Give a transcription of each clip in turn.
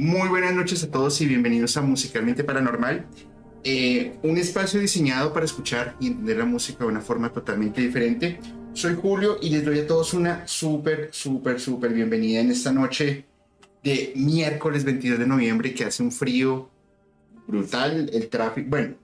Muy buenas noches a todos y bienvenidos a Musicalmente Paranormal, eh, un espacio diseñado para escuchar y entender la música de una forma totalmente diferente. Soy Julio y les doy a todos una súper, súper, súper bienvenida en esta noche de miércoles 22 de noviembre que hace un frío brutal, el tráfico, bueno,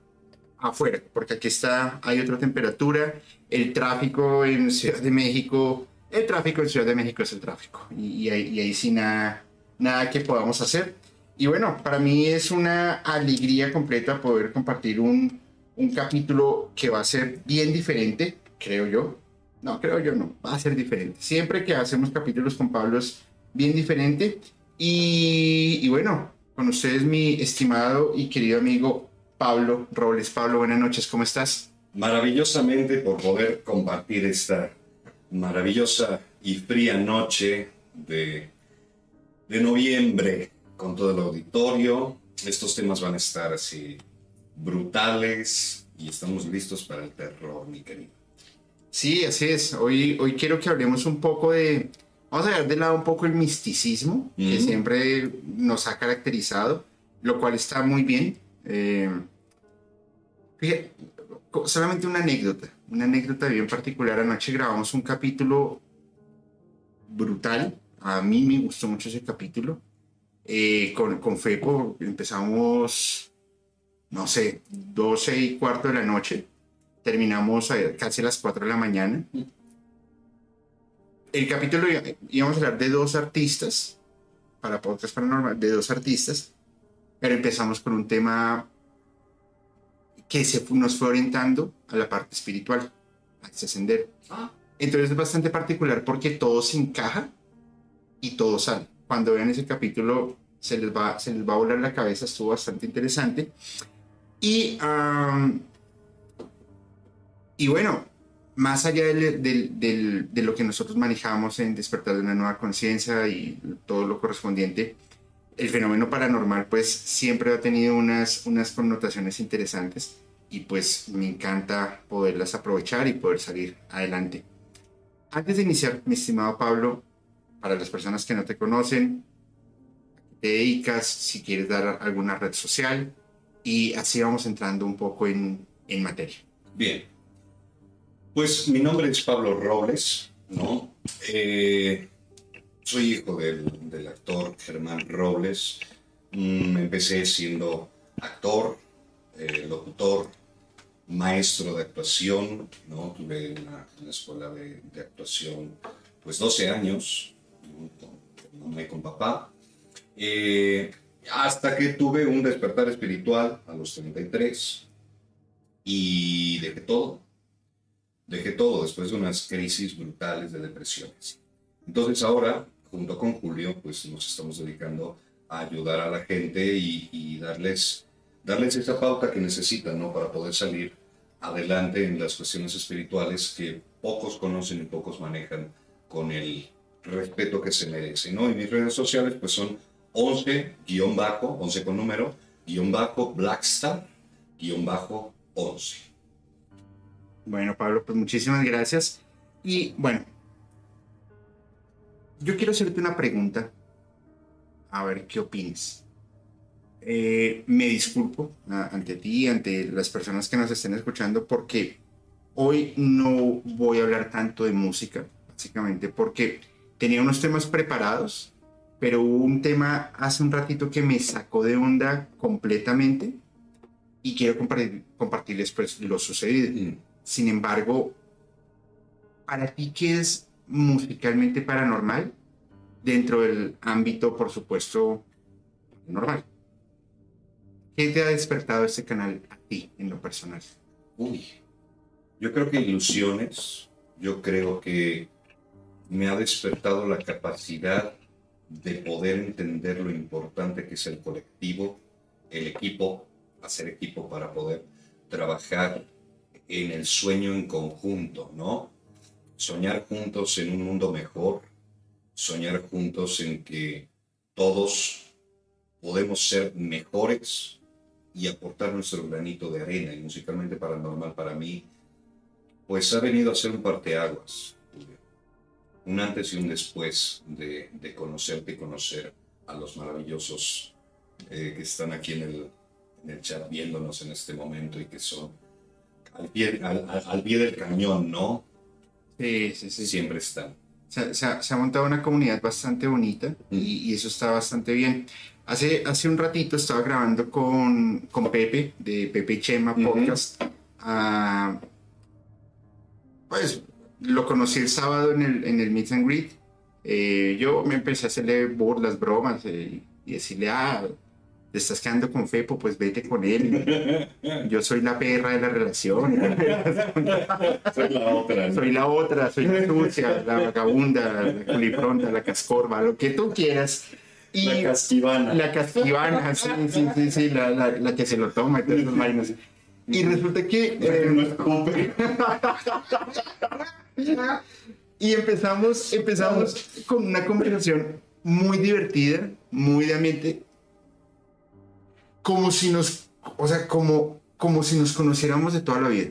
afuera, porque aquí está, hay otra temperatura, el tráfico en Ciudad de México, el tráfico en Ciudad de México es el tráfico y, ahí, y nada, nada que podamos hacer. Y bueno, para mí es una alegría completa poder compartir un, un capítulo que va a ser bien diferente, creo yo. No, creo yo no, va a ser diferente. Siempre que hacemos capítulos con Pablo es bien diferente. Y, y bueno, con ustedes mi estimado y querido amigo Pablo Robles. Pablo, buenas noches, ¿cómo estás? Maravillosamente por poder compartir esta maravillosa y fría noche de, de noviembre con todo el auditorio. Estos temas van a estar así brutales y estamos listos para el terror, mi querido. Sí, así es. Hoy, hoy quiero que hablemos un poco de, vamos a ver de lado un poco el misticismo que siempre nos ha caracterizado, lo cual está muy bien. Eh, fíjate, solamente una anécdota, una anécdota bien particular. Anoche grabamos un capítulo brutal. A mí me gustó mucho ese capítulo. Eh, con, con Fepo empezamos, no sé, 12 y cuarto de la noche. Terminamos casi a las 4 de la mañana. El capítulo íbamos a hablar de dos artistas, para podcast paranormal, de dos artistas, pero empezamos con un tema que se, nos fue orientando a la parte espiritual, a ese sendero. Ah. Entonces es bastante particular porque todo se encaja y todo sale. Cuando vean ese capítulo se les va, se les va a volar la cabeza, estuvo bastante interesante. Y, y bueno, más allá de lo que nosotros manejamos en Despertar de una Nueva Conciencia y todo lo correspondiente, el fenómeno paranormal pues siempre ha tenido unas, unas connotaciones interesantes y pues me encanta poderlas aprovechar y poder salir adelante. Antes de iniciar, mi estimado Pablo, para las personas que no te conocen, te dedicas, si quieres dar alguna red social y así vamos entrando un poco en, en materia. Bien, pues mi nombre es Pablo Robles, ¿no? Eh, soy hijo del, del, actor Germán Robles. Mm, empecé siendo actor, eh, locutor, maestro de actuación, ¿no? Tuve una, una escuela de, de, actuación, pues 12 años, con, con, papá. Eh, hasta que tuve un despertar espiritual a los 33 y dejé todo. Dejé todo después de unas crisis brutales de depresiones. Entonces ahora junto con Julio, pues nos estamos dedicando a ayudar a la gente y, darles, darles esa pauta que necesitan, ¿no? Para poder salir adelante en las cuestiones espirituales que pocos conocen y pocos manejan con el respeto que se merece, ¿no? Y mis redes sociales, pues son 11, guion bajo, 11 con número, guion bajo, Blackstar, guion bajo, 11. Bueno, Pablo, pues muchísimas gracias. Y bueno, yo quiero hacerte una pregunta, a ver qué opinas. Eh, me disculpo ante ti, ante las personas que nos estén escuchando, porque hoy no voy a hablar tanto de música, básicamente porque tenía unos temas preparados, pero hubo un tema hace un ratito que me sacó de onda completamente y quiero compartir, compartirles pues, lo sucedido. Mm. Sin embargo, para ti, ¿qué es musicalmente paranormal dentro del ámbito, por supuesto, normal. ¿Qué te ha despertado este canal a ti en lo personal? Uy, yo creo que ilusiones, yo creo que me ha despertado la capacidad de poder entender lo importante que es el colectivo, el equipo, hacer equipo para poder trabajar en el sueño en conjunto, ¿no? soñar juntos en un mundo mejor, soñar juntos en que todos podemos ser mejores y aportar nuestro granito de arena. Y musicalmente paranormal para mí, pues ha venido a ser un parteaguas, un antes y un después de, de conocerte y conocer a los maravillosos eh, que están aquí en el, en el chat viéndonos en este momento y que son al pie, al, al- al pie del cañón, ¿no? Sí, sí, sí. Siempre están. Se, se ha, se ha montado una comunidad bastante bonita y, y eso está bastante bien. Hace, hace un ratito estaba grabando con, con Pepe, de Pepe Chema. Podcast. Ah, pues lo conocí el sábado en el, en el Meet and Greet. Eh, yo me empecé a hacerle burlas, bromas eh, y decirle, ah, te estás quedando con Fepo, pues vete con él. Yo soy la perra de la relación. Soy la otra. Soy la otra, soy la sucia, la vagabunda, la culipronta, la cascorba, lo que tú quieras. Y La casquivana. la casquivana, sí, sí, sí, sí, la, la, la que se lo toma y todas esas vainas. Y resulta que... eh, y empezamos, empezamos con una conversación muy divertida, muy de ambiente, como si nos, o sea, como, como si nos conociéramos de toda la vida.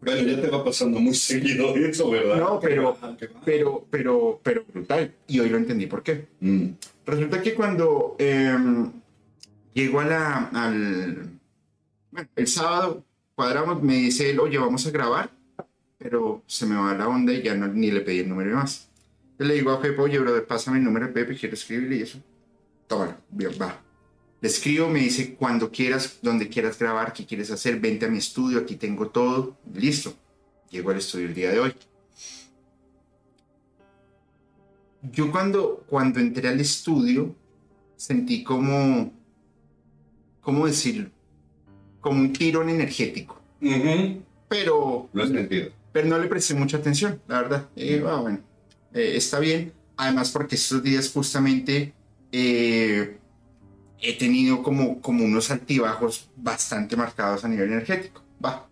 Bueno, ya te va pasando muy seguido eso, ¿verdad? No, pero, pero, pero, pero brutal. Y hoy lo entendí por qué. Mm. Resulta que cuando em, llego a la, al, bueno, el sábado, cuadramos, me dice él, oye, vamos a grabar, pero se me va la onda y ya no, ni le pedí el número más. Yo le digo a Pepe, oye, brother, pásame el número de Pepe, quiero escribirle y eso. Bien, va. Le escribo, me dice, cuando quieras, donde quieras grabar, qué quieres hacer, vente a mi estudio, aquí tengo todo, listo. Llego al estudio el día de hoy. Yo cuando, cuando entré al estudio sentí como, ¿cómo decirlo? Como un tirón energético. Ujú. Pero, Lo has sentido. pero no le presté mucha atención, la verdad. Eh, ah, bueno, eh, está bien. Además porque estos días justamente eh, he tenido como, como unos altibajos bastante marcados a nivel energético. Va.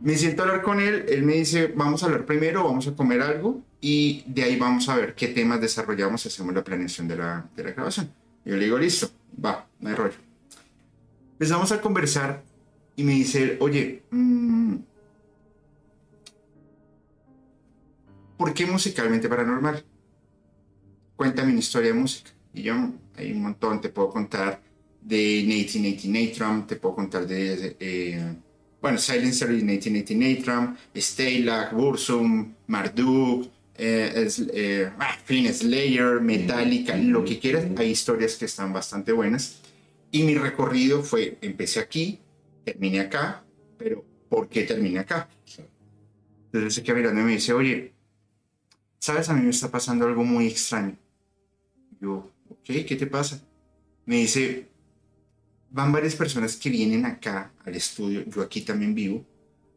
Me siento a hablar con él, él me dice, vamos a hablar primero, vamos a comer algo y de ahí vamos a ver qué temas desarrollamos hacemos la planeación de la, de la grabación. Yo le digo, listo, va, no hay rollo. Empezamos a conversar y me dice, oye, mm, ¿por qué musicalmente paranormal? Cuéntame una historia de música. Y yo, hay un montón, te puedo contar de 1980 Natrum, te puedo contar de, eh, bueno, Silencer y 1980 Natrum, Stalag, Bursum, Marduk, eh, es- eh, ah, Slayer, Metallica, lo que quieras. Hay historias que están bastante buenas. Y mi recorrido fue, empecé aquí, terminé acá, pero ¿por qué terminé acá? Entonces se queda mirando y me dice, oye, ¿sabes? A mí me está pasando algo muy extraño. Yo, ok, ¿qué te pasa? Me dice, van varias personas que vienen acá al estudio, yo aquí también vivo,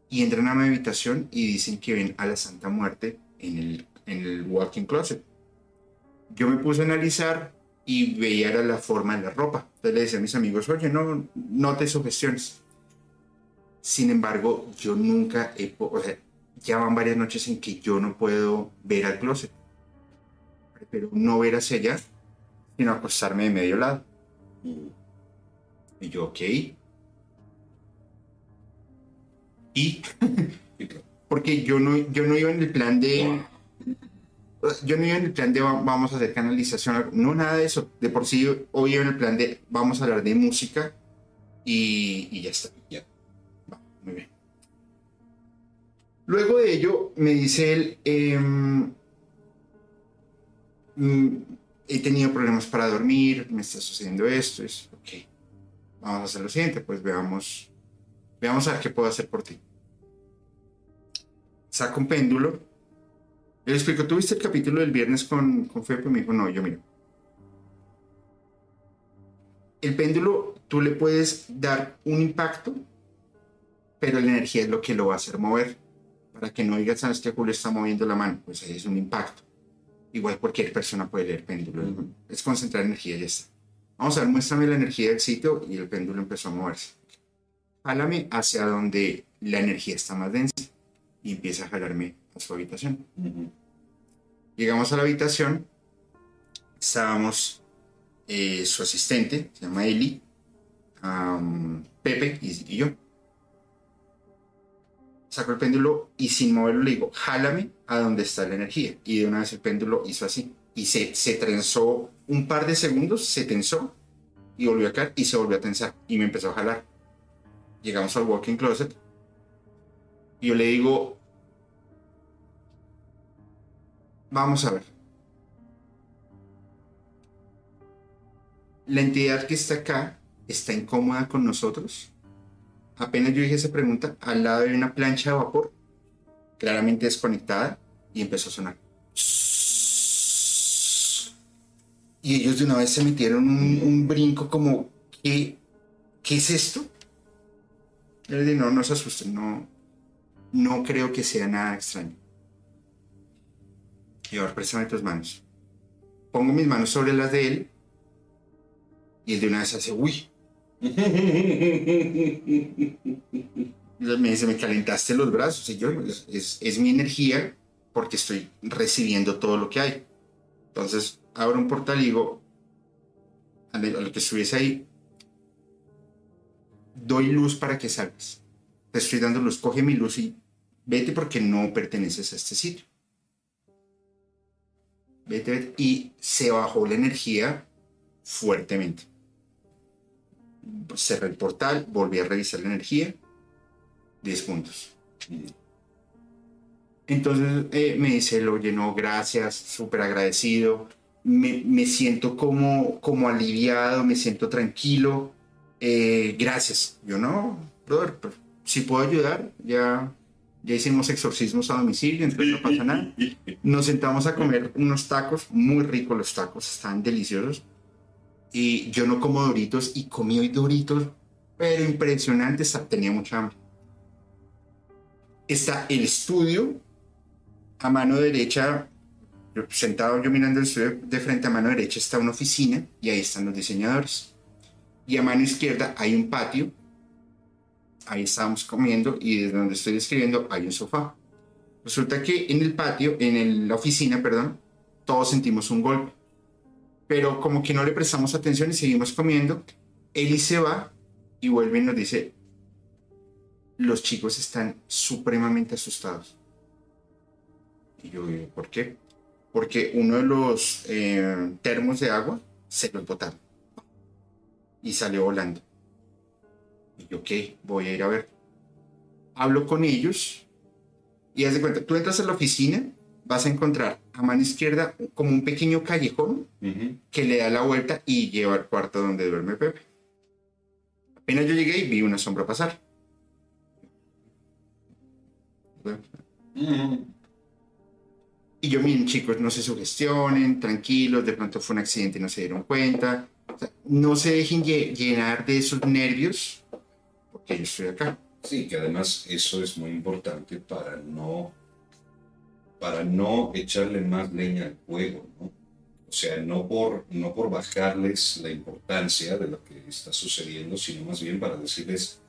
y entran a mi habitación y dicen que ven a la Santa Muerte en el, en el walking closet. Yo me puse a analizar y veía era la forma de la ropa. Entonces le decía a mis amigos, oye, no, no te sugestiones. Sin embargo, yo nunca he, o sea, ya van varias noches en que yo no puedo ver al closet. Pero no ver hacia allá, sino acostarme de medio lado. Y yo, ok. Y porque yo no, yo no iba en el plan de. Yo no iba en el plan de va- vamos a hacer canalización, no nada de eso. De por sí, hoy iba en el plan de vamos a hablar de música y, ya está. Va, muy bien. Luego de ello, me dice él, em, mm, he tenido problemas para dormir, me está sucediendo esto, es, ok, vamos a hacer lo siguiente, pues veamos, veamos a ver qué puedo hacer por ti. Saco un péndulo, le explico, ¿tuviste el capítulo del viernes con, con Fepe? Me dijo, no, yo miro. El péndulo, tú le puedes dar un impacto, pero la energía es lo que lo va a hacer mover. Para que no digas, sabes que Julio está moviendo la mano, pues ahí es un impacto. Igual cualquier persona puede leer péndulo. Es concentrar energía y ya está. Vamos a ver, muéstrame la energía del sitio y el péndulo empezó a moverse. Jálame hacia donde la energía está más densa y empieza a jalarme a su habitación. Llegamos a la habitación, estábamos eh, su asistente, se llama Eli, Pepe y, yo. Saco el péndulo y sin moverlo le digo, jálame a donde está la energía. Y de una vez el péndulo hizo así. y se, se trenzó un par de segundos, se tensó y volvió a caer y se volvió a tensar y me empezó a jalar. Llegamos al walking closet y yo le digo, vamos a ver. La entidad que está acá está incómoda con nosotros. Apenas yo dije esa pregunta, al lado hay una plancha de vapor, claramente desconectada, y empezó a sonar. Y ellos de una vez se metieron un, brinco como, ¿qué, ¿qué es esto? Yo les dije, no, no se asusten, no, no creo que sea nada extraño. Ahora préstame tus manos. Pongo mis manos sobre las de él y él de una vez hace, uy. me dice, me calentaste los brazos. Yo, es, es mi energía porque estoy recibiendo todo lo que hay. Entonces, abro un portal y digo, a lo que estuviese ahí, doy luz para que salgas. Te estoy dando luz, coge mi luz y vete porque no perteneces a este sitio. Y se bajó la energía fuertemente. Cerré el portal, volví a revisar la energía, 10 puntos. Entonces eh, me dice, lo llenó, gracias, súper agradecido. Me, me, siento como, como aliviado, me siento tranquilo. Eh, gracias. Yo no, brother, si puedo ayudar, ya, ya hicimos exorcismos a domicilio, entonces no pasa nada. Nos sentamos a comer unos tacos, muy ricos los tacos, están deliciosos. Y yo no como doritos y comí hoy doritos, pero impresionantes, tenía mucha hambre. Está el estudio, a mano derecha, sentado yo mirando el estudio, de frente a mano derecha está una oficina y ahí están los diseñadores. Y a mano izquierda hay un patio, ahí estábamos comiendo y desde donde estoy escribiendo hay un sofá. Resulta que en el patio, en la oficina, perdón, todos sentimos un golpe. Pero como que no le prestamos atención y seguimos comiendo, Eli se va y vuelve y nos dice, los chicos están supremamente asustados y yo, ¿por qué? Porque uno de los eh, termos de agua se lo botaron y salió volando. Y yo, ok, voy a ir a ver. Hablo con ellos y haz de cuenta, tú entras a la oficina, vas a encontrar a mano izquierda como un pequeño callejón que le da la vuelta y lleva al cuarto donde duerme Pepe. Apenas yo llegué y vi una sombra pasar. Y yo, miren chicos, no se sugestionen, tranquilos, de pronto fue un accidente y no se dieron cuenta. no se dejen llenar de esos nervios, porque yo estoy acá. Sí, que además eso es muy importante para no, para no echarle más leña al fuego, ¿no? O sea, no por, no por bajarles la importancia de lo que está sucediendo, sino más bien para decirles,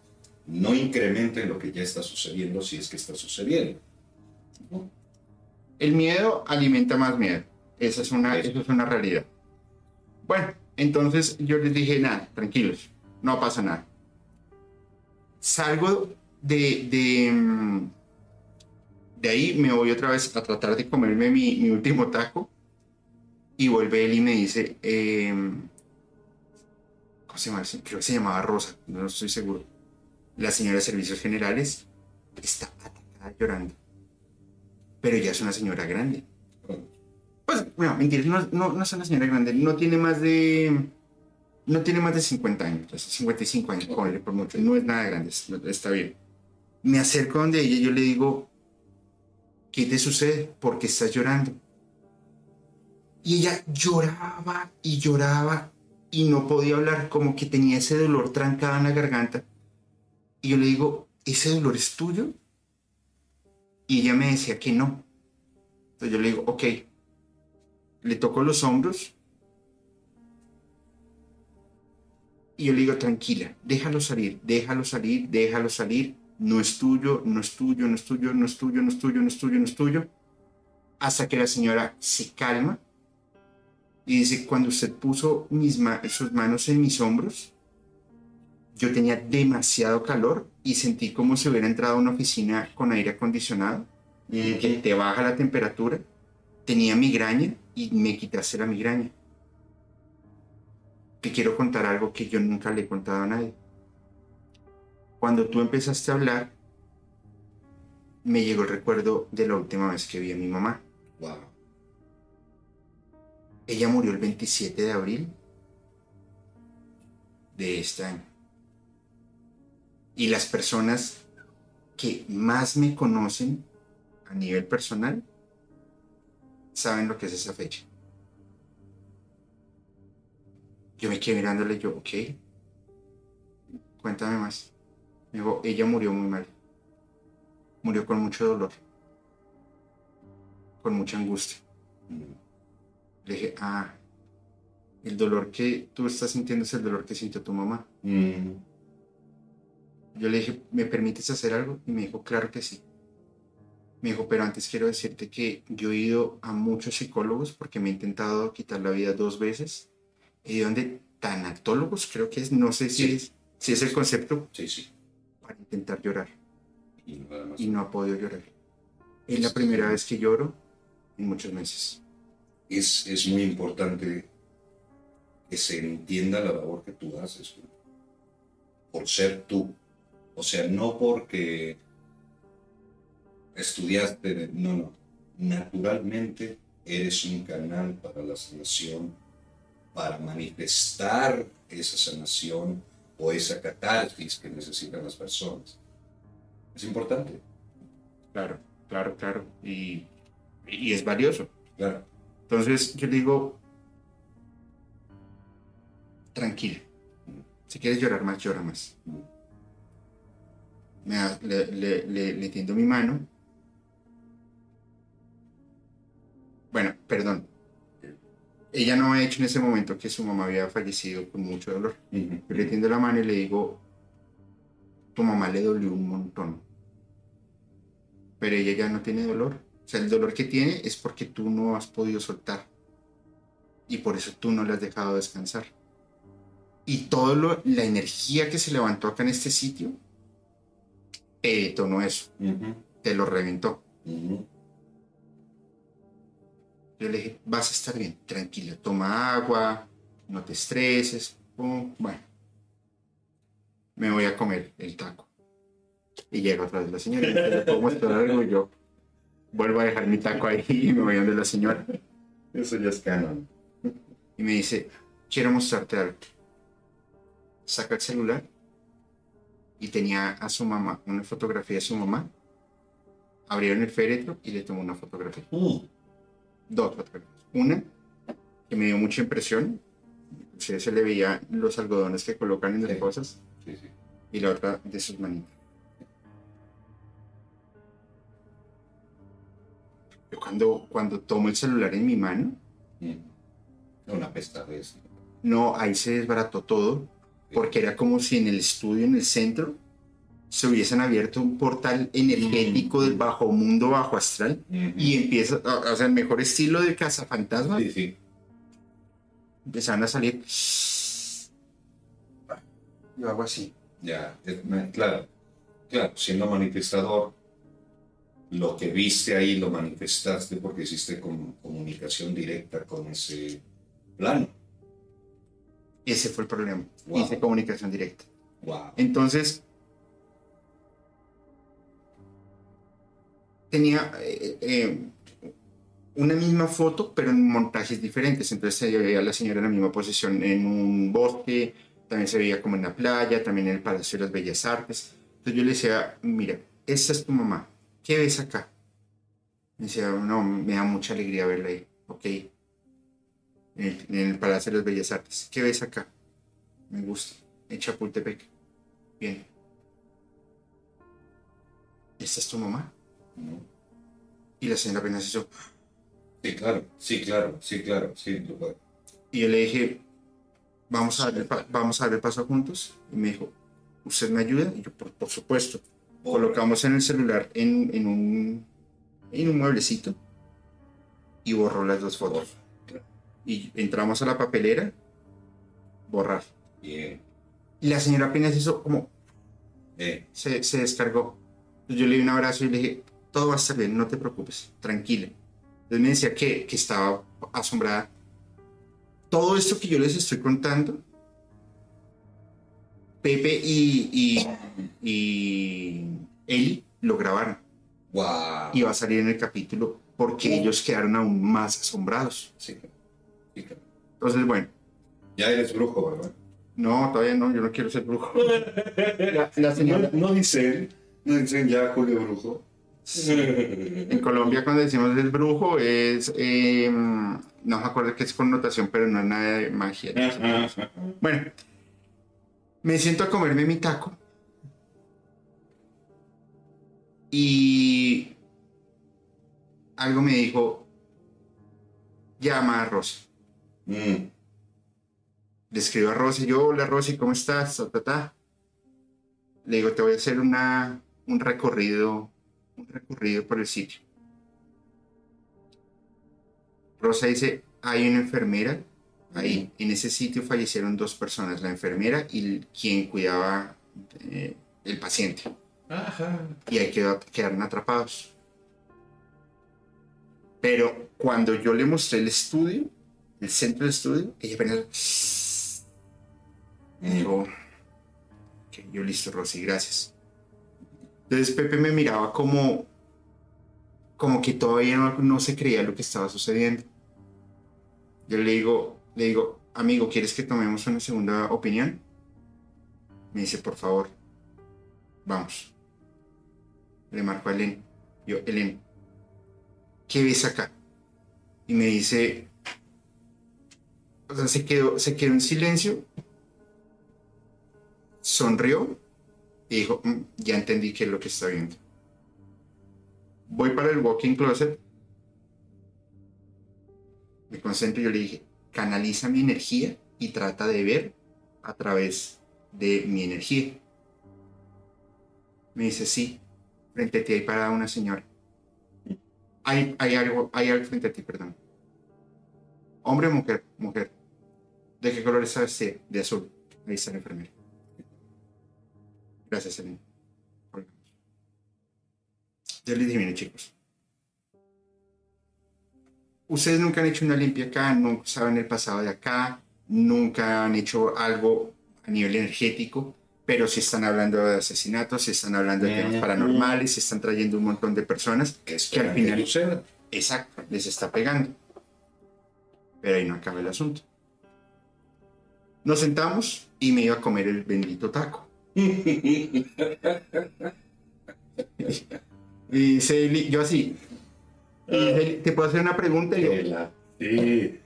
no incrementen lo que ya está sucediendo si es que está sucediendo. ¿no? El miedo alimenta más miedo. Esa es una, eso es una realidad. Bueno, entonces yo les dije, nada, tranquilos, no pasa nada. Salgo de, de, mm, de ahí, me voy otra vez a tratar de comerme mi, mi último taco y vuelve él y me dice, eh, ¿cómo se llama? Creo que se llamaba Rosa, no estoy seguro. La señora de Servicios Generales está atacada llorando pero ya es una señora grande. Pues, bueno, mentira, no, no, no, es una señora grande, no tiene más de... No tiene más de 50 años, 55 años, por mucho, no es nada grande, está bien. Me acerco donde ella y yo le digo, ¿qué te sucede? ¿Por qué estás llorando? Y ella lloraba y lloraba y no podía hablar, como que tenía ese dolor trancado en la garganta. Y yo le digo, ¿ese dolor es tuyo? Y ella me decía que no. Entonces yo le digo, ok, le toco los hombros. Y yo le digo, tranquila, déjalo salir, déjalo salir, déjalo salir. No es tuyo, no es tuyo, no es tuyo, no es tuyo, no es tuyo, no es tuyo, no es tuyo. Hasta que la señora se calma y dice, cuando usted puso mis sus manos en mis hombros, yo tenía demasiado calor y sentí como si hubiera entrado a una oficina con aire acondicionado que te baja la temperatura tenía migraña y me quitaste la migraña. Te quiero contar algo que yo nunca le he contado a nadie. Cuando tú empezaste a hablar, me llegó el recuerdo de la última vez que vi a mi mamá. Wow. Ella murió el 27 de abril de este año. Y las personas que más me conocen a nivel personal saben lo que es esa fecha. Yo me quedé mirándole yo, ok, cuéntame más. Me dijo, ella murió muy mal. Murió con mucho dolor. Con mucha angustia. Le dije, ah, el dolor que tú estás sintiendo es el dolor que sintió tu mamá. Mm. Yo le dije, ¿me permites hacer algo? Y me dijo, claro que sí. Me dijo, pero antes quiero decirte que yo he ido a muchos psicólogos porque me he intentado quitar la vida dos veces. Ido donde tanatólogos, creo que es, no sé si, Sí. es, si es el concepto, Sí, sí. para intentar llorar. Y más. Y no ha podido llorar. Es la Sí. primera vez que lloro en muchos meses. Es, es muy importante que se entienda la labor que tú haces, por ser tú. O sea, no porque estudiaste, no, no. Naturalmente eres un canal para la sanación, para manifestar esa sanación o esa catarsis que necesitan las personas. Es importante, Claro, claro, claro. Y, y es valioso. claro. Entonces yo digo, tranquila. Si quieres llorar más, llora más. Me le, le, le- le tiendo mi mano. Bueno, perdón. Ella no ha hecho en ese momento que su mamá había fallecido con mucho dolor. Yo le tiendo la mano y le digo, tu mamá le dolió un montón. Pero ella ya no tiene dolor. O sea, el dolor que tiene es porque tú no has podido soltar. Y por eso tú no le has dejado descansar. Y toda la energía que se levantó acá en este sitio, te detonó eso, te lo reventó. Yo le dije, vas a estar bien, tranquila, toma agua, no te estreses. pum, Bueno, me voy a comer el taco. Y llega otra vez la señora, ¿le puedo mostrar algo? Yo vuelvo a dejar mi taco ahí y me voy donde la señora. Eso ya es canon. Y me dice, quiero mostrarte algo. Saca el celular y tenía a su mamá, una fotografía de su mamá. Abrieron el féretro y le tomó una fotografía. Mm. Dos fotografías. Una que me dio mucha impresión, se le veía los algodones que colocan en las Sí. cosas, Sí, sí. y la otra de sus manitas. Yo cuando, cuando tomo el celular en mi mano, Mm. Una pesadez. no, ahí se desbarató todo, porque era como si en el estudio, en el centro, se hubiesen abierto un portal energético del bajo mundo, bajo astral, y empieza, o sea, el mejor estilo de cazafantasma, Sí, sí. empezaron a salir. Yo hago así. Ya, claro. Claro, siendo manifestador, lo que viste ahí lo manifestaste porque hiciste com- comunicación directa con ese plano. Ese fue el problema. Wow. Hice comunicación directa. Wow. Entonces, tenía eh, eh, una misma foto, pero en montajes diferentes. Entonces se veía a la señora en la misma posición en un bosque, también se veía como en la playa, también en el Palacio de las Bellas Artes. Entonces yo le decía, mira, esa es tu mamá. ¿Qué ves acá? Me decía, no, me da mucha alegría verla ahí. Ok. En el, Palacio de las Bellas Artes. ¿Qué ves acá? Me gusta. En Chapultepec. Bien. ¿Esta es tu mamá? Y la señora apenas hizo. Sí, claro, sí, claro, sí, claro, sí. puedo. Y yo le dije, vamos a pa- vamos a dar el paso juntos. Y me dijo, ¿usted me ayuda? Y yo, por, por supuesto. Colocamos en el celular en, en un, en un mueblecito y borró las dos fotos. Y entramos a la papelera, borrar. Bien, Y la señora apenas hizo como, bien. se, se descargó. Yo le di un abrazo y le dije, todo va a estar bien, no te preocupes, tranquila. Entonces me decía que, que estaba asombrada. Todo esto que yo les estoy contando, Pepe y, y, y Eli lo grabaron. Wow. Y va a salir en el capítulo porque ellos quedaron aún más asombrados. Sí. sí, claro. Entonces, bueno, Ya eres brujo, ¿verdad? no, todavía no, yo no quiero ser brujo. La, la señora, No, no dicen, no dicen ya Julio Brujo. En Colombia cuando decimos el brujo es, eh, no me acuerdo qué es connotación, pero no es nada de magia. Bueno, me siento a comerme mi taco. Y algo me dijo, llama a Rosa. Mm. Le escribo a Rosy, yo, hola Rosy, ¿cómo estás? Ta, ta, ta. Le digo, te voy a hacer una, un recorrido, un recorrido por el sitio. Rosa dice, hay una enfermera, ahí, en ese sitio fallecieron dos personas, la enfermera y quien cuidaba eh, el paciente. Ajá. Y ahí quedó- quedaron atrapados. Pero cuando yo le mostré el estudio, el centro del estudio, ella apenas... Y dijo, yo listo, Rosy, gracias. Entonces Pepe me miraba como, como que todavía no, no se creía lo que estaba sucediendo. Yo le digo, le digo, amigo, ¿quieres que tomemos una segunda opinión? Me dice, por favor, vamos. Le marco a Elen. Yo, Elen, ¿qué ves acá? Y me dice, o sea, se quedó, se quedó en silencio, sonrió y dijo, "Mm, ya entendí qué es lo que está viendo. Voy para el walking closet, me concentro y yo le dije, canaliza mi energía y trata de ver a través de mi energía. Me dice, sí, frente a ti hay parada una señora. Hay, hay algo, hay algo frente a ti, perdón. Hombre o mujer, mujer. ¿De qué color está vestida? De azul. Ahí está la enfermera. Gracias, Elena. Yo les dije, miren chicos. Ustedes nunca han hecho una limpia acá, no saben el pasado de acá, nunca han hecho algo a nivel energético, pero si están hablando de asesinatos, si están hablando de temas paranormales, se están trayendo un montón de personas Que que al final que. Exacto, les está pegando. Pero ahí no acaba el asunto. Nos sentamos y me iba a comer el bendito taco. Y dice Eli- yo así. y ¿Te puedo hacer una pregunta? Y yo. Sí.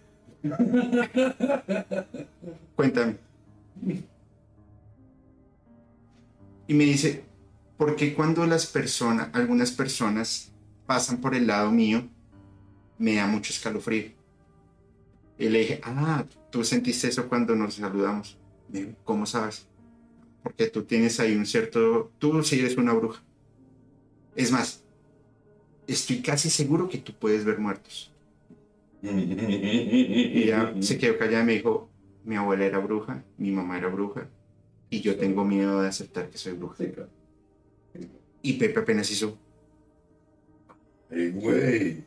cuéntame. Y me dice, ¿por qué cuando las personas, algunas personas pasan por el lado mío, me da mucho escalofrío? Y le dije, ah, tú sentiste eso cuando nos saludamos. ¿cómo sabes? Porque tú tienes ahí un cierto, tú sí eres una bruja. Es más, estoy casi seguro que tú puedes ver muertos. Y ella se quedó callada y me dijo, mi abuela era bruja, mi mamá era bruja, y yo tengo miedo de aceptar que soy bruja. Y Pepe apenas hizo, Ay, güey.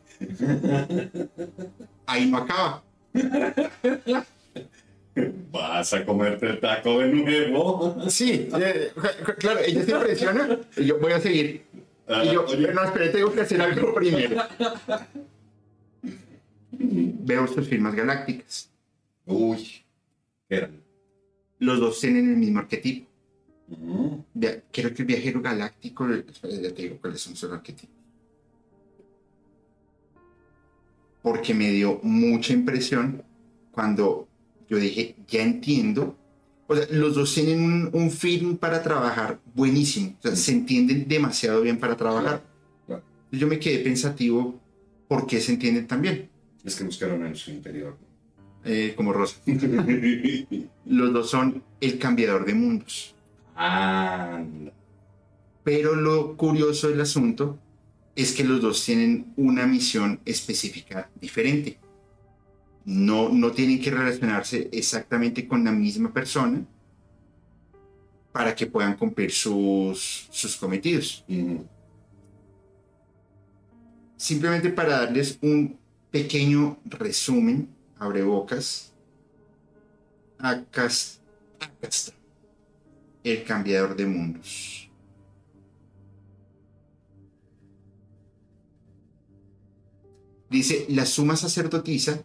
ahí no acaba. Vas a comerte el taco de nuevo. Sí, eh, claro, ella se impresiona y yo voy a seguir. Ah, Y yo, oye, no, espere, tengo que hacer algo primero. Veo sus firmas galácticas. Uy. ¿Qué eran? Los dos tienen el mismo arquetipo. Mm. Via- Creo que el viajero galáctico, espera, ya te digo cuáles son sus arquetipos. Porque me dio mucha impresión cuando yo dije, ya entiendo. O sea, los dos tienen un, un feeling para trabajar buenísimo. O sea, se entienden demasiado bien para trabajar. Claro. Yo me quedé pensativo por qué se entienden tan bien. Es que buscaron en su interior. Eh, como Rosa. Los dos son el cambiador de mundos. Anda. Pero lo curioso del asunto es que los dos tienen una misión específica diferente. No, no tienen que relacionarse exactamente con la misma persona para que puedan cumplir sus, sus cometidos. Mm. Simplemente para darles un, pequeño resumen, abre bocas. Acá, acá está. El cambiador de mundos. Dice, la suma sacerdotisa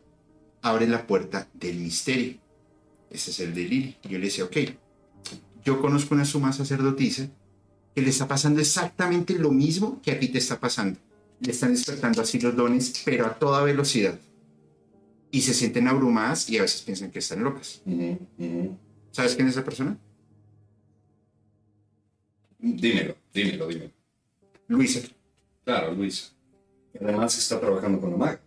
abre la puerta del misterio. Ese es el de Lili. Y yo le decía, ok, yo conozco una suma sacerdotisa que le está pasando exactamente lo mismo que a ti te está pasando. Le están despertando así los dones, pero a toda velocidad. Y se sienten abrumadas y a veces piensan que están locas. ¿Sabes quién es esa persona? Dímelo, dímelo, dímelo. Luisa. Claro, Luisa. Además está trabajando con la maga,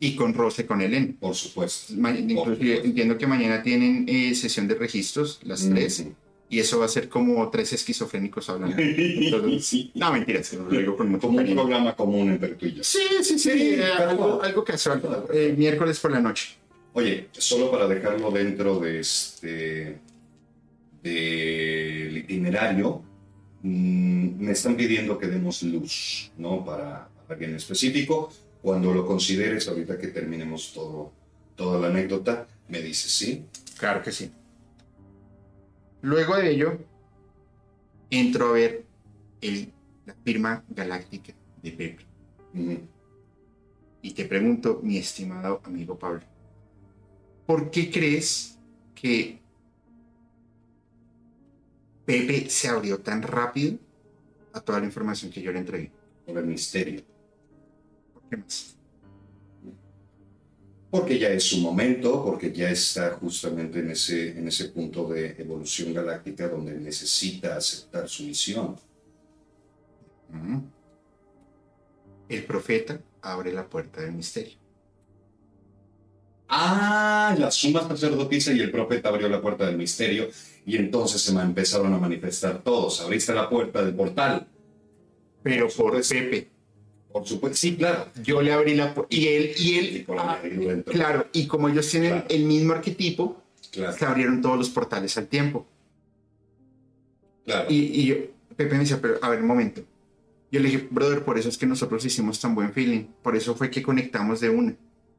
Y con Rose, con Helen. por supuesto. Ma- inclusive supuesto. entiendo que mañana tienen eh, sesión de registros, las tres, Ujú. y eso va a ser como tres esquizofrénicos hablando. Entonces, no, mentira, se lo digo con mucho Como un programa común entre tú y yo. Sí, sí, sí, Sí, eh, algo, algo casual. eh, miércoles por la noche. Oye, solo para dejarlo dentro de este del itinerario, mm, me están pidiendo que demos luz, ¿no? Para alguien específico. Cuando lo consideres, ahorita que terminemos todo, toda la anécdota, me dices, ¿sí? Claro que sí. Luego de ello, entro a ver el- la firma galáctica de Pepe. Y te pregunto, mi estimado amigo Pablo, ¿por qué crees que Pepe se abrió tan rápido a toda la información que yo le entregué? Por el misterio. ¿Por qué más? Porque ya es su momento, porque ya está justamente en ese, en ese punto de evolución galáctica donde necesita aceptar su misión. El profeta abre la puerta del misterio. Ah, la suma sacerdotisa y el profeta abrió la puerta del misterio y entonces se empezaron a manifestar todos. Abriste la puerta del portal. Pero Por. Pepe. Por supuesto, sí, claro. Yo le abrí la puerta. Y él, y él, ah, claro, y como ellos tienen Claro. el mismo arquetipo, Claro, se abrieron todos los portales al tiempo. claro. Y, y yo, Pepe me decía, pero a ver, un momento. Yo le dije, brother, por eso es que nosotros hicimos tan buen feeling. Por eso fue que conectamos de una.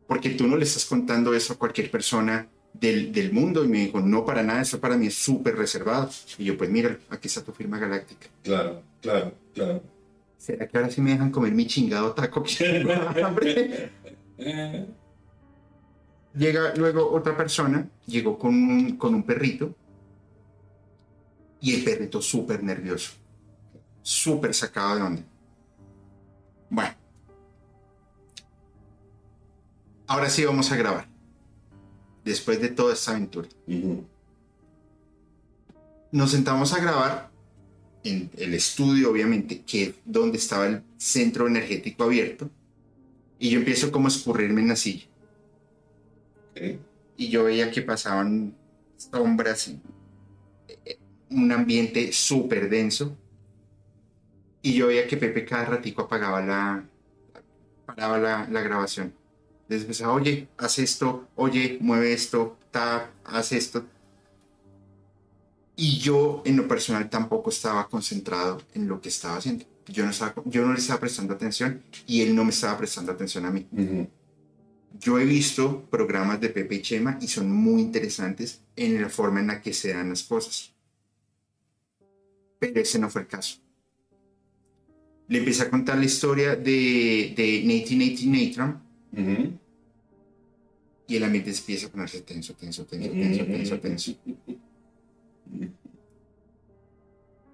Porque tú no le estás contando eso a cualquier persona del, del mundo. Y me dijo, no, para nada, eso para mí es súper reservado. Y yo, pues mira, aquí está tu firma galáctica. Claro, claro, claro. ¿Será que ahora sí me dejan comer mi chingado taco? Llega luego otra persona, llegó con un, con un perrito y el perrito súper nervioso, súper sacado de onda. Bueno, ahora sí vamos a grabar, después de toda esta aventura. Nos sentamos a grabar en el estudio, obviamente, que es donde estaba el centro energético abierto, y yo empiezo como a escurrirme en la silla. Ok. y yo veía que pasaban sombras, y, eh, un ambiente súper denso. Y yo veía que Pepe cada ratico apagaba la, paraba la, la grabación. Entonces empezaba, oye, haz esto, oye, mueve esto, tap, haz esto. Y yo, en lo personal, tampoco estaba concentrado en lo que estaba haciendo. Yo no, estaba, yo no le estaba prestando atención y él no me estaba prestando atención a mí. Ujú. Yo he visto programas de Pepe y Chema y son muy interesantes en la forma en la que se dan las cosas. Pero ese no fue el caso. Le empecé a contar la historia de, de Nate Nate Natron Ujú. y el ambiente empieza a ponerse tenso, tenso, tenso, tenso, tenso, tenso.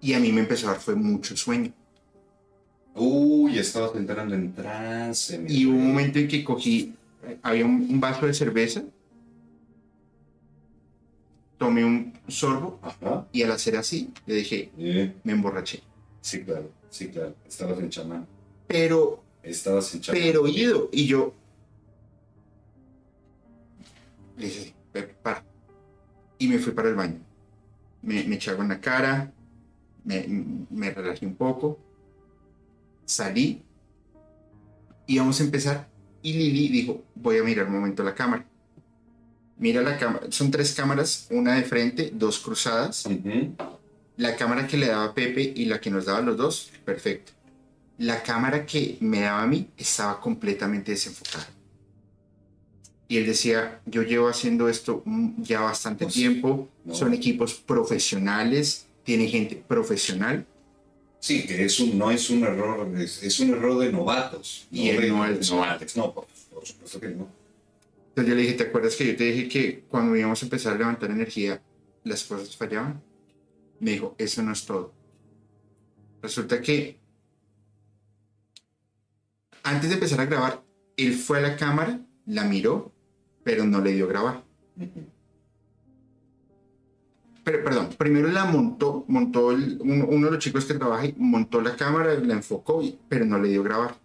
Y a mí me empezó a dar fue mucho sueño. Uy, estabas entrando en trance. Y hubo un momento en que cogí, había un, un vaso de cerveza, tomé un sorbo Ajá. y al hacer así, le dije, Eh, me emborraché. Sí, claro, sí, claro. Estabas en chamán. Pero, Estabas en chamán. pero ido. Y yo le dije, "Pepe, para. Y me fui para el baño. Me, me eché en la cara, me, me relajé un poco, salí, íbamos a empezar. Y Lili dijo, voy a mirar un momento la cámara. Mira la cámara, son tres cámaras, una de frente, dos cruzadas. La cámara que le daba Pepe y la que nos daba los dos, perfecto. La cámara que me daba a mí estaba completamente desenfocada. Y él decía, yo llevo haciendo esto mm, ya bastante Pues, tiempo, no. son equipos profesionales, tiene gente profesional Sí, que es un, no es un error, es, es un error de novatos. Y él de no es profesionales. No, por, por supuesto que no. Entonces yo le dije, ¿te acuerdas que yo te dije que cuando íbamos a empezar a levantar energía, las cosas fallaban? Me dijo, eso no es todo. Resulta que antes de empezar a grabar, él fue a la cámara, la miró, pero no le dio grabar. Pero, perdón, primero la montó, montó el- uno, uno de los chicos que trabaja ahí, montó la cámara, la enfocó, y- pero no le dio grabar.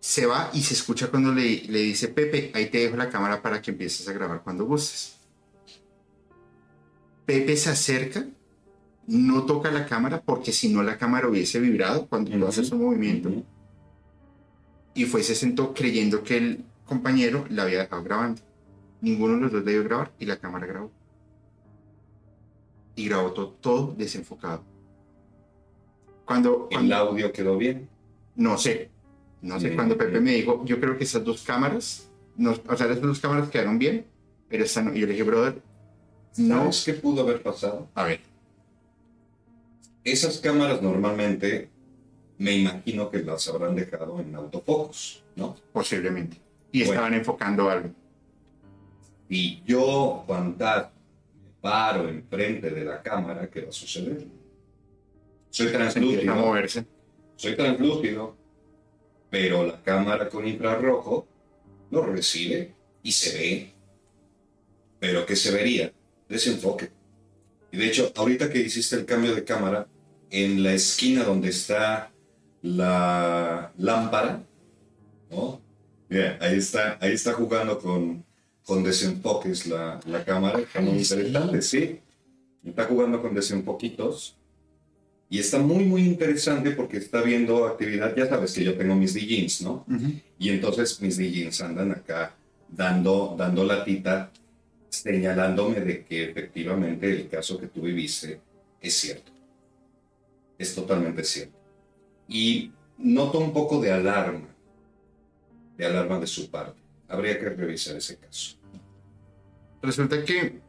Se va y se escucha cuando le, le dice, Pepe, ahí te dejo la cámara para que empieces a grabar cuando gustes. Pepe se acerca, no toca la cámara porque si no la cámara hubiese vibrado cuando Ujú. haces un movimiento. Ujú. Y fue, se sentó creyendo que el compañero la había dejado grabando. Ninguno de los dos dio grabar y la cámara grabó. Y grabó todo, todo desenfocado. Cuando, El cuando- audio quedó bien. no sé, no sé, Sí. cuando Pepe me dijo, yo creo que esas dos cámaras, no, o sea, esas dos cámaras quedaron bien, pero esta no. Y yo le dije, brother, no, ¿Sabes qué pudo haber pasado? a ver, Esas cámaras normalmente me imagino que las habrán dejado en autofocus, ¿no? posiblemente. Y Bueno. estaban enfocando algo. Y yo, cuando me paro enfrente de la cámara, ¿qué va a suceder? Soy translúcido, moverse. soy translúcido, pero la cámara con infrarrojo lo recibe y se ve. Pero ¿qué se vería? Desenfoque. Y de hecho, ahorita que hiciste el cambio de cámara, en la esquina donde está la lámpara, ¿no? Mira, ahí está, ahí está jugando con, con desenfoques la, la cámara. Está muy interesante, sí. Está jugando con desenfoquitos. Y está muy, muy interesante porque está viendo actividad. Ya sabes que yo tengo mis DJs, ¿no? Ujú. Y entonces mis DJs andan acá dando, dando latita, señalándome de que efectivamente el caso que tú viviste es cierto. Es totalmente cierto. Y noto un poco de alarma, de alarma de su parte. Habría que revisar ese caso. Resulta que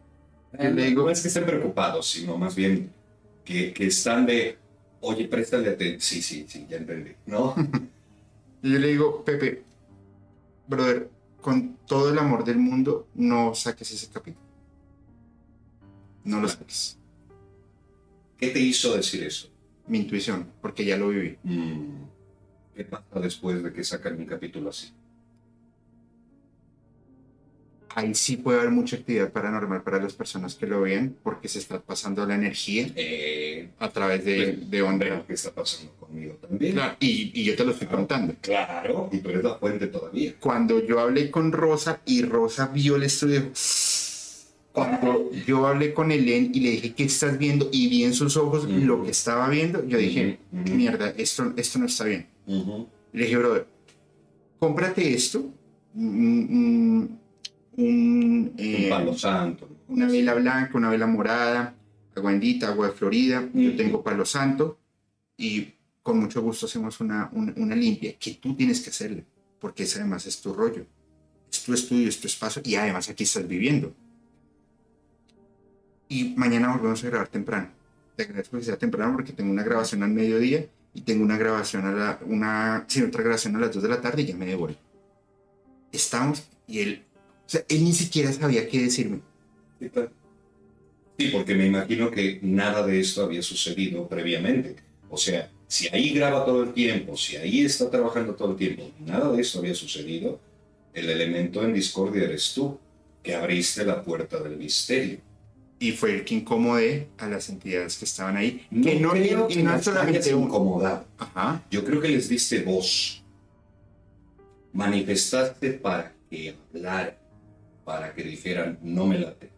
Eh, le digo- no es que estén preocupados, sino más bien que, que están de, oye, préstale atención. Sí, sí, sí, ya entendí, ¿no? Y yo le digo, Pepe, brother, con todo el amor del mundo, no saques ese capítulo. No lo saques. ¿Qué te hizo decir eso? Mi intuición, porque ya lo viví. Mm, ¿Qué pasa después de que sacan un capítulo así? Ahí sí puede haber mucha actividad paranormal para las personas que lo vean, porque se está pasando la energía Eh, a través de, de onda. ¿qué está pasando conmigo también? Claro, y, y yo te lo estoy contando. Claro, y tú eres la fuente todavía. Cuando yo hablé con Rosa y Rosa vio el estudio, cuando yo hablé con Helen y le dije, ¿qué estás viendo? Y vi en sus ojos Ujú. lo que estaba viendo, yo dije, Ujú, ujú. mierda, esto, esto no está bien. Ujú. Le dije, brother, cómprate esto, mm, mm, un, eh, Un palo santo. una vela blanca, una vela morada, agua bendita, agua de Florida, yo Ujú. tengo palo santo y con mucho gusto hacemos una, una, una limpia que tú tienes que hacerle, porque ese además es tu rollo, es tu estudio, es tu espacio y además aquí estás viviendo. Y mañana volvemos a grabar temprano. Te agradezco que sea temprano porque tengo una grabación al mediodía y tengo una grabación a la, una, sí, otra grabación a las 2 de la tarde y ya me devuelvo. Estamos y él, o sea, él ni siquiera sabía qué decirme. Sí, claro. Sí, porque me imagino que nada de esto había sucedido previamente. O sea, si ahí graba todo el tiempo, si ahí está trabajando todo el tiempo, nada de esto había sucedido, el elemento en discordia eres tú, que abriste la puerta del misterio. y fue el que incomodé a las entidades que estaban ahí. que no, creo que no solamente incomodado. Ajá. Yo creo que les diste voz. Manifestaste para que hablaran, para que dijeran, no me late.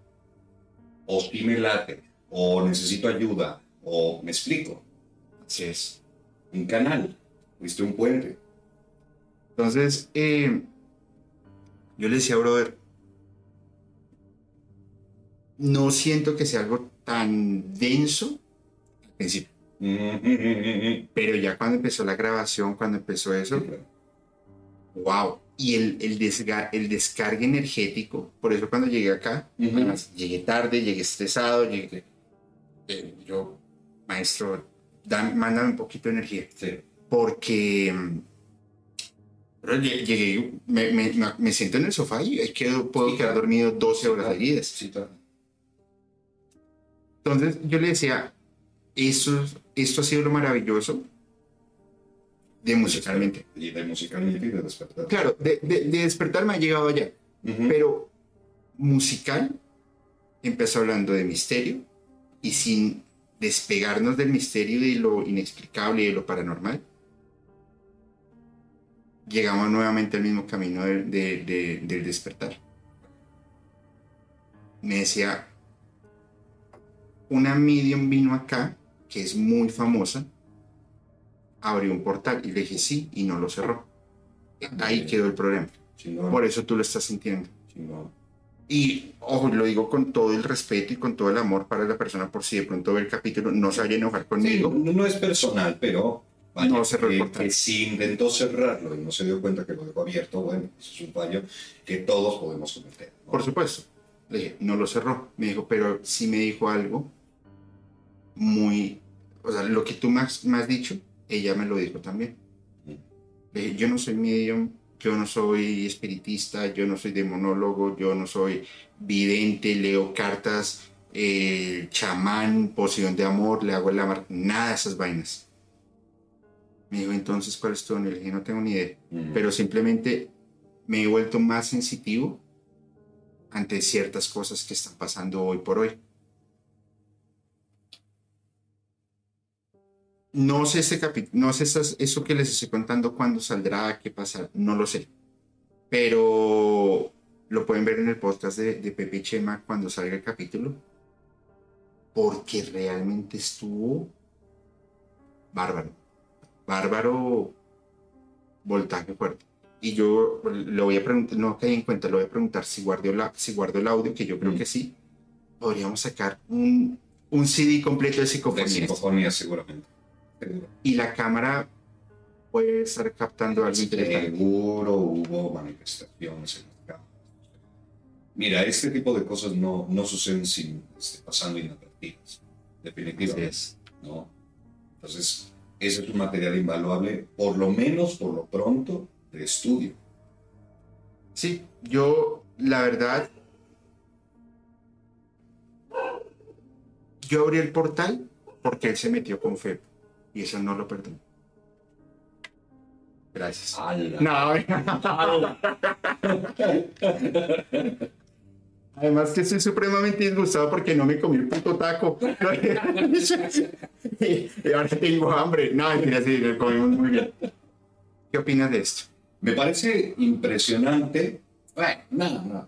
O sí me late, o necesito ayuda, o me explico. Así es. Un canal, fuiste un puente. Entonces, eh, yo le decía, brother, no siento que sea algo tan denso al principio. Pero ya cuando empezó la grabación, cuando empezó eso, wow. Y el, el, desga- el descargue energético, por eso cuando llegué acá, Ujú. además, llegué tarde, llegué estresado, llegué, eh, yo, maestro, dame- mándame un poquito de energía, Sí. porque pero lle- llegué, me, me- me- siento en el sofá y quedo, puedo Sí, quedar claro. dormido 12 horas claro. seguidas. Sí, claro. Entonces yo le decía, eso, esto ha sido lo maravilloso de musicalmente. Y de musicalmente y de despertar. Claro, de, de- de despertar me ha llegado allá, pero musical empezó hablando de misterio y sin despegarnos del misterio y de lo inexplicable y de lo paranormal, llegamos nuevamente al mismo camino de- de- de- del despertar. Me decía, una medium vino acá, que es muy famosa, abrió un portal y le dije sí y no lo cerró. Ahí quedó el problema. Chingón, Por eso tú lo estás sintiendo. chingón. Y, ojo, lo digo con todo el respeto y con todo el amor para la persona, por si de pronto ve el capítulo, no se vaya a enojar Sí, conmigo. no, no es personal, pero vaya, No cerró el que, que si intentó cerrarlo y no se dio cuenta que lo dejó abierto, bueno, eso es un fallo que todos podemos cometer. ¿no? Por supuesto. Le dije, no lo cerró. Me dijo, pero sí me dijo algo muy... O sea, lo que tú has, me has dicho, ella me lo dijo también. Dije, yo no soy medium, yo no soy espiritista, yo no soy demonólogo, yo no soy vidente, leo cartas, eh, chamán, poción de amor, le hago el amar, nada de esas vainas. Me dijo, entonces, ¿cuál es tu don? Le dije, no tengo ni idea Mm. pero simplemente me he vuelto más sensitivo ante ciertas cosas que están pasando hoy por hoy. No sé ese no sé esas- eso que les estoy contando cuándo saldrá, qué pasará, no lo sé. Pero lo pueden ver en el podcast de, de Pepe y Chema cuando salga el capítulo. Porque realmente estuvo bárbaro. Bárbaro voltaje fuerte. Y yo le voy a preguntar, no caí en cuenta, le voy a preguntar si guardo, la, si guardo el audio, que yo creo Mm. que sí. Podríamos sacar un, un CD completo de De psicofonías. psicofonía, seguramente. Y la puede estar captando algo interesante. Seguro hubo manifestaciones en las cámaras. Mira, este tipo de cosas no, no suceden sin este, pasando inadvertidas. Definitivamente. Es. ¿no? Entonces, ese es un material invaluable, por lo menos, por lo pronto, de estudio. Sí, yo, la verdad, yo abrí el portal porque él se metió con Feb y eso no lo perdono. Gracias. No, Además que estoy supremamente disgustado porque no me comí el puto taco. y ahora tengo hambre. No, mentira, sí, lo comimos muy bien. ¿Qué opinas de esto? Me parece impresionante. Bueno, no, no.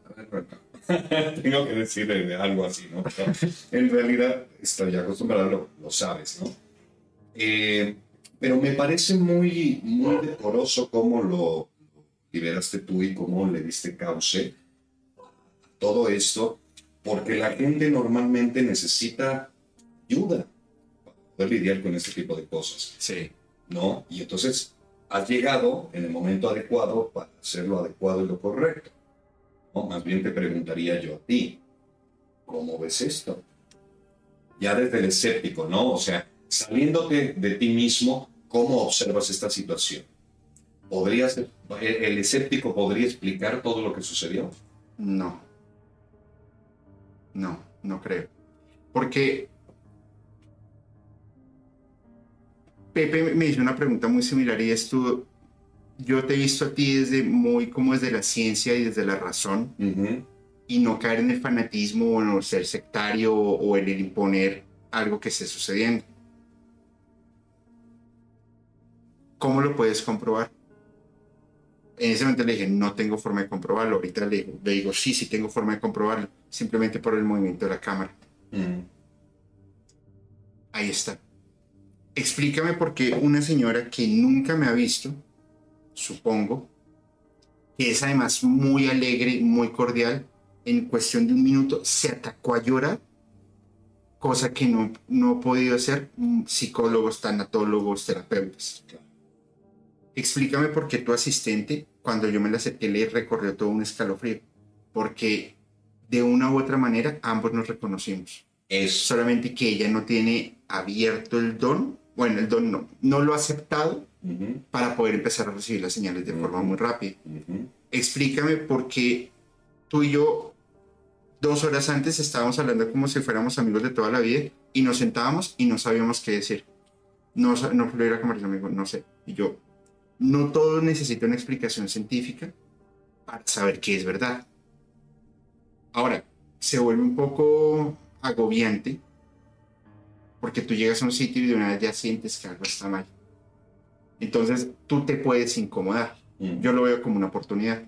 Tengo que decir algo así, ¿no? Pero en realidad estoy acostumbrado, lo, lo sabes, ¿no? Eh, pero me parece muy, muy decoroso cómo lo liberaste tú y cómo le diste cauce todo esto, porque la gente normalmente necesita ayuda para poder lidiar con este tipo de cosas. Sí. ¿no? Y entonces has llegado en el momento adecuado para hacer lo adecuado y lo correcto. ¿no? Más bien te preguntaría yo a ti, ¿cómo ves esto? Ya desde el escéptico, ¿no? O sea, saliéndote de ti mismo, ¿cómo observas esta situación? ¿Podrías, el escéptico podría explicar todo lo que sucedió? No. No, no creo. Porque Pepe me hizo una pregunta muy similar y es tú, yo te he visto a ti desde muy como desde la ciencia y desde la razón y no caer en el fanatismo o en el ser sectario o, o en el imponer algo que esté sucediendo. ¿Cómo lo puedes comprobar? En ese momento le dije, no tengo forma de comprobarlo. Ahorita le, le digo, sí, sí tengo forma de comprobarlo, simplemente por el movimiento de la cámara. Mm. Ahí está. Explícame por qué una señora que nunca me ha visto, supongo, que es además muy alegre, muy cordial, en cuestión de un minuto se atacó a llorar, cosa que no, no he podido hacer mm, psicólogos, tanatólogos, terapeutas. Claro. Explícame por qué tu asistente cuando yo me la acerqué le recorrió todo un escalofrío, porque de una u otra manera ambos nos reconocimos. Es Solamente que ella no tiene abierto el don, bueno, el don no, no lo ha aceptado para poder empezar a recibir las señales de forma muy rápida. Explícame por qué tú y yo dos horas antes estábamos hablando como si fuéramos amigos de toda la vida y nos sentábamos y no sabíamos qué decir. No, no la conversación, no sé. Y yo, no todo necesita una explicación científica para saber qué es verdad. Ahora, se vuelve un poco agobiante porque tú llegas a un sitio y de una vez ya sientes que algo está mal. Entonces tú te puedes incomodar. Mm. Yo lo veo como una oportunidad.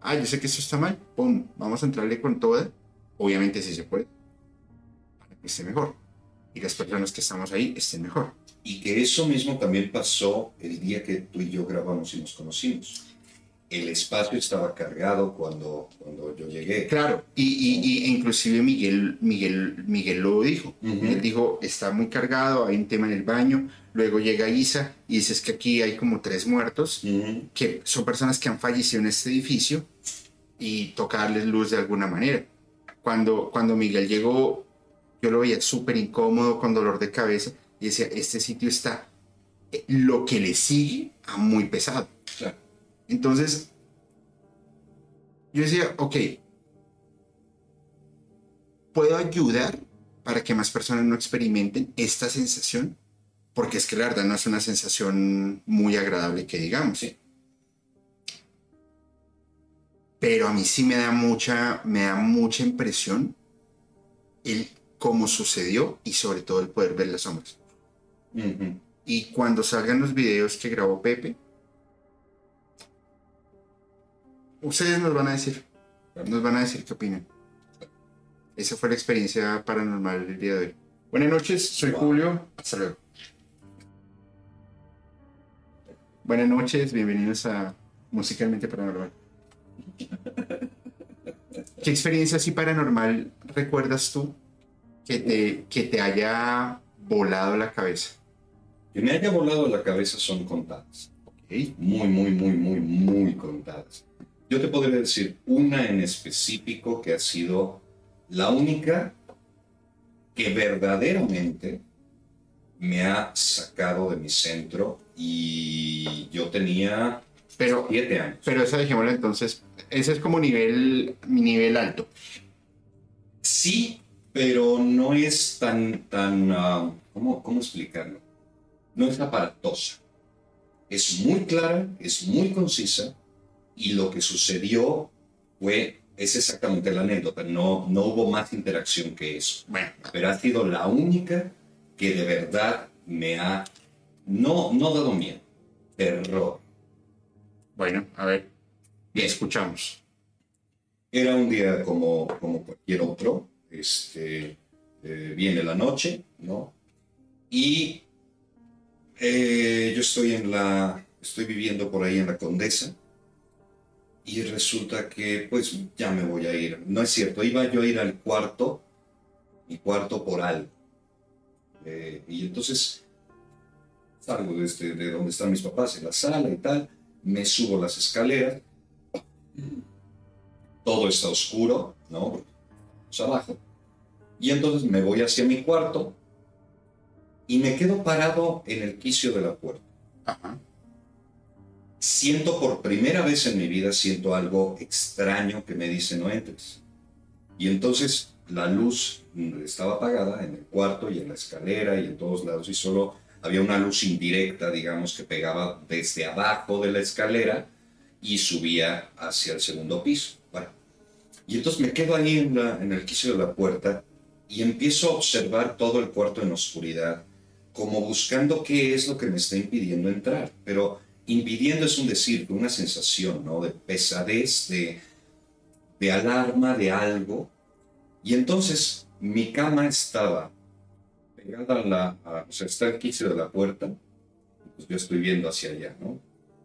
Ah, yo sé que eso está mal. Pum, vamos a entrarle con toda. Obviamente sí se puede. Para que esté mejor. Y las personas que estamos ahí estén mejor. Y que eso mismo también pasó el día que tú y yo grabamos y nos conocimos. El espacio estaba cargado cuando, cuando yo llegué. Claro, y, y- y inclusive Miguel, Miguel, Miguel lo dijo. Él dijo, está muy cargado, hay un tema en el baño. Luego llega Isa y dices que aquí hay como tres muertos, que son personas que han fallecido en este edificio y toca darles luz de alguna manera. Cuando, cuando Miguel llegó, yo lo veía súper incómodo, con dolor de cabeza, y decía, este sitio está eh, lo que le sigue a muy pesado. Claro. Entonces, yo decía, ok, puedo ayudar para que más personas no experimenten esta sensación, porque es que la verdad no es una sensación muy agradable que digamos. Sí. Pero a mí sí me da mucha, me da mucha impresión el cómo sucedió y sobre todo el poder ver las sombras. Y cuando salgan los videos que grabó Pepe, ustedes nos van a decir, nos van a decir qué opinan. Esa fue la experiencia paranormal del día de hoy. Buenas noches, soy Wow. Julio. Hasta luego. Buenas noches, bienvenidos a Musicalmente Paranormal. ¿Qué experiencia así paranormal recuerdas tú que te, que te haya volado la cabeza? Que me haya volado la cabeza son contadas. ¿Ok? Muy, muy, muy, muy, muy contadas. Yo te podría decir una en específico que ha sido la única que verdaderamente me ha sacado de mi centro y yo tenía Pero, siete años. pero esa dejémosla entonces, ese es como nivel, nivel alto. Sí, pero no es tan, tan, ah, ¿cómo, ¿cómo explicarlo? No es aparatosa. Es muy clara, es muy concisa y lo que sucedió fue, es exactamente la anécdota, no, no hubo más interacción que eso. Bueno, Pero ha sido la única que de verdad me ha, no, no dado miedo, terror. bueno, a ver, Bien. escuchamos. Era un día como, como cualquier otro. Este, eh, viene la noche, ¿no? Y eh, yo estoy en la, estoy viviendo por ahí en la Condesa. Y resulta que, pues, ya me voy a ir. No es cierto, iba yo a ir al cuarto, mi cuarto por algo. Eh, y entonces salgo de, este, de donde están mis papás, en la sala y tal. Me subo las escaleras todo está oscuro, ¿no? Pues abajo. Y entonces me voy hacia mi cuarto y me quedo parado en el quicio de la puerta. Ajá. Siento por primera vez en mi vida, siento algo extraño que me dice no entres. Y entonces la luz estaba apagada en el cuarto y en la escalera y en todos lados y solo había una luz indirecta, digamos, que pegaba desde abajo de la escalera y subía hacia el segundo piso. Y entonces me quedo ahí en el quicio de la puerta y empiezo a observar todo el cuarto en oscuridad, como buscando qué es lo que me está impidiendo entrar. Pero impidiendo es un decir, una sensación, ¿no? De pesadez, de, de alarma, de algo. Y entonces mi cama estaba pegada a la, a- o sea, está el quicio de la puerta, pues yo estoy viendo hacia allá, ¿no?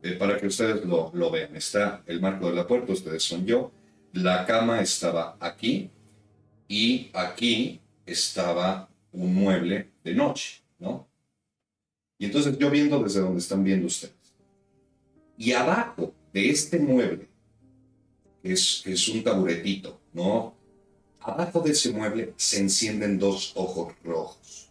Eh, para que ustedes lo, lo vean. Está el marco de la puerta, ustedes son yo. La cama estaba aquí y aquí estaba un mueble de noche, ¿no? Y entonces yo viendo desde donde están viendo ustedes. Y abajo de este mueble, que es, es un taburetito, ¿no? Abajo de ese mueble se encienden dos ojos rojos.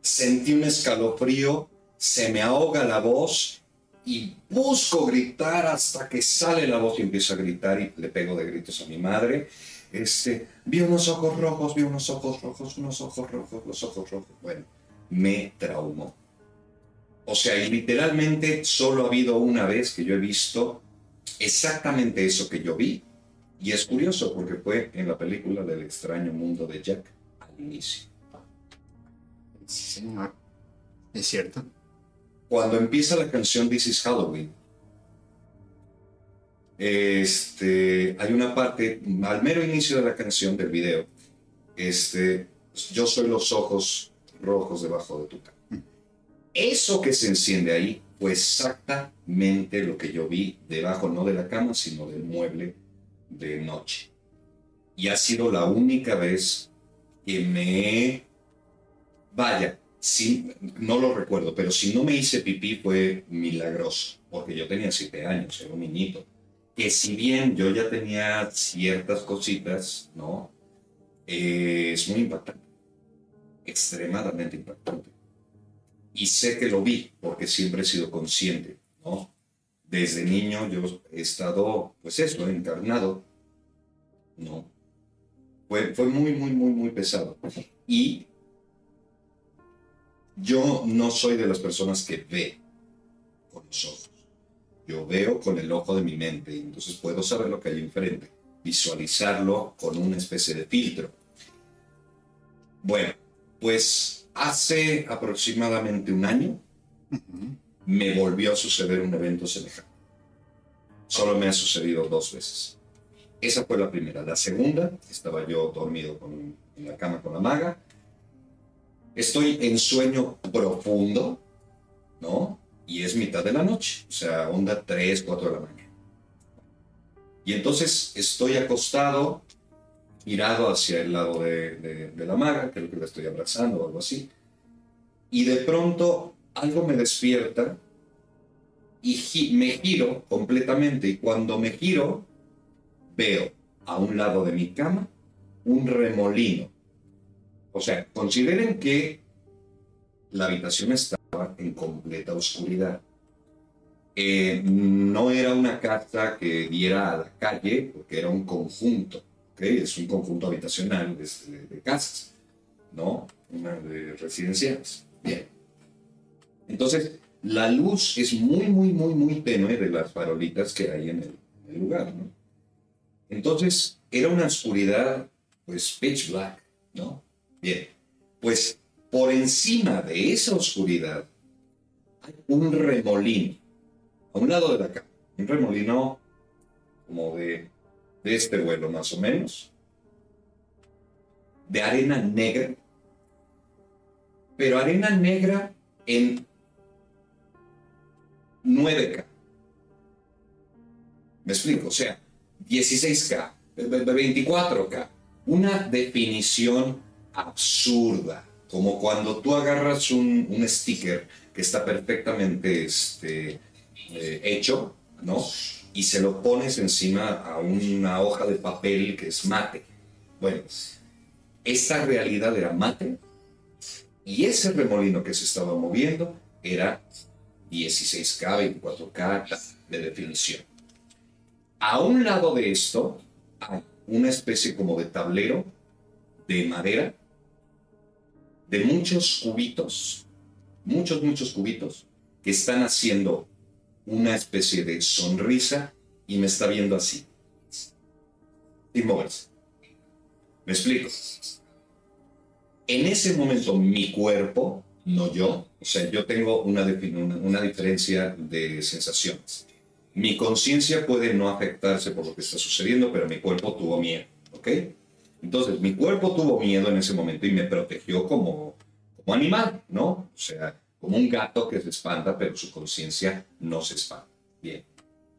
Sentí un escalofrío, se me ahoga la voz y busco gritar hasta que sale la voz y empiezo a gritar y le pego de gritos a mi madre. Este, vi unos ojos rojos, vi unos ojos rojos, unos ojos rojos, los ojos rojos. Bueno, me traumó. O sea, y literalmente solo ha habido una vez que yo he visto exactamente eso que yo vi. Y es curioso porque fue en la película del extraño mundo de Jack al inicio. Sí, señor. Es cierto. Cuando empieza la canción This is Halloween, este, hay una parte, al mero inicio de la canción, del video, este, yo soy los ojos rojos debajo de tu cama. Eso que se enciende ahí fue exactamente lo que yo vi debajo, no de la cama, sino del mueble de noche. Y ha sido la única vez que me... Vaya, sí, no lo recuerdo, pero si no me hice pipí fue milagroso, porque yo tenía siete años, era un niñito. Que si bien yo ya tenía ciertas cositas, ¿no? Eh, es muy impactante, extremadamente impactante. Y sé que lo vi, porque siempre he sido consciente, ¿no? Desde niño yo he estado, pues eso, encarnado, ¿no? Fue, fue muy, muy, muy, muy pesado. Y yo no soy de las personas que ve con los ojos. Yo veo con el ojo de mi mente, entonces puedo saber lo que hay enfrente, visualizarlo con una especie de filtro. Bueno, pues hace aproximadamente un año me volvió a suceder un evento semejante. Solo me ha sucedido dos veces. Esa fue la primera. La segunda, estaba yo dormido con, en la cama con la maga. Estoy en sueño profundo, ¿no? Y es mitad de la noche, o sea, onda 3, 4 de la mañana. Y entonces estoy acostado, mirado hacia el lado de, de, de la maga, creo que la estoy abrazando o algo así. Y de pronto algo me despierta y me giro completamente. Y cuando me giro, veo a un lado de mi cama un remolino. O sea, consideren que la habitación estaba en completa oscuridad. Eh, no era una casa que diera a la calle, porque era un conjunto, ¿okay? es un conjunto habitacional de, casas, ¿no? Una de residenciales. Bien. Entonces, la luz es muy, muy, muy, muy tenue de las farolitas que hay en el, en el lugar, ¿no? Entonces, era una oscuridad, pues, pitch black, ¿no? Bien, pues, por encima de esa oscuridad hay un remolino, a un lado de la cama, un remolino como de, de este vuelo más o menos, de arena negra, pero arena negra en 9K. ¿Me explico? O sea, 16K, 24K. Una definición absurda, como cuando tú agarras un, un sticker que está perfectamente este, eh, hecho, ¿no? Y se lo pones encima a una hoja de papel que es mate. Bueno, esta realidad era mate y ese remolino que se estaba moviendo era 16K, 24K de definición. A un lado de esto hay una especie como de tablero de madera de muchos cubitos, muchos, muchos cubitos que están haciendo una especie de sonrisa y me está viendo así. Sin moverse. ¿Me explico? En ese momento mi cuerpo, no yo, o sea, yo tengo una, una, una diferencia de sensaciones. Mi conciencia puede no afectarse por lo que está sucediendo, pero mi cuerpo tuvo miedo, ¿ok? Entonces, mi cuerpo tuvo miedo en ese momento y me protegió como, como animal, ¿no? O sea, como un gato que se espanta, pero su conciencia no se espanta. Bien.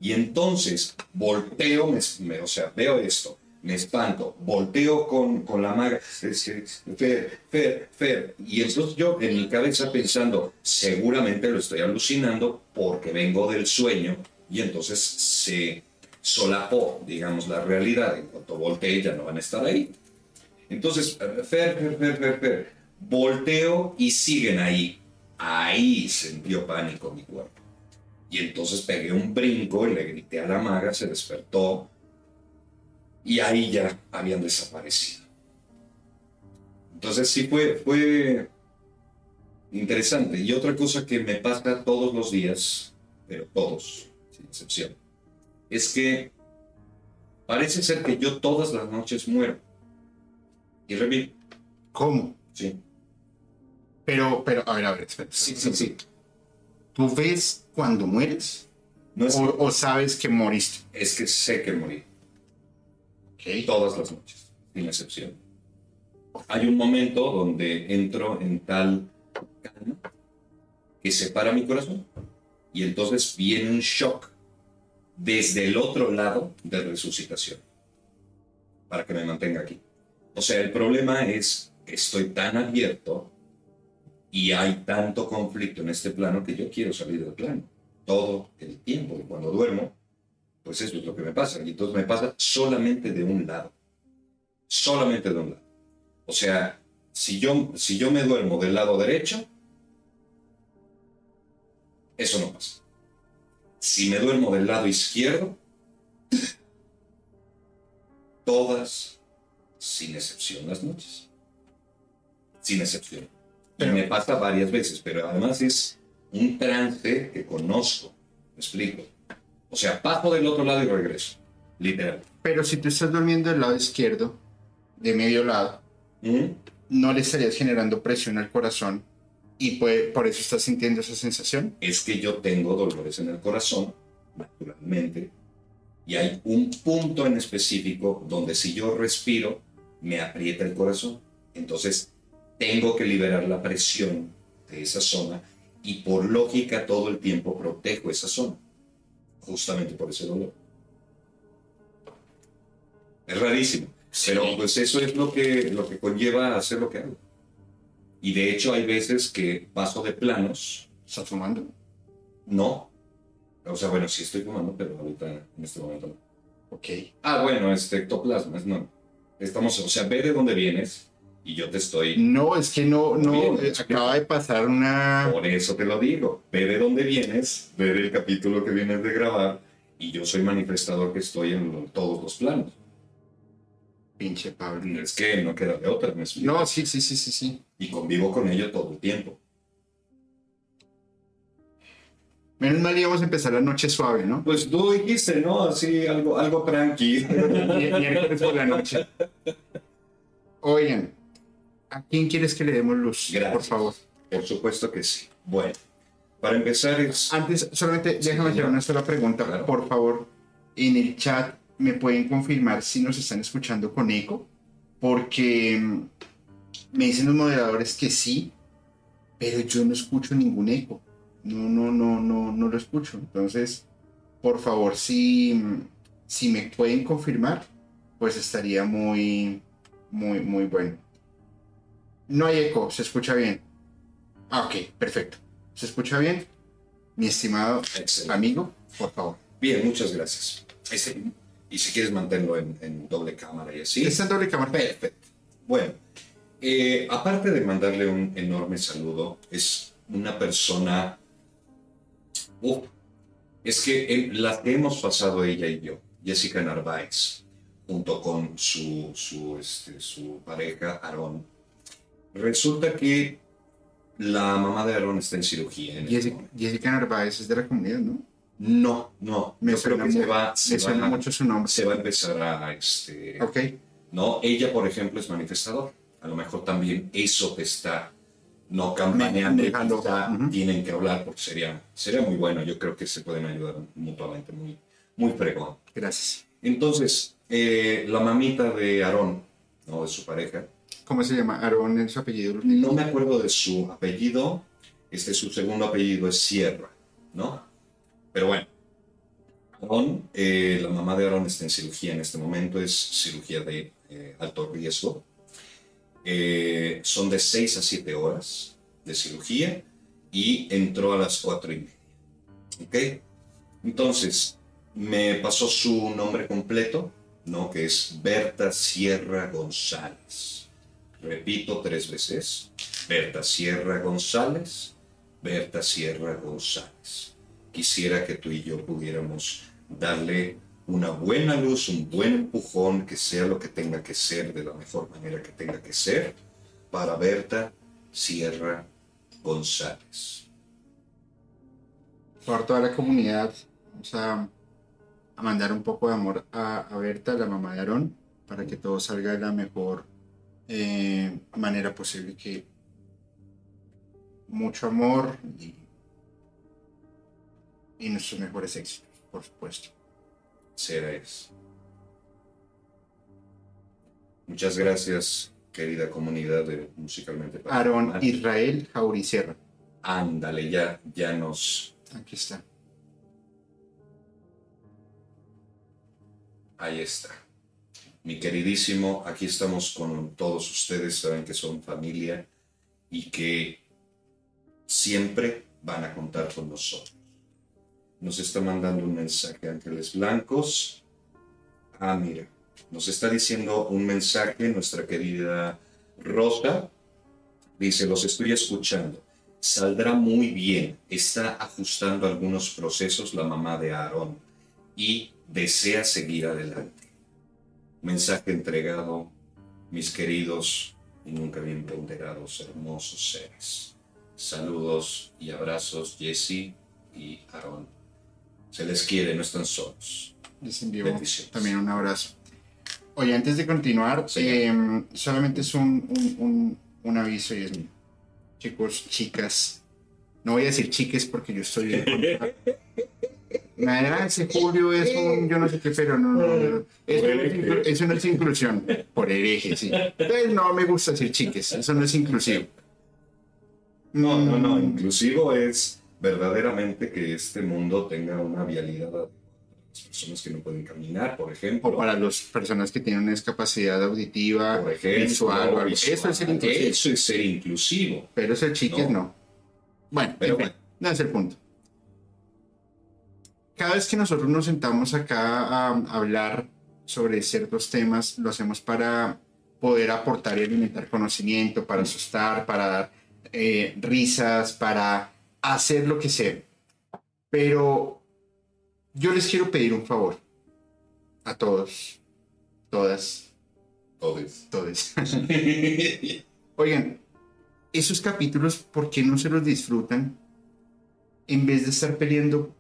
Y entonces, volteo, me, me, o sea, veo esto, me espanto, volteo con, con la maga, Fer, Fer, Fer, y entonces yo en mi cabeza pensando, seguramente lo estoy alucinando porque vengo del sueño, y entonces se solapó, digamos, la realidad, en cuanto voltee ya no van a estar ahí. Entonces, Fer, Fer, Fer, Fer, Fer, volteo y siguen ahí. Ahí sentió pánico mi cuerpo. Y entonces pegué un brinco y le grité a la maga, se despertó, y ahí ya habían desaparecido. Entonces sí fue, fue interesante. Y otra cosa que me pasa todos los días, pero todos, sin excepción, es que parece ser que yo todas las noches muero. Y revivo. ¿Cómo? Sí. Pero, pero, a ver, a ver, espera. Sí, sí, sí. ¿Tú ves cuando mueres? No es, O, o sabes que moriste? es que sé que morí. Ok. Todas las noches, sin excepción. Hay un momento donde entro en tal calma que separa mi corazón y entonces viene un shock desde el otro lado de resucitación para que me mantenga aquí. O sea, el problema es que estoy tan abierto y hay tanto conflicto en este plano que yo quiero salir del plano todo el tiempo. Y cuando duermo, pues eso es lo que me pasa. Y entonces me pasa solamente de un lado. Solamente de un lado. O sea, si yo, si yo me duermo del lado derecho, eso no pasa. Si me duermo del lado izquierdo, todas, sin excepción, las noches. Sin excepción. Y me pasa varias veces, pero además es un trance que conozco. ¿Me explico? O sea, paso del otro lado y regreso. Literal. Pero si tú estás durmiendo del lado izquierdo, de medio lado, ¿Mm? no le estarías generando presión al corazón y puede- por eso estás sintiendo esa sensación. Es que yo tengo dolores en el corazón, naturalmente, y hay un punto en específico donde si yo respiro, me aprieta el corazón. Entonces, tengo que liberar la presión de esa zona y por lógica todo el tiempo protejo esa zona, justamente por ese dolor. Es rarísimo, pero pues eso es lo que, lo que conlleva hacer lo que hago. Y de hecho hay veces que paso de planos ¿Estás fumando? no. O sea, bueno, sí estoy fumando, pero ahorita en este momento no. Ok. Ah, bueno, este ectoplasma, es no. Estamos, o sea, ve de dónde vienes y yo te estoy. No, es que no, no, Bien, eh, acaba de pasar una... Por eso te lo digo. Ve de dónde vienes, ve del capítulo que vienes de grabar y yo soy manifestador que estoy en todos los planos. Pinche Pablo. Es que no queda de otra, me explico. No, sí, sí, sí, sí, sí. Y convivo con ello todo el tiempo. Menos mal íbamos a empezar la noche suave, ¿no? Pues tú dijiste, ¿no? Así, algo, algo tranquilo. Mier- Miércoles por la noche. Oigan, ¿a quién quieres que le demos luz? Gracias. Por favor. Por supuesto que sí. Bueno, para empezar es. Antes, solamente déjame hacer una sola pregunta. Claro. Por favor, en el chat me pueden confirmar si nos están escuchando con eco, porque mm, me dicen los moderadores que sí, pero yo no escucho ningún eco. No, no, no, no, no lo escucho. Entonces, por favor, si, mm, si me pueden confirmar, pues estaría muy, muy, muy bueno. No hay eco, se escucha bien. Ah, ok, perfecto. ¿Se escucha bien? Mi estimado Excelente. amigo, por favor. Bien, muchas gracias. Y si quieres mantenerlo en, en doble cámara y así. Está en doble cámara. Perfecto. Bueno, eh, aparte de mandarle un enorme saludo, es una persona... Es que las que hemos pasado ella y yo, Jessica Narváez, junto con su, su, este, su pareja, Aarón, resulta que la mamá de Aarón está en cirugía. En este Jessica. Jessica Narváez es de la comunidad, ¿no? No, no, Me yo creo que se va, se Me va- mucho su nombre. se va a empezar a... Este, Ok. ¿no? Ella, por ejemplo, es manifestador. A lo mejor también eso te está no campaneando quizá ujú. tienen que hablar porque sería, sería muy bueno. Yo creo que se pueden ayudar mutuamente, muy, muy fregón. Gracias. Entonces, eh, la mamita de Aarón, ¿no? De su pareja, ¿Cómo se llama? Aarón en su apellido. no me acuerdo de su apellido, este su segundo apellido es Sierra, ¿no? Pero bueno, Aarón, eh, la mamá de Aarón está en cirugía en este momento, es cirugía de eh, alto riesgo. Eh, son de 6 a 7 horas de cirugía y entró a las 4 y media. ¿Ok? Entonces, me pasó su nombre completo, ¿no? Que es Berta Sierra González. Repito tres veces. Berta Sierra González, Berta Sierra González. Quisiera que tú y yo pudiéramos darle una buena luz, un buen empujón, que sea lo que tenga que ser, de la mejor manera que tenga que ser, para Berta Sierra González. Por toda la comunidad, vamos a, a mandar un poco de amor a, a Berta, la mamá de Aarón, para que todo salga de la mejor eh, manera posible. Que mucho amor y, y nuestros mejores éxitos, por supuesto. Será es. Muchas gracias, querida comunidad de Musicalmente Normal. Israel Jauricerra. Ándale, ya, ya nos... Aquí está. Ahí está. Mi queridísimo, aquí estamos con todos ustedes, saben que son familia y que siempre van a contar con nosotros. Nos está mandando un mensaje Ángeles Blancos. Ah, mira, nos está diciendo un mensaje nuestra querida Rosa. Dice, los estoy escuchando. Saldrá muy bien. Está ajustando algunos procesos la mamá de Aarón y desea seguir adelante. Mensaje entregado, mis queridos y nunca bien ponderados hermosos seres. Saludos y abrazos, Jesse y Aarón. Se les quiere, no están solos. Les envío Bendiciones. también un abrazo. Oye, antes de continuar, Sí. eh, solamente es un, un- un- un aviso y es mío. Chicos, chicas, no voy a decir chiques porque yo estoy. Nada, ese Julio es un yo no sé qué, pero no, no, no. Eso, no es, inclu- eso no es inclusión. Por hereje, sí. Entonces no me gusta decir chiques, eso no es inclusivo. No, no, no. Mm, Inclusivo es verdaderamente que este mundo tenga una vialidad para las personas que no pueden caminar, por ejemplo. O para las personas que tienen una discapacidad auditiva, por ejemplo, visual o visual. Eso es ser inclusivo. Eso es ser inclusivo. Pero ser chiques No. no. Bueno, Pero bueno. no es el punto. Cada vez que nosotros nos sentamos acá a hablar sobre ciertos temas, lo hacemos para poder aportar y alimentar conocimiento, para asustar, para dar eh, risas, para hacer lo que sea. Pero yo les quiero pedir un favor a todos, todas, Todos. todos. Oigan, esos capítulos, ¿por qué no se los disfrutan en vez de estar peleando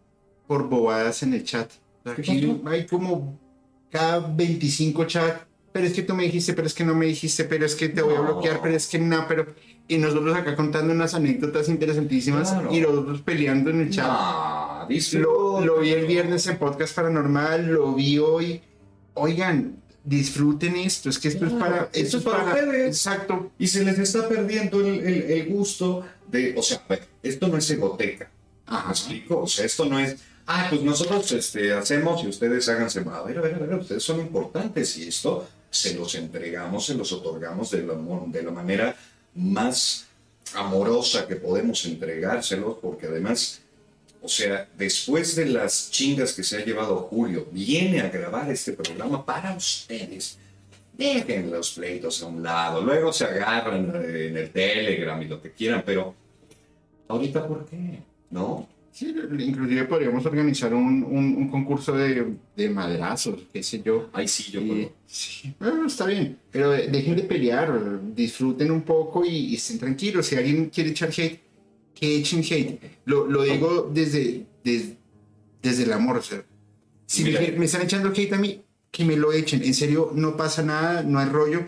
por bobadas en el chat? Aquí hay como cada 25 chats, pero es que tú me dijiste, pero es que no me dijiste, pero es que te voy a bloquear, pero es que no, pero... Y nosotros acá contando unas anécdotas interesantísimas Claro. y los otros peleando en el chat. No, Lo, lo vi el viernes en Podcast Paranormal, lo vi hoy. Oigan, disfruten esto, es que esto es para... esto es para ustedes. Exacto. Y se les está perdiendo el, el- el gusto de, o sea, esto no es egoteca. Ajá. ¿Me explico? O sea, esto no es, ah, pues nosotros este, hacemos y ustedes háganse. A ver, a ver, a ver, ustedes son importantes y esto se los entregamos, se los otorgamos de la, de la manera más amorosa que podemos entregárselos, porque además, o sea, después de las chingas que se ha llevado Julio, viene a grabar este programa para ustedes. Dejen los pleitos a un lado, luego se agarran eh, en el Telegram y lo que quieran, pero ahorita, ¿por qué? ¿No? Sí, inclusive podríamos organizar un, un- un concurso de, de madrazos, qué sé yo. Ay, sí, yo Y- puedo. sí, bueno, está bien, pero de- dejen de pelear, disfruten un poco y, y estén tranquilos. Si alguien quiere echar hate, que echen hate. Lo, lo digo desde, des- desde el amor. O sea, si me, me están echando hate a mí, que me lo echen. En serio, no pasa nada, no hay rollo.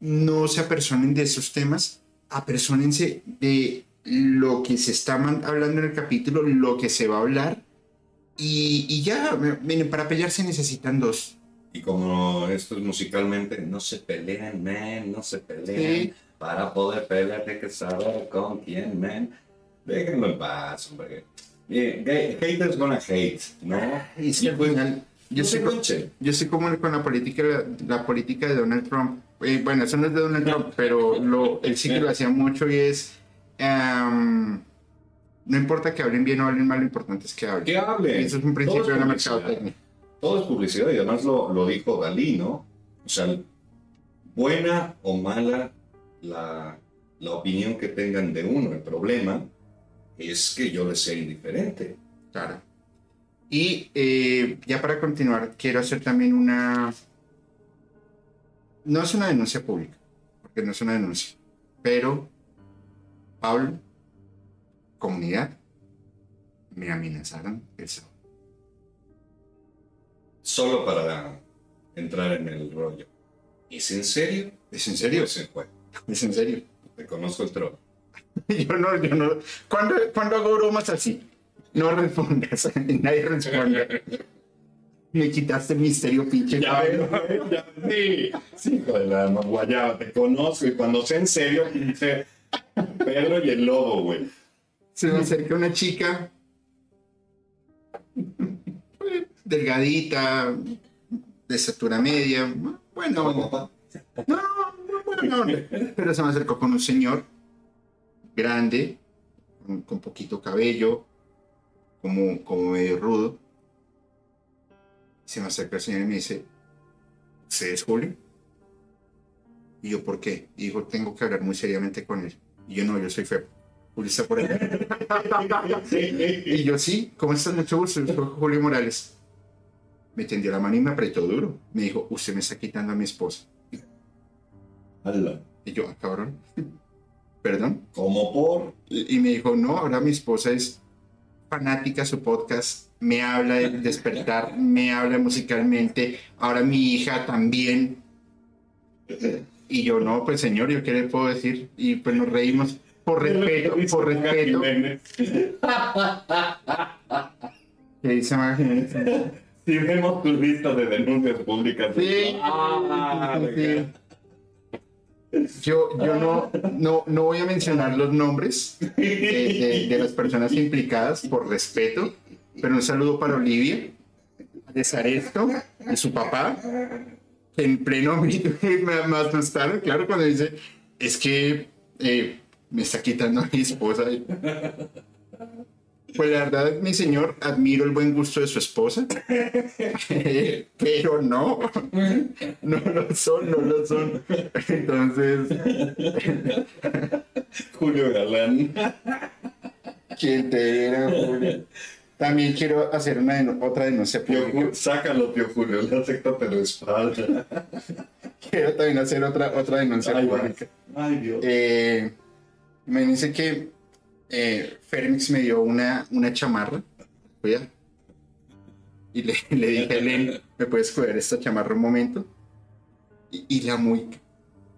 No se apersonen de esos temas, apersónense de lo que se está hablando en el capítulo, lo que se va a hablar. Y, y ya, miren, para pelear se necesitan dos. Y como esto es musicalmente, no se peleen, man, no se peleen. Sí. Para poder pelear hay que saber con quién, man. Déjenlo en paz, hombre. Haters gonna hate, ¿no? Y es que al final, yo no sé se co- conchen. yo como con la política, la, política de Donald Trump. Eh, bueno, eso no es de Donald Trump, pero lo, él sí que lo hacía mucho y es. Em, no importa que hablen bien o hablen mal, lo importante es que hablen. Que hablen. Eso es un principio Todo de la mercadotecnia. Todo es publicidad y además lo, lo dijo Dalí, ¿no? O sea, buena o mala la, la opinión que tengan de uno, el problema es que yo les sea indiferente. Claro. Y eh, ya para continuar, quiero hacer también una... No es una denuncia pública, porque no es una denuncia, pero Pablo, comunidad, me amenazaron el sábado. Solo para entrar en el rollo. ¿Es en serio? ¿Es en serio? En juego. ¿Es en serio? Te conozco el trono. Yo no, yo no. ¿Cuándo, cuándo hago bromas así? No respondas, nadie responde. Me quitaste el misterio, pinche Pablo. ya, sí. Sí, hijo de la guayaba, te conozco y cuando sea en serio, dice Pedro y el lobo, güey. Se me acerca una chica delgadita, de estatura media. Bueno, no, no, bueno, no, pero se me acercó con un señor grande, con, con poquito cabello, como, como medio rudo. Se me acerca el señor y me dice, ¿usted es Julio? Y yo, ¿por qué? Y dijo, tengo que hablar muy seriamente con él. Y yo, no, yo soy Feo. Julio está por ahí. Y yo, sí, ¿cómo estás? Mucho gusto, soy Julio Morales. Me tendió la mano y me apretó duro. Me dijo, usted me está quitando a mi esposa. Y yo, ah, cabrón. ¿Perdón? Como por. Y me dijo, no, ahora mi esposa es fanática de su podcast, me habla de despertar, me habla musicalmente, ahora mi hija también. Y yo, no, pues señor, ¿yo qué le puedo decir? Y pues nos reímos por respeto, por respeto. ¿Qué dice Maga Jiménez? Si vemos tu lista de denuncias públicas. Sí, Ah, sí. Yo, yo no, no, no voy a mencionar los nombres de, de- de las personas implicadas por respeto, pero un saludo para Olivia, de Saresto, de su papá, en pleno me, me, asustaron, claro, cuando dice, es que eh, me está quitando a mi esposa. Pues la verdad, mi señor, admiro el buen gusto de su esposa, pero no, no lo son, no lo son. Entonces, Julio Galán. ¿quién te era, Julio? También quiero hacer una otra denuncia. Ju- sácalo, tío Julio. La secta te respalda. Quiero también hacer otra, otra denuncia Ay, pública. Ay, Dios. Eh, imagínense que eh, Fermix me dio una, una chamarra. Y le, le dije a Elen, ¿me puedes cuidar esta chamarra un momento? Y, y la muy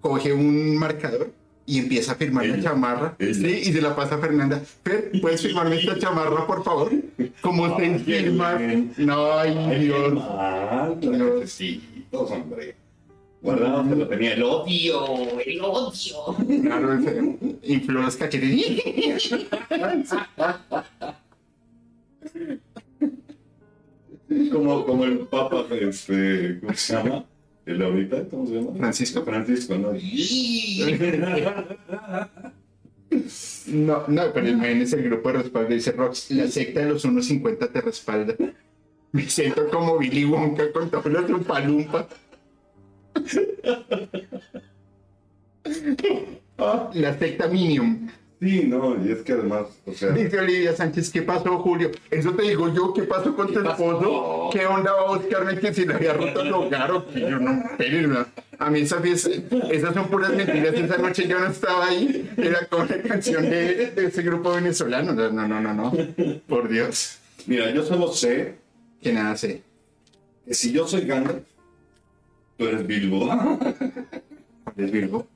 coge un marcador y empieza a firmar la chamarra. Sí, y se la pasa a Fernanda. Fer, ¿puedes firmarme esta chamarra, por favor? Como se Ay, firma. Elen. No, ay, Dios. mal. Dios. Necesitos, hombre. Guardado se lo tenía el odio. El odio. Claro, infló los cachetes. Como, como el Papa, este, ¿cómo se llama? El ahorita, ¿cómo se llama? Francisco. Francisco, ¿no? No, no, pero imagínense el grupo de respaldo. Dice Rox, la secta de los 1.50 te respalda. Me siento como Billy Wonka con todos los Lumpa Ah, La secta Minium. Sí, no, y es que además, o sea, Dice Olivia Sánchez, ¿qué pasó, Julio? Eso te digo yo, ¿qué pasó con tu esposo? ¿Qué onda va a buscarme que si le había roto el hogar o que yo no? Espérenme, A mí esa fiesta, esas son puras mentiras. Esa noche yo no estaba ahí. Era como la canción de, de ese grupo venezolano. No, no, no, no, no. Por Dios. mira, yo solo sé Que nada sé. que si yo soy Gandalf, tú eres Bilbo. ¿Es Virgo?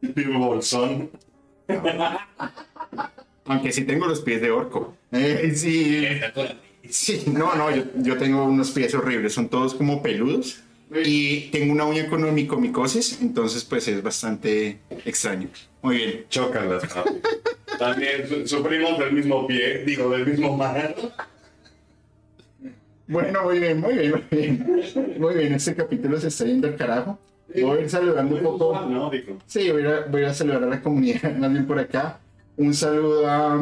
Bilbo Bolsón. Aunque sí tengo los pies de orco. Eh, sí. Sí, no, no, yo, yo tengo unos pies horribles. Son todos como peludos. Y tengo una uña con micomicosis. Entonces, pues es bastante extraño. Muy bien. Chócalas, papi. También su- sufrimos del mismo pie, digo, del mismo mar. Bueno, muy bien, muy bien, muy bien. Muy bien, este capítulo se está yendo al carajo. Voy a ir saludando un poco. No. Sí, voy a, voy a saludar a la comunidad, más bien por acá. Un saludo a.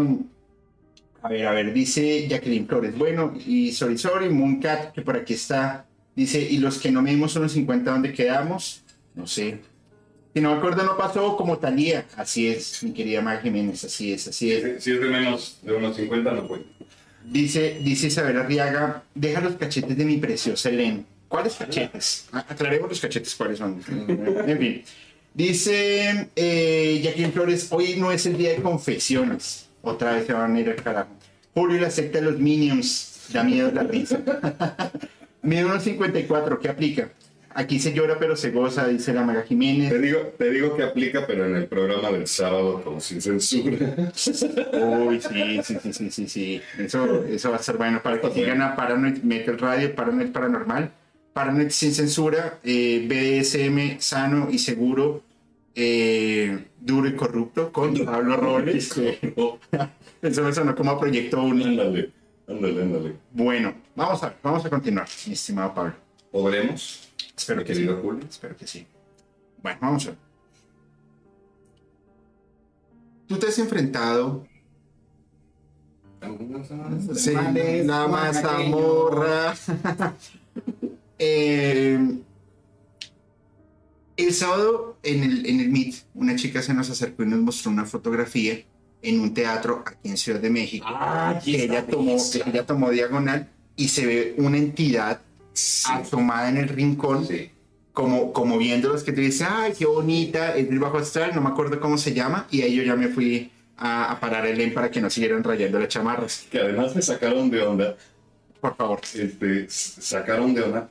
A ver, a ver, dice Jacqueline Flores. Bueno, y Sorry Sorry, Mooncat, que por aquí está. Dice, ¿y los que no medimos unos 50 dónde quedamos? No sé. Si no me acuerdo, no pasó como Talía. Así es, mi querida Mar Jiménez, así es, así es. Si es de menos de unos 50, no puede. Dice, dice Isabel Arriaga, deja los cachetes de mi preciosa Helen. ¿Cuáles cachetes? A- Aclaremos los cachetes cuáles son. En fin. Dice eh, Jacqueline Flores, hoy no es el día de confesiones. Otra vez se van a ir al carajo. Julio y la secta de los Minions. Da miedo la risa. Mide unos 54, ¿qué aplica? Aquí se llora pero se goza, dice la Maga Jiménez. Te digo, te digo que aplica, pero en el programa del sábado, como sin censura. Uy, sí, sí, sí, sí, sí, sí. Eso, eso va a ser bueno para que sigan a Paranoid Metal Radio, Paranoid Paranormal, Paranoid sin censura, eh, BDSM sano y seguro, eh, duro y corrupto con Pablo Robles. Eso me sonó como a Proyecto 1. Ándale, ándale, ándale. Bueno, vamos a, vamos a continuar, mi estimado Pablo. ¿Podremos? Espero mi que sí. Julio. Espero que sí. Bueno, vamos a ver. Tú te has enfrentado Sí, la mazamorra. Eh, el sábado en el, en el Meet, una chica se nos acercó y nos mostró una fotografía en un teatro aquí en Ciudad de México. Ah, que ella tomó, que ella tomó diagonal y se ve una entidad asomada en el rincón, Sí. como, como viéndolos que te dice, ay, qué bonita, es del bajo astral, no me acuerdo cómo se llama, y ahí yo ya me fui a, a parar el EN para que no siguieran rayando las chamarras. Que además me sacaron de onda. Por favor. Este, sacaron de onda.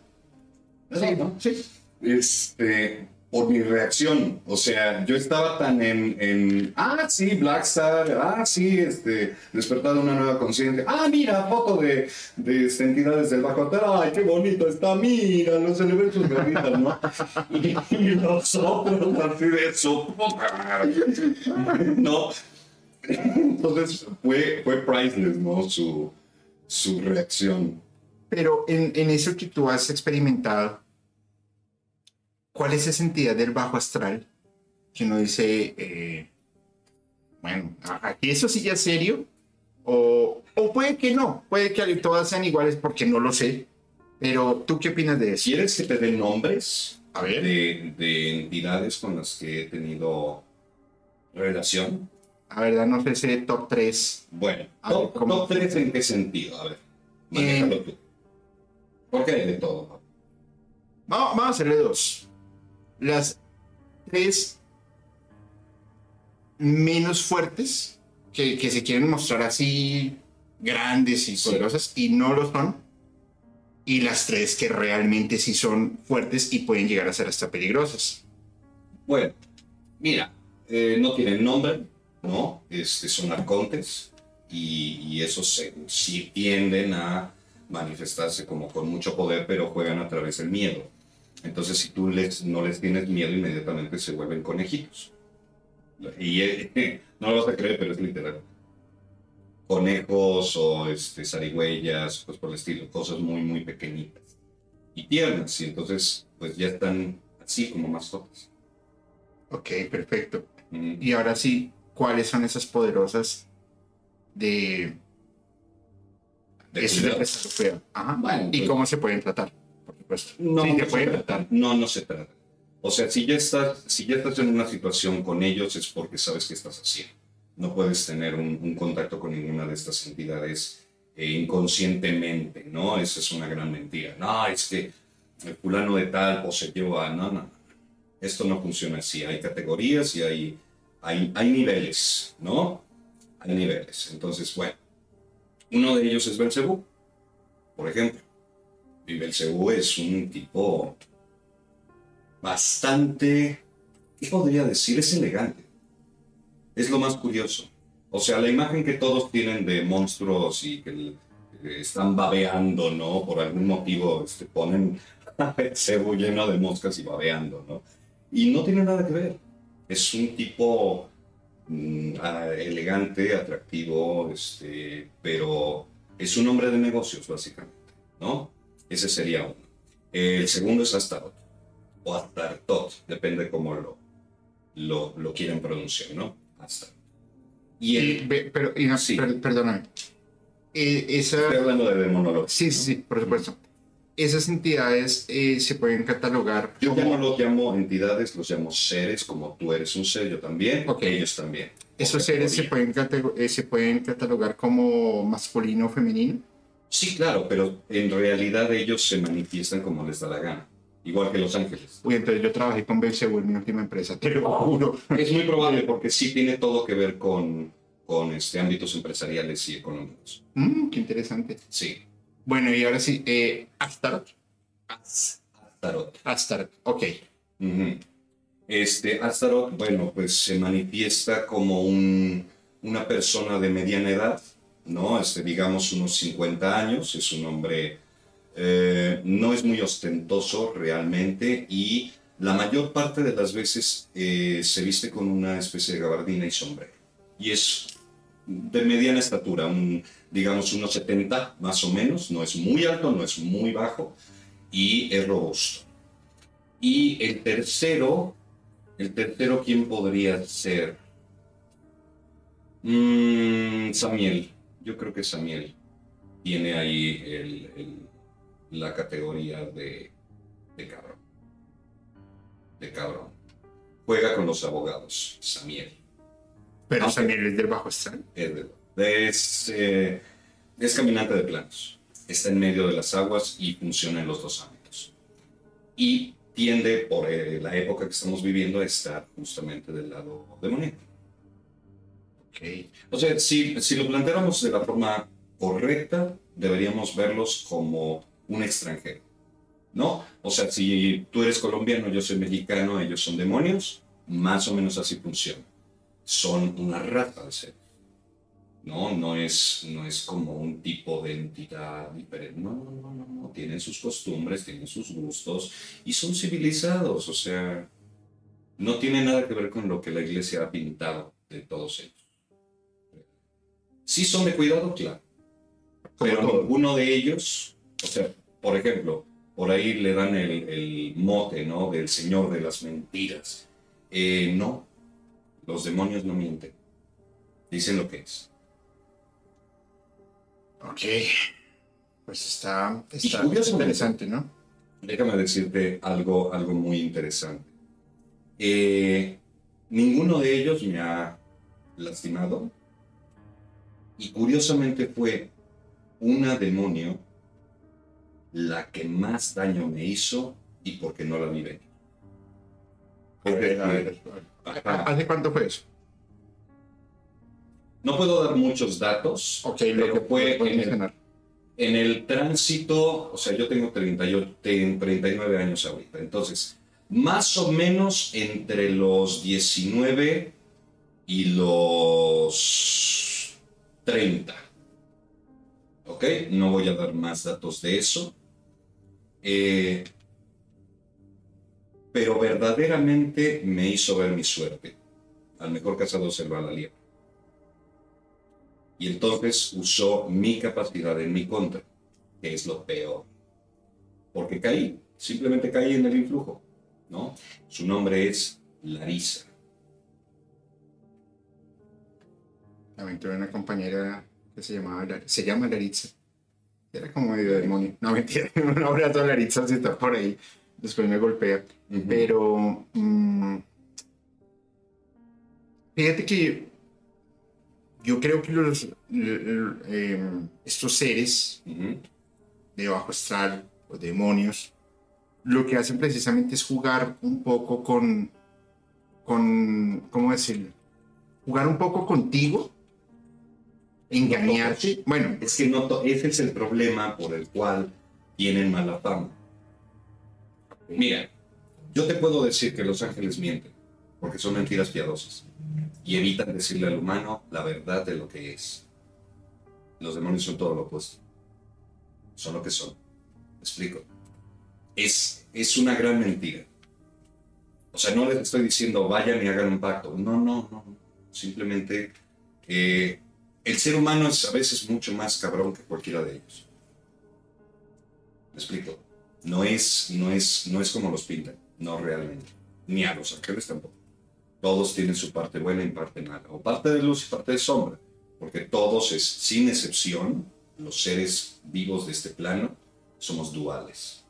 Sí, sí. Este, por mi reacción. O sea, yo estaba tan en, en ah, sí, Blackstar, ah, sí, este, despertar de una nueva conciencia. Ah, mira, foto de, de este, entidades del bajo. Ay, qué bonito está, mira, los celebré sus gorritas, ¿no? Y, y los otros así de su puta. No. Entonces fue, fue priceless, ¿no? Su, su reacción. Pero en, en eso que tú has experimentado, ¿cuál es esa entidad del bajo astral que uno dice, eh, bueno, aquí eso sí ya es serio? O, o puede que no, puede que todas sean iguales porque no lo sé. Pero tú qué opinas de eso? ¿Quieres que te dé nombres? A ver. de, de entidades con las que he tenido relación. A ver, danos ese top 3. Bueno, A ver, top, ¿cómo? top 3 en qué sentido? A ver, manéjalo tú. Porque hay de todo. Vamos, vamos a hacerle dos. Las tres menos fuertes que, que se quieren mostrar así grandes y Sí. poderosas y no lo son. Y las tres que realmente sí son fuertes y pueden llegar a ser hasta peligrosas. Bueno, mira, eh, no tienen nombre, ¿no? Este, son arcontes y, y esos sí tienden a manifestarse como con mucho poder, pero juegan a través del miedo. Entonces, si tú les, no les tienes miedo, inmediatamente se vuelven conejitos. Y eh, no lo vas a creer, pero es literal. Conejos o este, zarigüeyas, pues por el estilo, cosas muy, muy pequeñitas y tiernas. Y entonces, pues ya están así como mascotas. Ok, perfecto. Mm. Y ahora sí, ¿cuáles son esas poderosas de... Ajá. Bueno, ¿Y pues- cómo se pueden tratar? Supuesto. No, sí, no se trata. tratar. No, no se trata. O sea, si ya estás, si ya estás en una situación con ellos es porque sabes qué estás haciendo. No puedes tener un, un contacto con ninguna de estas entidades eh, inconscientemente, ¿no? Esa es una gran mentira. No, es que el fulano de tal poseyó a... No, no. Esto no funciona así. Hay categorías y hay, hay, hay niveles, ¿no? Hay niveles. Entonces, bueno, uno de ellos es Belcebú, por ejemplo. Y Belcebú es un tipo bastante, ¿qué podría decir? Es elegante. Es lo más curioso. O sea, la imagen que todos tienen de monstruos y que están babeando, ¿no? Por algún motivo este, ponen a Belcebú lleno de moscas y babeando, ¿no? Y no tiene nada que ver. Es un tipo mm, ah, elegante, atractivo, este, pero es un hombre de negocios, básicamente, ¿no? Ese sería uno. El segundo es Astaroth, o Astartot, depende cómo lo, lo, lo quieren pronunciar, ¿no? Astaroth. Y el, Y ve- pero, y no, Sí. per- perdóname. Eh, esa, estoy hablando de demonología. sí, sí, por supuesto. Esas entidades eh, se pueden catalogar Yo como- no los llamo entidades, los llamo seres, como tú eres un ser, yo también, Ok. ellos también. esos seres se pueden, eh, se pueden catalogar como masculino o femenino. Sí, claro, pero en realidad ellos se manifiestan como les da la gana, igual que los ángeles. Uy, entonces yo trabajé con Belcebú en mi última empresa, te lo juro. Es muy probable porque sí tiene todo que ver con, con este, ámbitos empresariales y económicos. Mm, qué interesante. Sí. Bueno, y ahora sí, eh, Astaroth. Tarot. Astaroth, ok. Este, Astaroth, bueno, pues se manifiesta como un- una persona de mediana edad, ¿no? Este, digamos unos 50 años, es un hombre, eh, no es muy ostentoso realmente y la mayor parte de las veces eh, se viste con una especie de gabardina y sombrero. Y es de mediana estatura, un, digamos unos 70 más o menos, no es muy alto, no es muy bajo y es robusto. Y el tercero, el tercero, ¿quién podría ser? Mm, Samiel, yo creo que Samiel tiene ahí el- el- la categoría de, de cabrón. De cabrón. Juega con los abogados, Samiel. Pero Ok. también es del bajo astral. Es, de- es, eh, es caminante de planos. Está en medio de las aguas y funciona en los dos ámbitos. Y tiende, por eh, la época que estamos viviendo, a estar justamente del lado demoníaco. Ok. O sea, si, si lo planteáramos de la forma correcta, deberíamos verlos como un extranjero. ¿No? O sea, si tú eres colombiano, yo soy mexicano, ellos son demonios, más o menos así funciona. Son una raza de seres. No, no es, no es como un tipo de entidad diferente. No, no, no, no, no. Tienen sus costumbres, tienen sus gustos y son civilizados. O sea, no tiene nada que ver con lo que la iglesia ha pintado de todos ellos. Sí son de cuidado, claro. Pero todo. ninguno de ellos, o sea, por ejemplo, por ahí le dan el, el mote, ¿no? Del señor de las mentiras. Eh, no, los demonios no mienten. Dicen lo que es. Ok. Pues está, está interesante, ¿no? Déjame decirte algo, algo muy interesante. Eh, ninguno de ellos me ha lastimado. Y curiosamente fue una demonio la que más daño me hizo y porque no la vi venir. ¿Hace cuánto fue eso? No puedo dar muchos datos, Ok, pero lo que fue en el, mencionar. en el tránsito, o sea, yo tengo 38, ten- 39 años ahorita, entonces, más o menos entre los 19 y los 30. ¿Ok? No voy a dar más datos de eso. Eh, pero verdaderamente me hizo ver mi suerte. Al mejor cazador se va la liebre. Y entonces usó mi capacidad en mi contra, que es lo peor. Porque caí, simplemente caí en el influjo, ¿no? Su nombre es Larisa. También tuve una compañera que se llamaba, se llama Laritza. Era como medio demonio. No, mentira. Un abrazo a Laritza si está por ahí. Después me golpea. Pero mm, fíjate que yo creo que los, em, estos seres de bajo astral o demonios lo que hacen precisamente es jugar un poco con, con ¿cómo decirlo? Jugar un poco contigo, engañarte. Bueno, Es que no ese es el problema por el cual tienen mala fama. Mira, yo te puedo decir que los ángeles mienten, porque son mentiras piadosas, y evitan decirle al humano la verdad de lo que es. Los demonios son todo lo opuesto. Son lo que son. ¿Me explico? Es, es una gran mentira. O sea, no les estoy diciendo vayan y hagan un pacto. No, no, no. Simplemente eh, el ser humano es a veces mucho más cabrón que cualquiera de ellos. ¿Me explico? No es, no es, no es como los pintan, no realmente. Ni a los ángeles tampoco. Todos tienen su parte buena y parte mala, o parte de luz y parte de sombra, porque todos, es, sin excepción, los seres vivos de este plano, somos duales.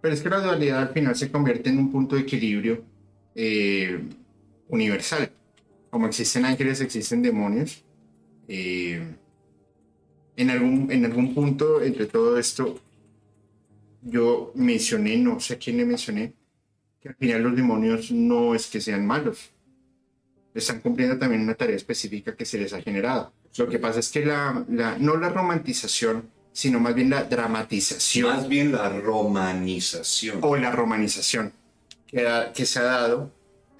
Pero es que la dualidad al final se convierte en un punto de equilibrio eh, universal. Como existen ángeles, existen demonios. Eh, en, algún, en algún punto, entre todo esto, yo mencioné, no sé a quién le mencioné, que al final los demonios no es que sean malos. Están cumpliendo también una tarea específica que se les ha generado. Lo que pasa es que la, la, no la romantización, sino más bien la dramatización. Más bien la romanización. O la romanización que, que se ha dado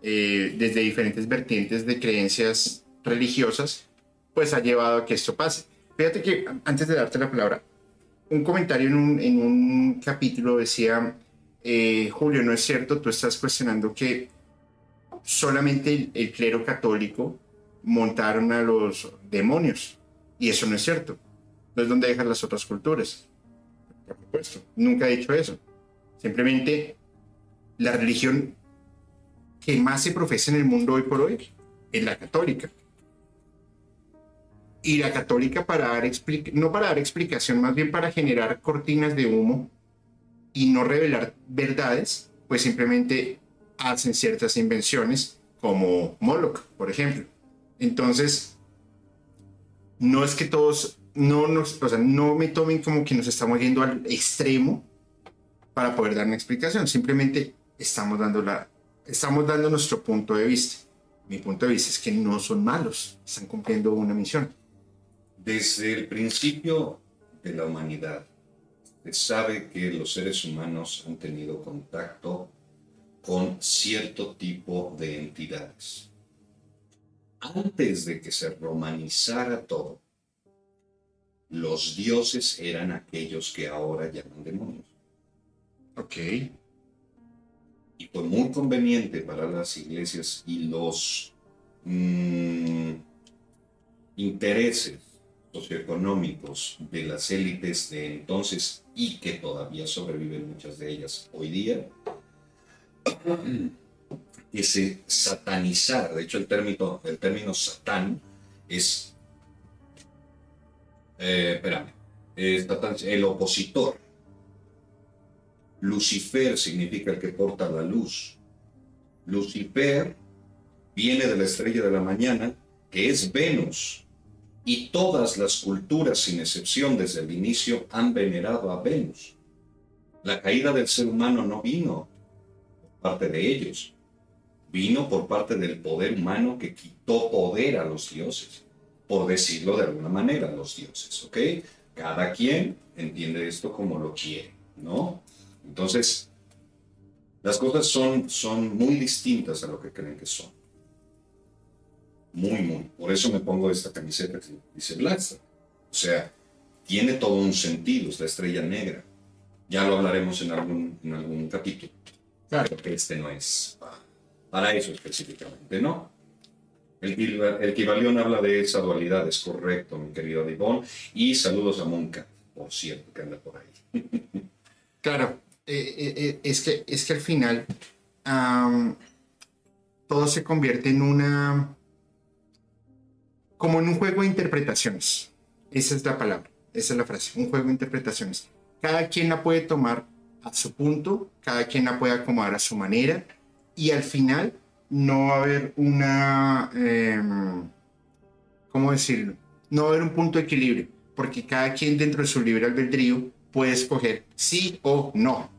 eh, desde diferentes vertientes de creencias religiosas, pues ha llevado a que esto pase. Fíjate que antes de darte la palabra, un comentario en un, en un capítulo decía, eh, Julio, no es cierto, tú estás cuestionando que solamente el, clero católico montaron a los demonios. Y eso no es cierto. No es donde dejan las otras culturas. Por supuesto, nunca he dicho eso. Simplemente la religión que más se profesa en el mundo hoy por hoy es la católica. Y la católica para dar no para dar explicación, más bien para generar cortinas de humo y no revelar verdades, pues simplemente hacen ciertas invenciones como Moloch, por ejemplo. Entonces, no es que todos, no, nos, o sea, no me tomen como que nos estamos yendo al extremo para poder dar una explicación, simplemente estamos dando la, estamos dando nuestro punto de vista. Mi punto de vista es que no son malos, están cumpliendo una misión. Desde el principio de la humanidad, se sabe que los seres humanos han tenido contacto con cierto tipo de entidades. Antes de que se romanizara todo, los dioses eran aquellos que ahora llaman demonios. Ok y fue muy conveniente para las iglesias y los mm, intereses socioeconómicos de las élites de entonces y que todavía sobreviven muchas de ellas hoy día, que se satanizara. De hecho, el término, el término satán es, eh, espérame, el opositor Lucifer significa el que porta la luz. Lucifer viene de la estrella de la mañana, que es Venus. Y todas las culturas, sin excepción desde el inicio, han venerado a Venus. La caída del ser humano no vino por parte de ellos, vino por parte del poder humano que quitó poder a los dioses, por decirlo de alguna manera, los dioses, ¿ok? Cada quien entiende esto como lo quiere, ¿no? Entonces, las cosas son, son muy distintas a lo que creen que son. Muy, muy. Por eso me pongo esta camiseta que dice Blackstar. O sea, tiene todo un sentido, es la estrella negra. Ya lo hablaremos en algún, en algún capítulo. Claro que este no es para eso específicamente, ¿no? El, el Kibalión habla de esa dualidad, es correcto, mi querido Divón. Y saludos a Monca, por cierto, que anda por ahí. claro, eh, eh, es, que, es que al final todo se convierte en una... como en un juego de interpretaciones. Esa es la palabra, esa es la frase, un juego de interpretaciones. Cada quien la puede tomar a su punto, cada quien la puede acomodar a su manera y al final no va a haber una... Em, ¿Cómo decirlo? No va a haber un punto de equilibrio, porque cada quien dentro de su libre albedrío puede escoger sí o no.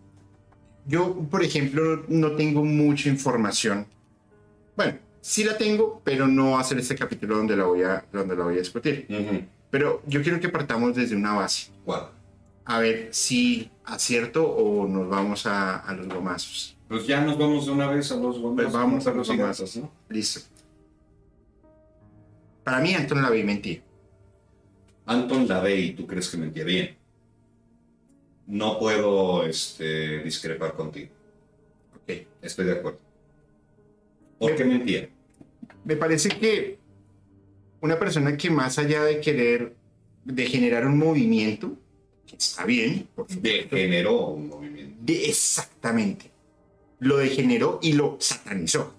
Yo, por ejemplo, no tengo mucha información. Bueno, sí la tengo, pero no va a ser este capítulo donde la voy a, donde la voy a discutir. Pero yo quiero que partamos desde una base. ¿Cuál? A ver si acierto o nos vamos a, a los gomazos. Pues ya nos vamos de una vez a los gomazos. Pues vamos a los gomazos, ¿no? Listo. Para mí, Anton Lavey mentía. Anton Lavey, ¿tú crees que mentía bien? No puedo este, discrepar contigo. Ok. Estoy de acuerdo. ¿Por qué mentía? me parece que una persona que más allá de querer, de generar un movimiento, que está bien, por supuesto, Degeneró un movimiento. de- exactamente, lo degeneró y lo satanizó.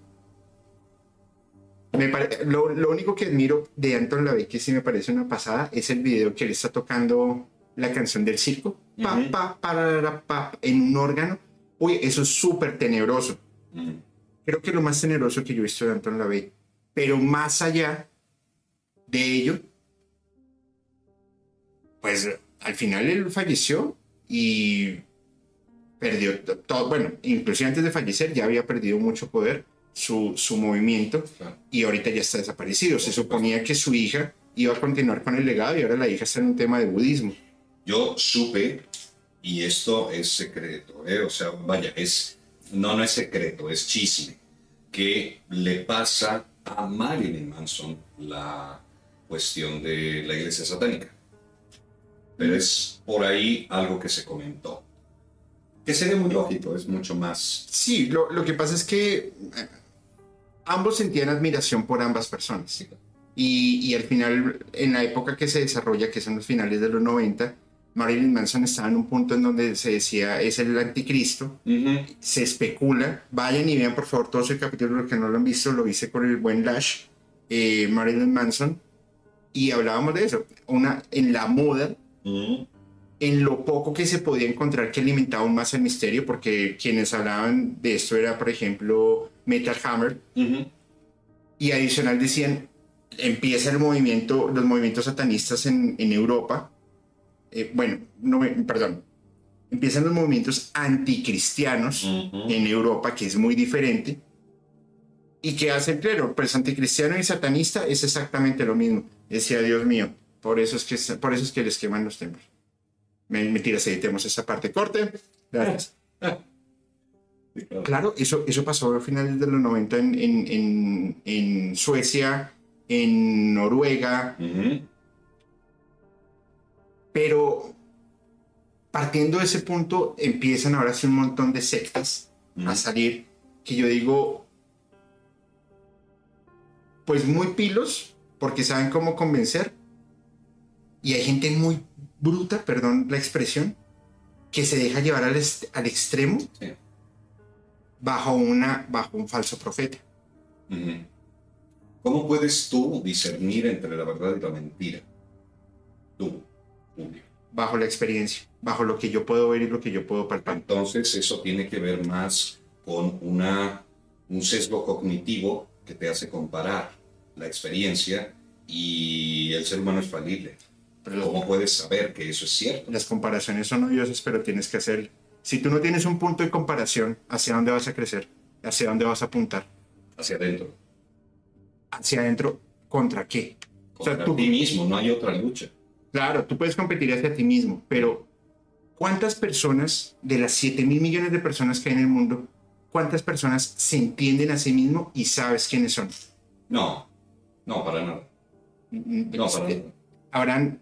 Me pare- lo, lo único que admiro de Anton LaVey, que sí me parece una pasada, es el video que él está tocando la canción del circo, pa, pa, pararara, pa, en un órgano. Uy, eso es súper tenebroso. Mm. Creo que lo más tenebroso que yo he visto de Anton LaVey. Pero más allá de ello, pues al final él falleció y perdió to- todo. Bueno, inclusive antes de fallecer ya había perdido mucho poder su, su movimiento Claro. y ahorita ya está desaparecido. Se suponía que su hija iba a continuar con el legado y ahora la hija está en un tema de budismo. Yo supe, y esto es secreto, ¿eh? o sea, vaya, es, no, no es secreto, es chisme, que le pasa a Marilyn Manson la cuestión de la iglesia satánica. Pero es por ahí algo que se comentó. Que sería muy lógico, es mucho más... Sí, lo, lo que pasa es que eh, ambos sentían admiración por ambas personas. Y, y al final, en la época que se desarrolla, que son los finales de los 90, Marilyn Manson estaba en un punto en donde se decía es el anticristo, se especula, vayan y vean por favor todos el capítulo, los que no lo han visto, lo hice con el buen Lash, eh, Marilyn Manson, y hablábamos de eso, una, en la moda, en lo poco que se podía encontrar que alimentaba aún más el misterio, porque quienes hablaban de esto era, por ejemplo, Metal Hammer, y adicional decían, empieza el movimiento, los movimientos satanistas en, en Europa, eh, bueno, no, me- perdón, empiezan los movimientos anticristianos en Europa, que es muy diferente, y que hace el clero, pues anticristiano y satanista es exactamente lo mismo, decía Dios mío, por eso es que, por eso es que les queman los templos. Me- Mentiras, editemos esa parte, corte, gracias. Sí, claro. Claro, eso, eso pasó a finales de los 90 en, en, en, en Suecia, en Noruega. Pero partiendo de ese punto empiezan ahora sí un montón de sectas a salir que yo digo, pues muy pilos, porque saben cómo convencer, y hay gente muy bruta, perdón la expresión, que se deja llevar al, extremo Sí. bajo, una, bajo un falso profeta. ¿Cómo puedes tú discernir entre la verdad y la mentira? Tú. Bajo la experiencia, bajo lo que yo puedo ver y lo que yo puedo palpar. Entonces eso tiene que ver más con una, un sesgo cognitivo que te hace comparar la experiencia y el ser humano es falible. Pero ¿Cómo puedes saber que eso es cierto? las comparaciones son odiosas, pero tienes que hacer. Si tú no tienes un punto de comparación, ¿hacia dónde vas a crecer? ¿Hacia dónde vas a apuntar? Hacia adentro. ¿Hacia adentro? ¿Contra qué? O sea, Contra tú- ti mismo, no hay otra lucha. Claro, tú puedes competir hacia ti mismo, pero ¿cuántas personas de las 7 mil millones de personas que hay en el mundo, cuántas personas se entienden a sí mismo y sabes quiénes son? No, no, para nada. No, para nada. Habrán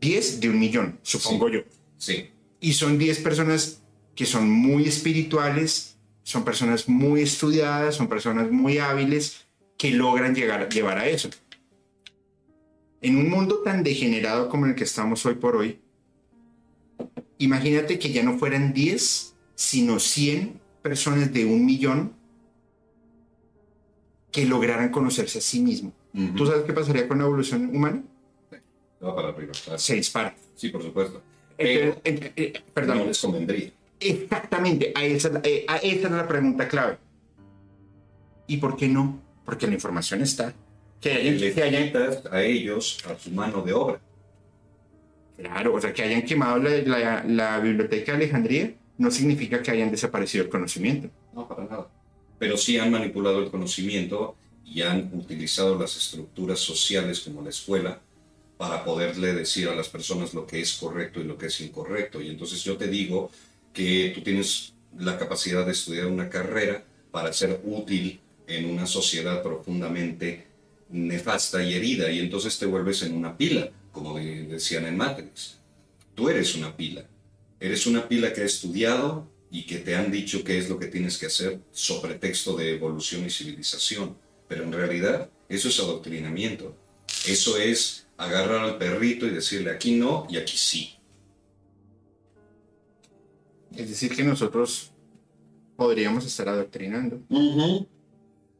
10 de un millón, supongo Sí. yo. Sí, Y son 10 personas que son muy espirituales, son personas muy estudiadas, son personas muy hábiles que logran llegar, llevar a eso. En un mundo tan degenerado como el que estamos hoy por hoy, imagínate que ya no fueran 10, sino 100 personas de un millón que lograran conocerse a sí mismo. Ujú. ¿Tú sabes qué pasaría con la evolución humana? va para arriba. claro. Se dispara. Sí, por supuesto. Pero Entonces, eh, eh, perdón. no les convendría. Exactamente, a esa, eh, a esa es la pregunta clave. ¿Y por qué no? Porque la información está. Que hayan, Les que hayan- a ellos a su mano de obra. claro, o sea, que hayan quemado la, la- la biblioteca de Alejandría no significa que hayan desaparecido el conocimiento. No, para nada. Pero sí han manipulado el conocimiento y han utilizado las estructuras sociales como la escuela para poderle decir a las personas lo que es correcto y lo que es incorrecto. Y entonces yo te digo que tú tienes la capacidad de estudiar una carrera para ser útil en una sociedad profundamente nefasta y herida y entonces te vuelves en una pila, como de- decían en Matrix. Tú eres una pila. Eres una pila que ha estudiado y que te han dicho qué es lo que tienes que hacer sobre texto de evolución y civilización. pero en realidad eso es adoctrinamiento. Eso es agarrar al perrito y decirle aquí no y aquí sí. Es decir, que nosotros podríamos estar adoctrinando.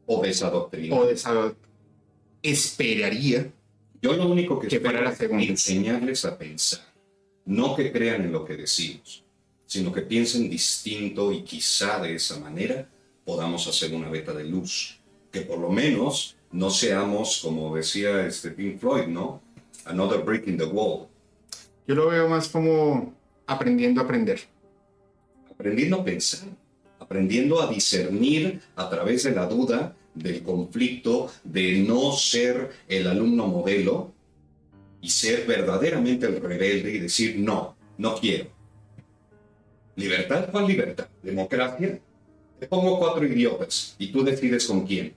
O desadoctrinando. O desadoctrinando. Esperaría. Yo lo único que, que espero para la es enseñarles a pensar. No que crean en lo que decimos, sino que piensen distinto y quizá de esa manera podamos hacer una beta de luz. Que por lo menos no seamos, como decía este Pink Floyd, ¿no? Another brick in the wall. Yo lo veo más como aprendiendo a aprender. aprendiendo a pensar, aprendiendo a discernir a través de la duda, del conflicto, de no ser el alumno modelo y ser verdaderamente el rebelde y decir no, no quiero. ¿Libertad? ¿Cuál libertad? ¿Democracia? Te pongo cuatro idiotas y tú decides con quién.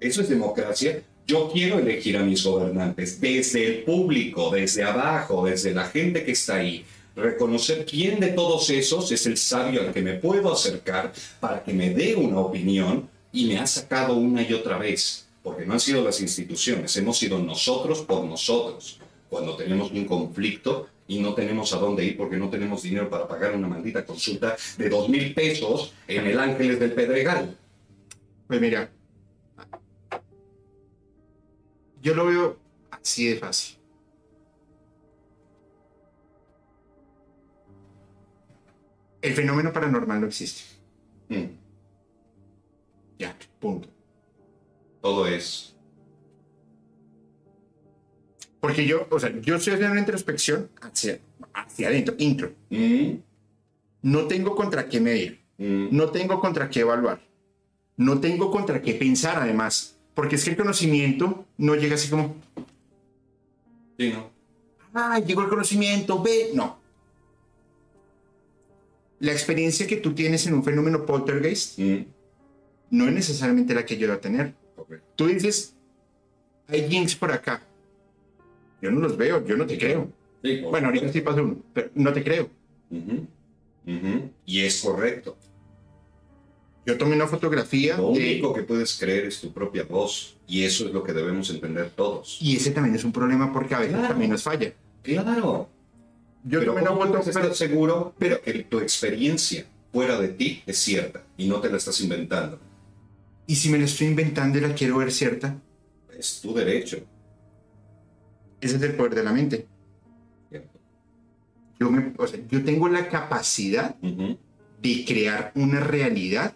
¿Eso es democracia? Yo quiero elegir a mis gobernantes desde el público, desde abajo, desde la gente que está ahí. Reconocer quién de todos esos es el sabio al que me puedo acercar para que me dé una opinión y me ha sacado una y otra vez. Porque no han sido las instituciones, hemos sido nosotros por nosotros. Cuando tenemos un conflicto y no tenemos a dónde ir porque no tenemos dinero para pagar una maldita consulta de dos mil pesos en el Ángeles del Pedregal. Pues mira, yo lo veo así de fácil. El fenómeno paranormal no existe. Mm, Ya, punto. Todo es. Porque yo, o sea, yo estoy haciendo una introspección hacia, hacia adentro, intro. Mm, No tengo contra qué medir. mm, No tengo contra qué evaluar. No tengo contra qué pensar, además. Porque es que el conocimiento no llega así como, sí, ¿no? ah, llegó el conocimiento, ve. No. La experiencia que tú tienes en un fenómeno poltergeist Mm, no es necesariamente la que yo voy a tener. ok. Tú dices, hay jinx por acá. Yo no los veo, yo no te creo. Sí, Bueno, ahorita sí pasa uno, pero no te creo. Ujú, ujú, Y es correcto. Yo tomé una fotografía Lo de... único que puedes creer es tu propia voz. Y eso es lo que debemos entender todos. Y ese también es un problema porque a veces Claro. también nos falla. Claro. Yo Pero tomé una ¿cómo foto, puedes estar pero- seguro pero- que tu experiencia fuera de ti es cierta y no te la estás inventando. Y si me la estoy inventando y la quiero ver cierta, Es tu derecho. ese es el poder de la mente. Yo, me- o sea, yo tengo la capacidad de crear una realidad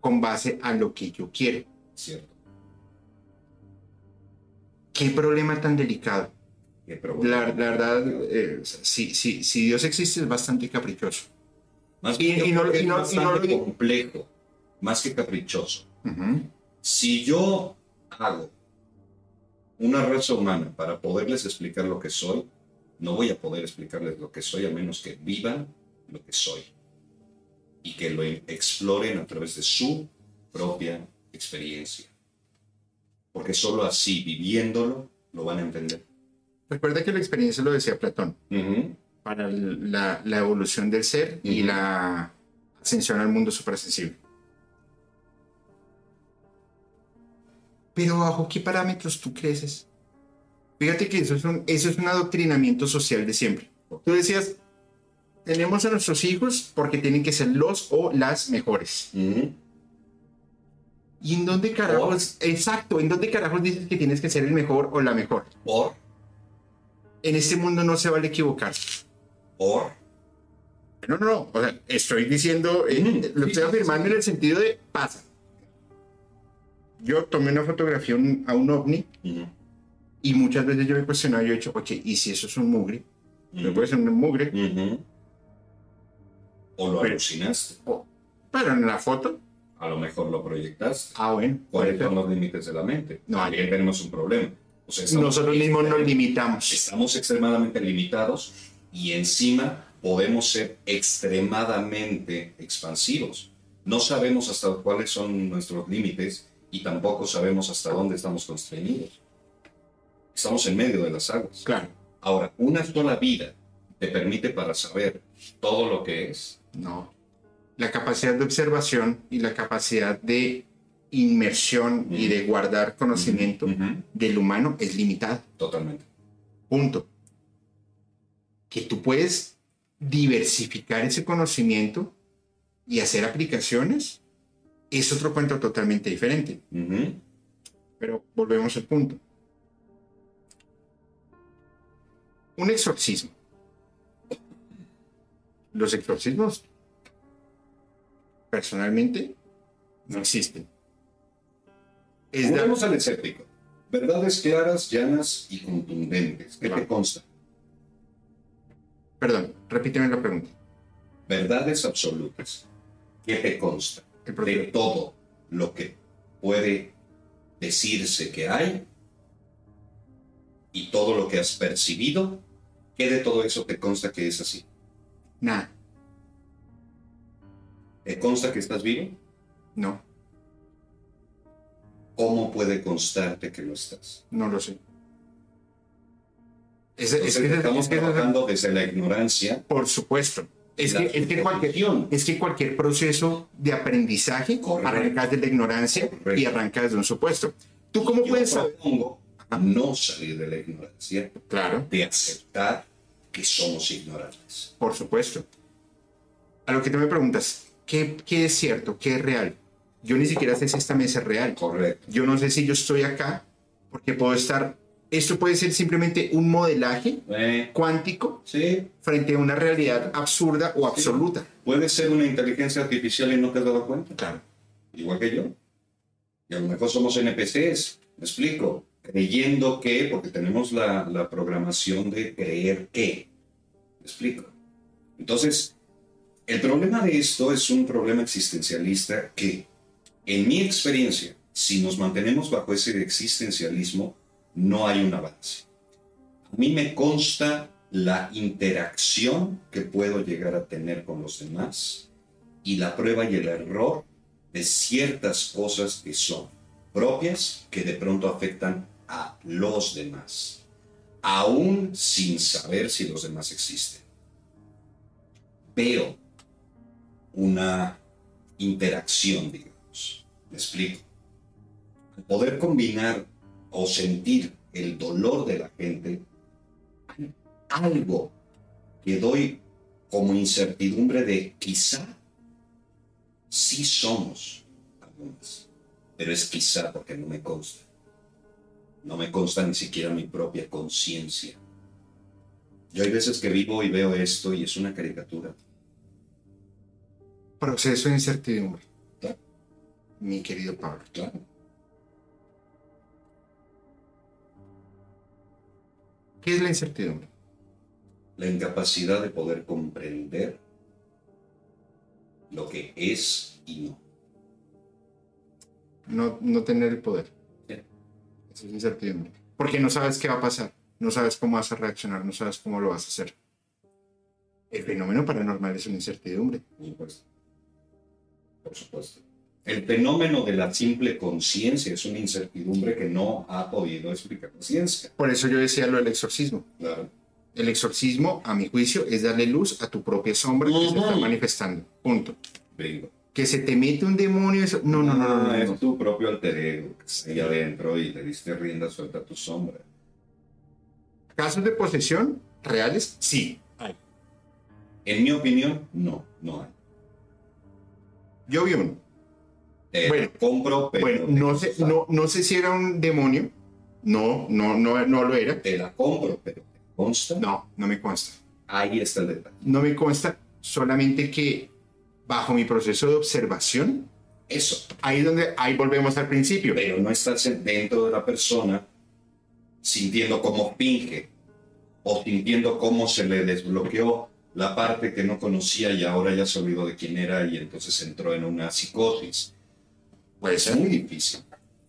con base a lo que yo quiero. Cierto. ¿Qué problema tan delicado? Qué problema. La, la verdad, eh, si, si, si Dios existe es bastante caprichoso. Más y- y no- y y lo- complejo, más que caprichoso. Ujú. Si yo hago una raza humana para poderles explicar lo que soy, no voy a poder explicarles lo que soy a menos que vivan lo que soy y que lo exploren a través de su propia experiencia. Porque solo así, viviéndolo, lo van a entender. Recuerda que la experiencia lo decía Platón, Ujú, para la, la evolución del ser y Ujú. la ascensión al mundo suprasensible. Pero bajo qué parámetros tú creces? Fíjate que eso es un, eso es un adoctrinamiento social de siempre. Tú decías, tenemos a nuestros hijos porque tienen que ser los o las mejores. ¿Y en dónde carajos, exacto, en dónde carajos dices que tienes que ser el mejor o la mejor? Por, En este mundo no se vale equivocar. por, No, no, no. O sea, estoy diciendo, eh, lo estoy afirmando en el sentido de pasa. Yo tomé una fotografía a un- a un ovni ujú, y muchas veces yo me he cuestionado, yo he dicho, ok, ¿y si eso es un mugre? ¿Me puede ser un mugre? O lo Pero- alucinaste, O- pero en la foto, a lo mejor lo proyectaste. ah, bueno. ¿Cuáles son los límites de la mente? No, También tenemos un problema. O sea, Nosotros mismos nos limitamos. Estamos extremadamente limitados y encima podemos ser extremadamente expansivos. No sabemos hasta cuáles son nuestros límites y tampoco sabemos hasta dónde estamos constreñidos. Estamos en medio de las aguas. Claro, Ahora, una sola vida te permite para saber todo lo que es. no. La capacidad de observación y la capacidad de inmersión y de guardar conocimiento del humano es limitada. Totalmente. Punto. Que tú puedes diversificar ese conocimiento y hacer aplicaciones es otro cuento totalmente diferente. Pero volvemos al punto. Un exorcismo. Los exorcismos, personalmente, no existen. Es Volvemos al escéptico. Verdades claras, llanas y contundentes. ¿Qué te consta? Perdón, repíteme la pregunta. Verdades absolutas. ¿Qué te consta? De todo lo que puede decirse que hay y todo lo que has percibido, ¿qué de todo eso te consta que es así? Nada, ¿Te consta que estás vivo? no, ¿Cómo puede constarte que lo estás? no lo sé. Es, es es estamos que- trabajando desde la ignorancia. por supuesto. Es que, es, que cualquier, es que cualquier proceso de aprendizaje Correcto. arrancas de la ignorancia Correcto. y arrancas de un supuesto. ¿Tú cómo Yo puedes saber? propongo no salir de la ignorancia, Claro. de aceptar que somos ignorantes. Por supuesto. A lo que tú me preguntas, ¿qué, qué es cierto? ¿Qué es real? Yo ni siquiera sé si esta mesa es real. Correcto. Yo no sé si yo estoy acá porque puedo estar... Esto puede ser simplemente un modelaje Eh, cuántico sí, frente a una realidad absurda o absoluta. puede ser una inteligencia artificial y no te has dado cuenta. Claro. Igual que yo. Y a lo mejor somos NPCs, me explico. Creyendo que, porque tenemos la, la programación de creer que. Me explico. Entonces, el problema de esto es un problema existencialista que, en mi experiencia, si nos mantenemos bajo ese existencialismo, no hay un avance. A mí me consta la interacción que puedo llegar a tener con los demás y la prueba y el error de ciertas cosas que son propias que de pronto afectan a los demás, aún sin saber si los demás existen. Veo una interacción, digamos. Me explico. Poder combinar o sentir el dolor de la gente, algo que doy como incertidumbre de quizá sí somos algunas, pero es quizá porque no me consta. No me consta ni siquiera mi propia conciencia. Yo hay veces que vivo y veo esto y es una caricatura. Proceso de incertidumbre. Claro. Mi querido Pablo. Claro. ¿Qué es la incertidumbre? La incapacidad de poder comprender lo que es y no. No, no tener el poder. Sí. Eso es incertidumbre. Porque no sabes qué va a pasar. No sabes cómo vas a reaccionar. No sabes cómo lo vas a hacer. El fenómeno paranormal es una incertidumbre. Por supuesto. Por supuesto. El fenómeno de la simple conciencia es una incertidumbre que no ha podido explicar la ciencia. Por eso yo decía lo del exorcismo. Claro. El exorcismo, a mi juicio, es darle luz a tu propia sombra que se está manifestando. Punto. Bingo. Que se te mete un demonio. Eso... No, no, no, no. no, no. Es tu propio alter ego que está ahí adentro y le diste rienda suelta a tu sombra. Casos de posesión reales, sí. Hay. En mi opinión, no, no hay. Yo vi uno. Te Bueno, compro, pero Bueno, no sé, no, no sé si era un demonio. No, no, no, no lo era. Te la compro, pero te consta. No, no me consta. Ahí está el detalle. No me consta solamente que bajo mi proceso de observación, Eso. ahí donde ahí volvemos al principio. Pero no estás en- dentro de la persona sintiendo cómo finge o sintiendo cómo se le desbloqueó la parte que no conocía y ahora ya se olvidó de quién era y entonces entró en una psicosis. Puede Es ser. muy difícil.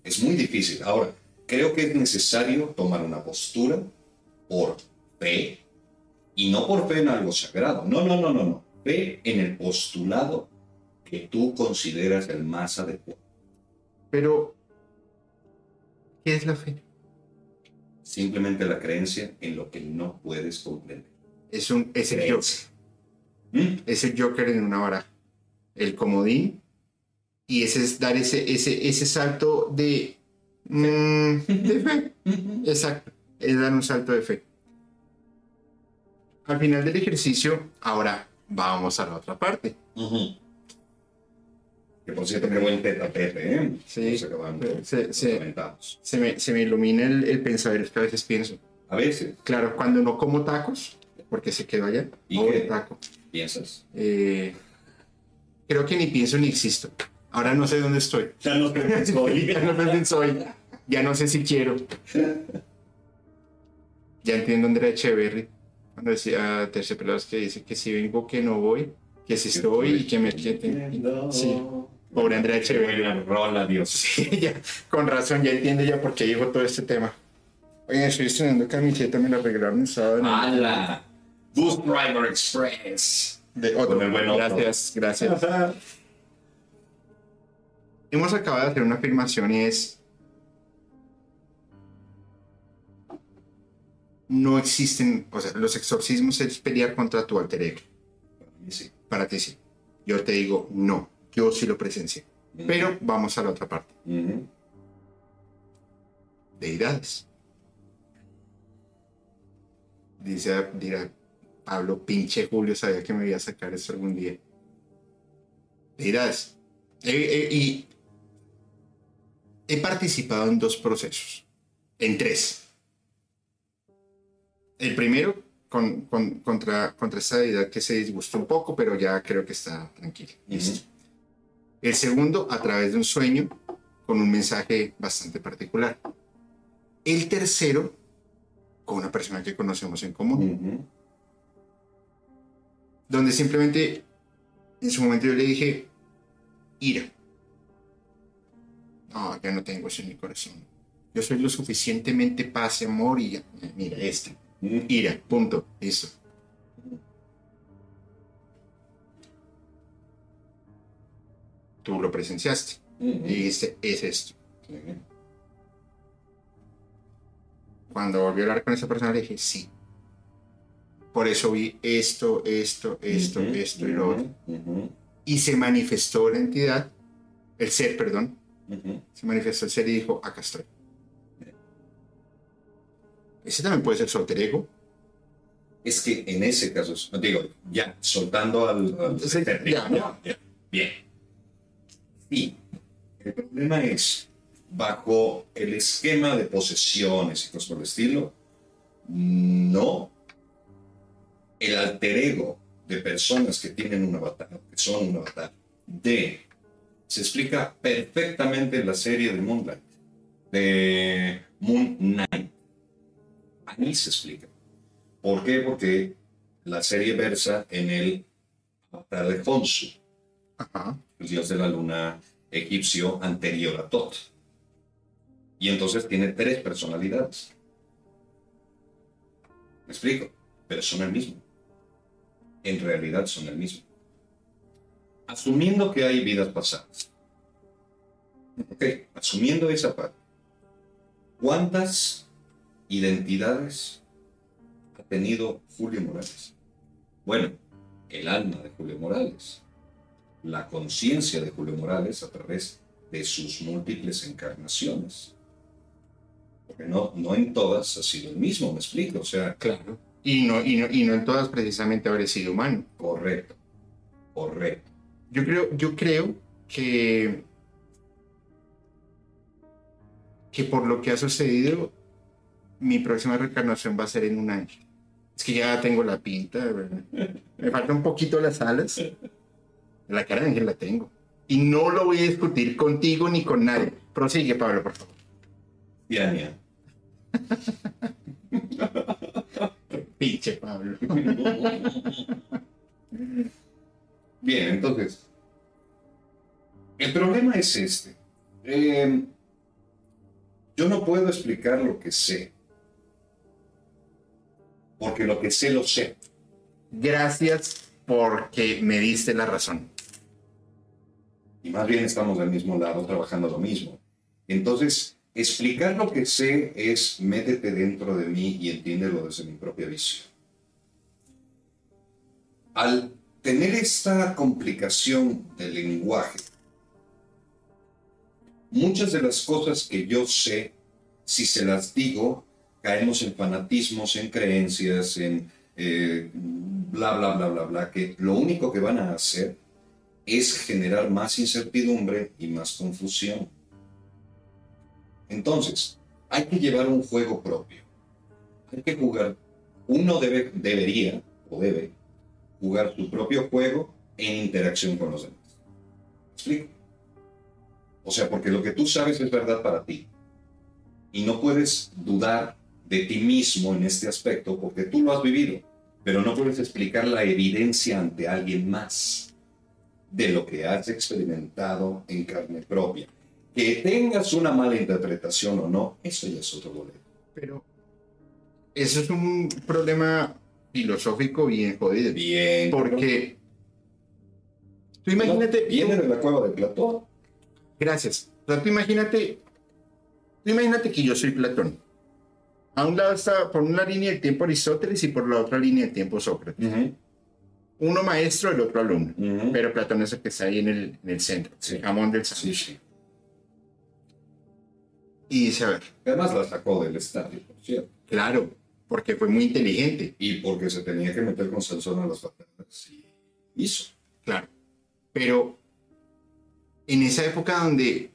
Es muy difícil. Ahora, creo que es necesario tomar una postura por fe y no por fe en algo sagrado. No, no, no, no, no. Fe en el postulado que tú consideras el más adecuado. Pero, ¿qué es la fe? Simplemente la creencia en lo que no puedes comprender. Es, un, es el Joker. ¿Mm? Es el Joker en una baraja. El comodín Y ese es dar ese, ese, ese salto de, mm, de fe. Exacto, es dar un salto de fe. Al final del ejercicio, ahora vamos a la otra parte. Que por cierto, qué buen teta tete, ¿eh? Sí. Se me, se me ilumina el, el pensamiento que a veces pienso. A veces Claro, cuando no como tacos, porque se quedó allá, ¿Y pobre qué? taco. piensas. Eh, creo que ni pienso ni existo. Ahora no sé dónde estoy. Ya no te ya no sé dónde soy. Ya no sé si quiero. Ya entiendo Andrea Echeverry. Cuando decía Terciopelados que dice que si vengo, que no voy, que si estoy y que me quieten. Sí. Pobre Andrea Echeverry. Rola, Dios. Sí, ya, con razón, ya entiende ya por qué dijo todo este tema. Oye, estoy estrenando camiseta, me la regalaron el sábado. en el- ¡Hala! Bus Driver Express. De otro. Gracias, gracias. Hemos acabado de hacer una afirmación y es... No existen, o sea, los exorcismos es pelear contra tu alter ego. Para mí sí. Para ti sí. Yo te digo, no, yo sí lo presencié. Pero vamos a la otra parte. Ujú. Deidades. Dice, dirá Pablo, pinche Julio, sabía que me iba a sacar eso algún día. Deidades. Eh, eh, y he participado en dos procesos, en tres. El primero con, con- contra, contra esta deidad que se disgustó un poco, pero ya creo que está tranquila. Listo. El segundo a través de un sueño con un mensaje bastante particular. El tercero con una persona que conocemos en común, donde simplemente en su momento yo le dije, ira. No, ya no tengo eso en mi corazón. Yo soy lo suficientemente paz y amor y mira, este. Ira, punto, listo. Tú lo presenciaste y dijiste, es esto. Cuando volví a hablar con esa persona le dije, sí. Por eso vi esto, esto, esto, esto y lo otro. Y se manifestó la entidad, el ser, perdón, Ujú. se manifestó el ser y dijo, acá estoy. Ese también puede ser su alter ego. Es que en ese caso, digo, ya, soltando al... al Sí, ya, ya. ya. Bien. Y el problema es, bajo el esquema de posesiones y cosas por el estilo, no. El alter ego de personas que tienen un avatar, que son un avatar, de... Se explica perfectamente en la serie de Moonlight, de Moon Knight. Ahí se explica. ¿Por qué? Porque la serie versa en el avatar de Khonsu, Ajá. el dios de la luna egipcio anterior a Tot. Y entonces tiene tres personalidades. ¿Me explico? Pero son el mismo. En realidad son el mismo. Asumiendo que hay vidas pasadas. Ok, asumiendo esa parte. ¿Cuántas identidades ha tenido Julio Morales? Bueno, el alma de Julio Morales la conciencia de Julio Morales a través de sus múltiples encarnaciones. Porque no, no en todas ha sido el mismo, me explico. O sea, Claro. Y no, y no, y no en todas precisamente habré sido humano. correcto, correcto. Yo creo, yo creo que, que por lo que ha sucedido, mi próxima reencarnación va a ser en un ángel. Es que ya tengo la pinta, ¿verdad? me falta un poquito las alas. La cara de ángel la tengo. Y no lo voy a discutir contigo ni con nadie. Prosigue, Pablo, por favor. Diania. Pinche Pablo. Bien, entonces, el problema es este. Eh, yo no puedo explicar lo que sé. Porque lo que sé lo sé. Gracias porque me diste la razón. y más bien estamos del mismo lado trabajando lo mismo. Entonces, explicar lo que sé es métete dentro de mí y entiéndelo desde mi propia visión. Al tener esta complicación del lenguaje, muchas de las cosas que yo sé, si se las digo, caemos en fanatismos, en creencias, en eh, bla, bla, bla, bla, bla, que lo único que van a hacer es generar más incertidumbre y más confusión. Entonces, hay que llevar un juego propio. Hay que jugar. Uno debe, debería o debe jugar su propio juego en interacción con los demás. ¿Me explico? O sea, porque lo que tú sabes es verdad para ti. Y no puedes dudar de ti mismo en este aspecto porque tú lo has vivido, pero no puedes explicar la evidencia ante alguien más de lo que has experimentado en carne propia. Que tengas una mala interpretación o no, eso ya es otro boleto. Pero eso es un problema filosófico bien jodido. Bien. Porque tú imagínate. No, viene de la cueva de Platón. Gracias. O sea, tú imagínate. Tú imagínate que yo soy Platón. A un lado está por una línea del tiempo Aristóteles y por la otra línea del tiempo Sócrates. Ujú, Uno maestro, el otro alumno. ujú. Pero Platón es el que está ahí en el, en el centro, Sí. el jamón del Sí, sándwich. sí. Y dice, a ver, Además la sacó del estadio, por cierto. claro, porque fue muy inteligente, Y porque se tenía que meter con Sansón a las patadas. Y hizo. claro. Pero en esa época donde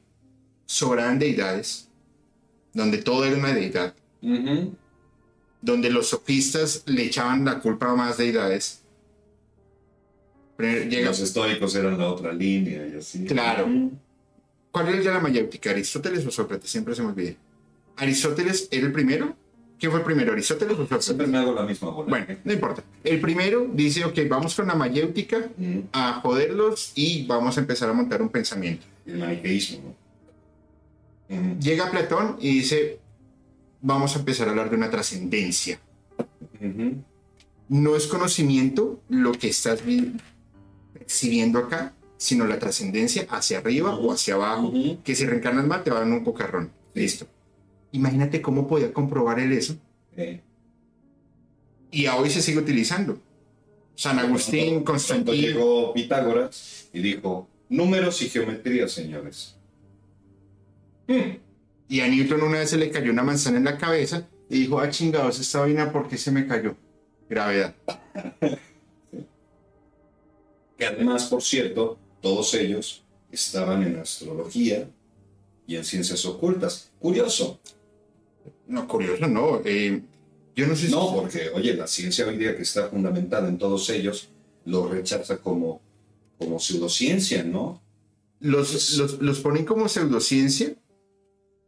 sobraban deidades, donde todo era una deidad, Ujú. donde los sofistas le echaban la culpa a más deidades, llega, Los estoicos eran la otra línea y así. Claro. Ujú. ¿cuál era la mayéutica? ¿Aristóteles o Sócrates? Siempre se me olvida. ¿Aristóteles era el primero? ¿Quién fue el primero? ¿Aristóteles o Siempre me hago la misma bola. Bueno, no importa. El primero dice, ok, vamos con la mayéutica Ujú. a joderlos y vamos a empezar a montar un pensamiento. El maniqueísmo, ¿no? Ujú. Llega Platón y dice, vamos a empezar a hablar de una trascendencia. No es conocimiento lo que estás percibiendo acá, sino la trascendencia hacia arriba o hacia abajo, que si reencarnas mal te va a dar un cocarrón. Listo. Imagínate cómo podía comprobar él eso. Eh. Y a hoy se sigue utilizando. San Agustín, Constantino. llegó Pitágoras y dijo, números y geometría, señores. Mm. Y a Newton una vez se le cayó una manzana en la cabeza y dijo, ah, chingados, esta vaina, ¿por qué se me cayó? Gravedad. Que además, por cierto, todos ellos estaban en astrología y en ciencias ocultas. Curioso. No, curioso, no. eh, yo no sé si... No, porque, oye, la ciencia hoy día que está fundamentada en todos ellos lo rechaza como, como pseudociencia, ¿no? Los, los, los ponen como pseudociencia,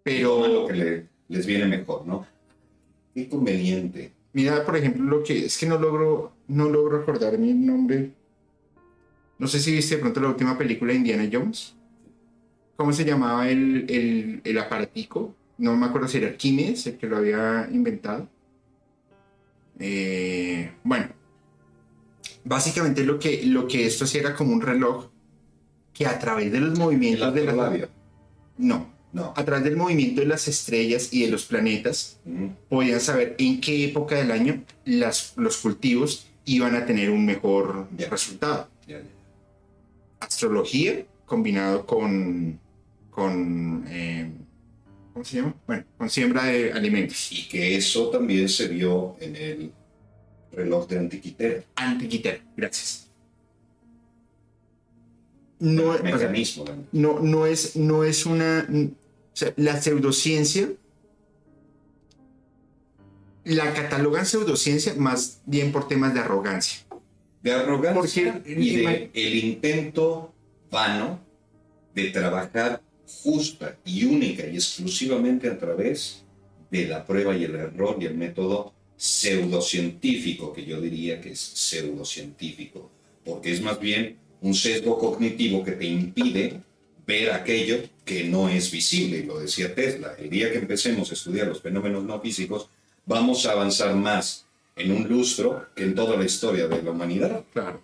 pero lo que le- les viene mejor, ¿no? Qué conveniente. mira, por ejemplo, lo que es que no logro, no logro recordar mi nombre. No sé si viste de pronto la última película de Indiana Jones. ¿Cómo se llamaba el, el, el aparatico? No me acuerdo si era Arquímedes el que lo había inventado. Eh, bueno, básicamente lo que, lo que esto hacía era como un reloj que a través de los movimientos de la... No, No. a través del movimiento de las estrellas y de los planetas, Ujú. podían saber en qué época del año las, los cultivos iban a tener un mejor resultado. Astrología combinado con, con eh, ¿cómo se llama? Bueno, con siembra de alimentos. Y que eso también se vio en el reloj de Antiquitera. Antiquitera, gracias. No, o sea, mecanismo. ¿no? no, no es, no es una. O sea, la pseudociencia. La catalogan pseudociencia más bien por temas de arrogancia. de arrogancia Porque- y de el intento vano de trabajar justa y única y exclusivamente a través de la prueba y el error y el método pseudocientífico, que yo diría que es pseudocientífico, porque es más bien un sesgo cognitivo que te impide ver aquello que no es visible, y lo decía Tesla, el día que empecemos a estudiar los fenómenos no físicos, vamos a avanzar más en un lustro que en toda la historia de la humanidad. Claro.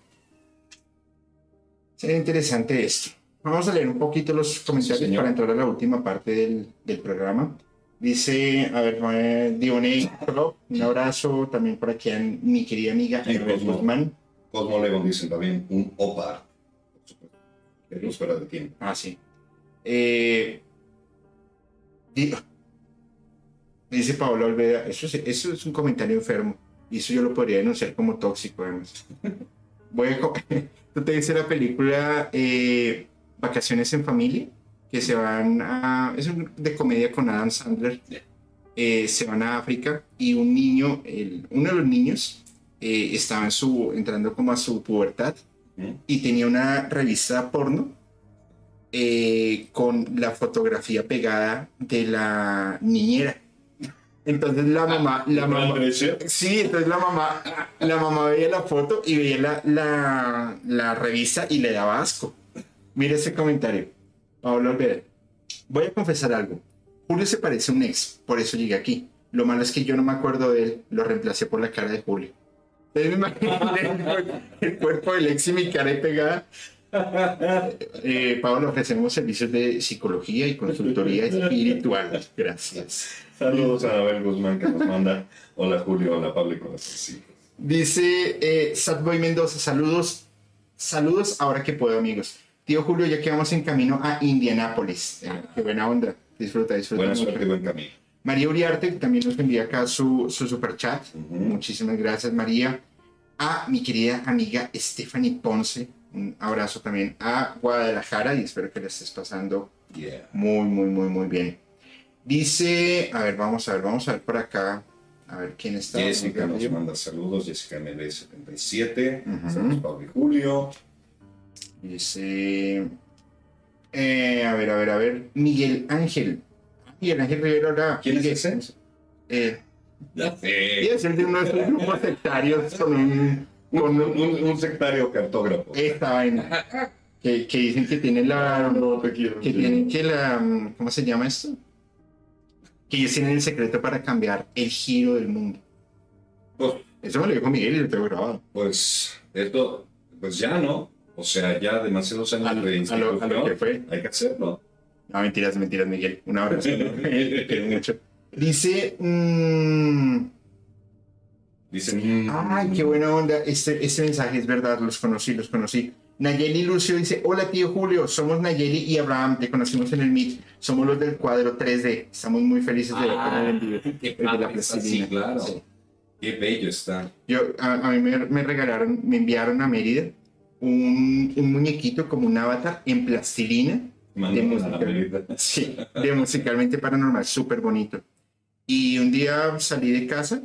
Sería interesante esto. Vamos a leer un poquito los comentarios Sí, para entrar a la última parte del, del programa. Dice, a ver, Club, un abrazo también por aquí a mi querida amiga Sí, Cosmo. Guzmán. Cosmo León dicen también un OPAR, es fuera de tiempo. Ah, sí. Eh, dice Paola Olvera, eso es, eso es un comentario enfermo. Y eso yo lo podría denunciar como tóxico, además. Voy a Tú te dice la película eh, Vacaciones en Familia, que se van a... Es un- de comedia con Adam Sandler. Eh, se van a África y un niño, el- uno de los niños, eh, estaba en su, entrando como a su pubertad y tenía una revista porno eh, con la fotografía pegada de la niñera. Entonces la mamá, la ¿Gran mamá, sí, entonces la mamá, la mamá veía la foto y veía la, la, la revista y le daba asco. Mira ese comentario. Pablo Olvera. Voy a confesar algo. Julio se parece a un ex, por eso llegué aquí. Lo malo es que yo no me acuerdo de él, lo reemplacé por la cara de Julio. Entonces me imaginé el, cuerpo del ex y mi cara pegada. Eh, Pablo, ofrecemos servicios de psicología y consultoría espiritual. Gracias. Saludos a Abel Guzmán que nos manda. Hola Julio, hola Pablo y. Dice eh, Sadboy Mendoza, saludos, saludos ahora que puedo, amigos. Tío Julio, ya que vamos en camino a Indianápolis. Eh, qué buena onda. Disfruta, disfruta. Buena suerte buen camino. María Uriarte que también nos envía acá su, su super chat. Ujú. Muchísimas gracias, María. A mi querida amiga Stephanie Ponce. Un abrazo también a Guadalajara y espero que la estés pasando Yeah. muy, muy, muy, muy bien. Dice, a ver, vamos a ver, vamos a ver por acá. A ver quién está. Jessica nos manda saludos. Jessica MD77. Ujú. Saludos Pablo y Julio. Dice, eh, a ver, a ver, a ver. Miguel Ángel. Miguel Ángel Rivera. ¿Quién es Miguel- ese? Eh, Ya y es el de uno de grupos sectarios con un, con Un, un- un- un sectario cartógrafo. esta vaina. Que, que dicen que tienen la. No te quiero. Que tienen que la. ¿Cómo se llama esto? Que ellos tienen el secreto para cambiar el giro del mundo. Pues, Eso me lo dijo Miguel y lo tengo grabado. pues, esto, pues ya no. O sea, ya demasiados años A lo- de a lo- institución. a lo que fue. Hay que hacerlo. No, mentiras, mentiras, Miguel. Un abrazo. Te quiero mucho. Dice. mm, ay, qué buena onda. Este, este mensaje es verdad. Los conocí, los conocí. Nayeli Lucio dice: Hola, tío Julio. Somos Nayeli y Abraham. Te conocimos en el Meet. Somos los del cuadro 3D. Estamos muy felices de en el qué de la padre está, plastilina. sí, claro. Sí. Qué bello está. Yo, a, a mí me, me regalaron, me enviaron a Mérida un, un muñequito como un avatar en plastilina. De. Sí, de musicalmente paranormal, súper bonito. Y un día salí de casa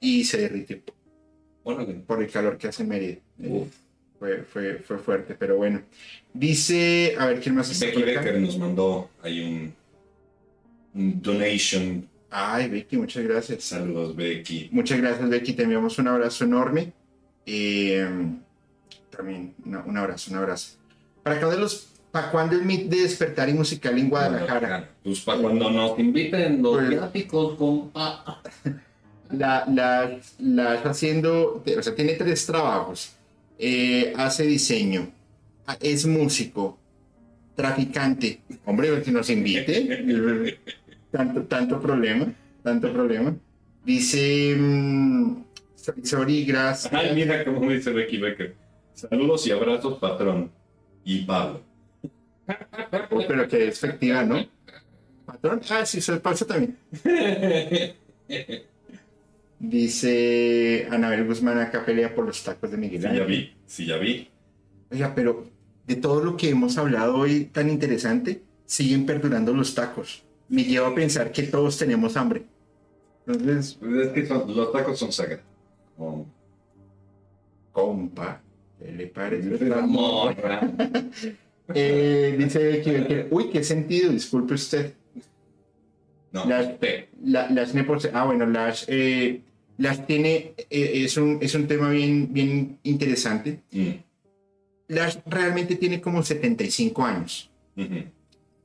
y se derritió Órale. por el calor que hace en Mérida. Eh. Fue, fue, fue fuerte, pero bueno. Dice, a ver, ¿quién más está Becky? Becker nos mandó ahí un, un donation. Ay, Becky, muchas gracias. Saludos, Becky. Muchas gracias, Becky. Te enviamos un abrazo enorme. Eh, también un abrazo, un abrazo. ¿Para cuándo, los, ¿Para cuándo el Meet de despertar y musical en Guadalajara? Pues para cuando nos inviten los Pues- viáticos, compa. La, la, la está haciendo, o sea, tiene tres trabajos. Eh, hace diseño, ah, es músico, traficante. Hombre, que nos invite. tanto, tanto problema, tanto problema. Dice, mm, sorry, gracias. Ay, mira cómo dice Becky Becker. Saludos y abrazos, patrón. Y Pablo. Pero que es efectiva, ¿no? Patrón, ah, sí, soy falso también. Dice Anabel Guzmán acá pelea por los tacos de Miguel Sí, ya vi, sí, ya vi. Oiga, pero de todo lo que hemos hablado hoy tan interesante, siguen perdurando los tacos. Me lleva a pensar que todos tenemos hambre. Entonces, Pues es que son- los tacos son sagrados. Compa, ¿qué le parece? La morra. Eh, dice que, uy, qué sentido, disculpe usted. No, Las-. La, las nepos, ah, bueno, las, eh, las tiene, eh, es, un, es un tema bien, bien interesante. Mm, Las realmente tiene como 75 años.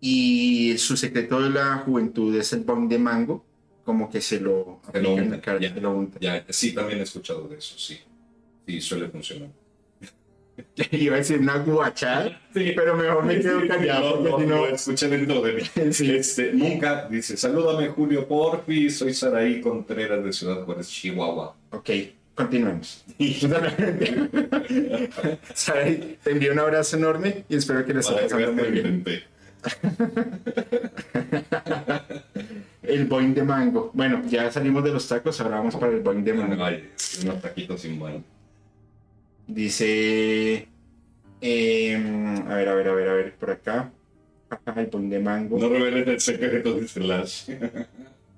y su secreto de la juventud es el bong de mango, como que se lo Se lo unta, la cara, ya. se lo unta. Ya, sí, también he escuchado de eso, sí. Sí, suele funcionar. Iba a decir una guachada, pero mejor me quedo callado No, no, no... lo escuché dentro de mí. Sí. Este, nunca dice, salúdame Julio Porfi, soy Saraí Contreras de Ciudad Juárez, Chihuahua. Ok, continuemos. Saray, Te envío un abrazo enorme y espero que les muy bien. intenté. el boing de mango. Bueno, ya salimos de los tacos, ahora vamos para el boing de mango. Ay, unos taquitos sin buen. Dice. em, a ver, a ver, a ver, a ver, por acá. El boing de mango. No reveles el secreto, dice Lash.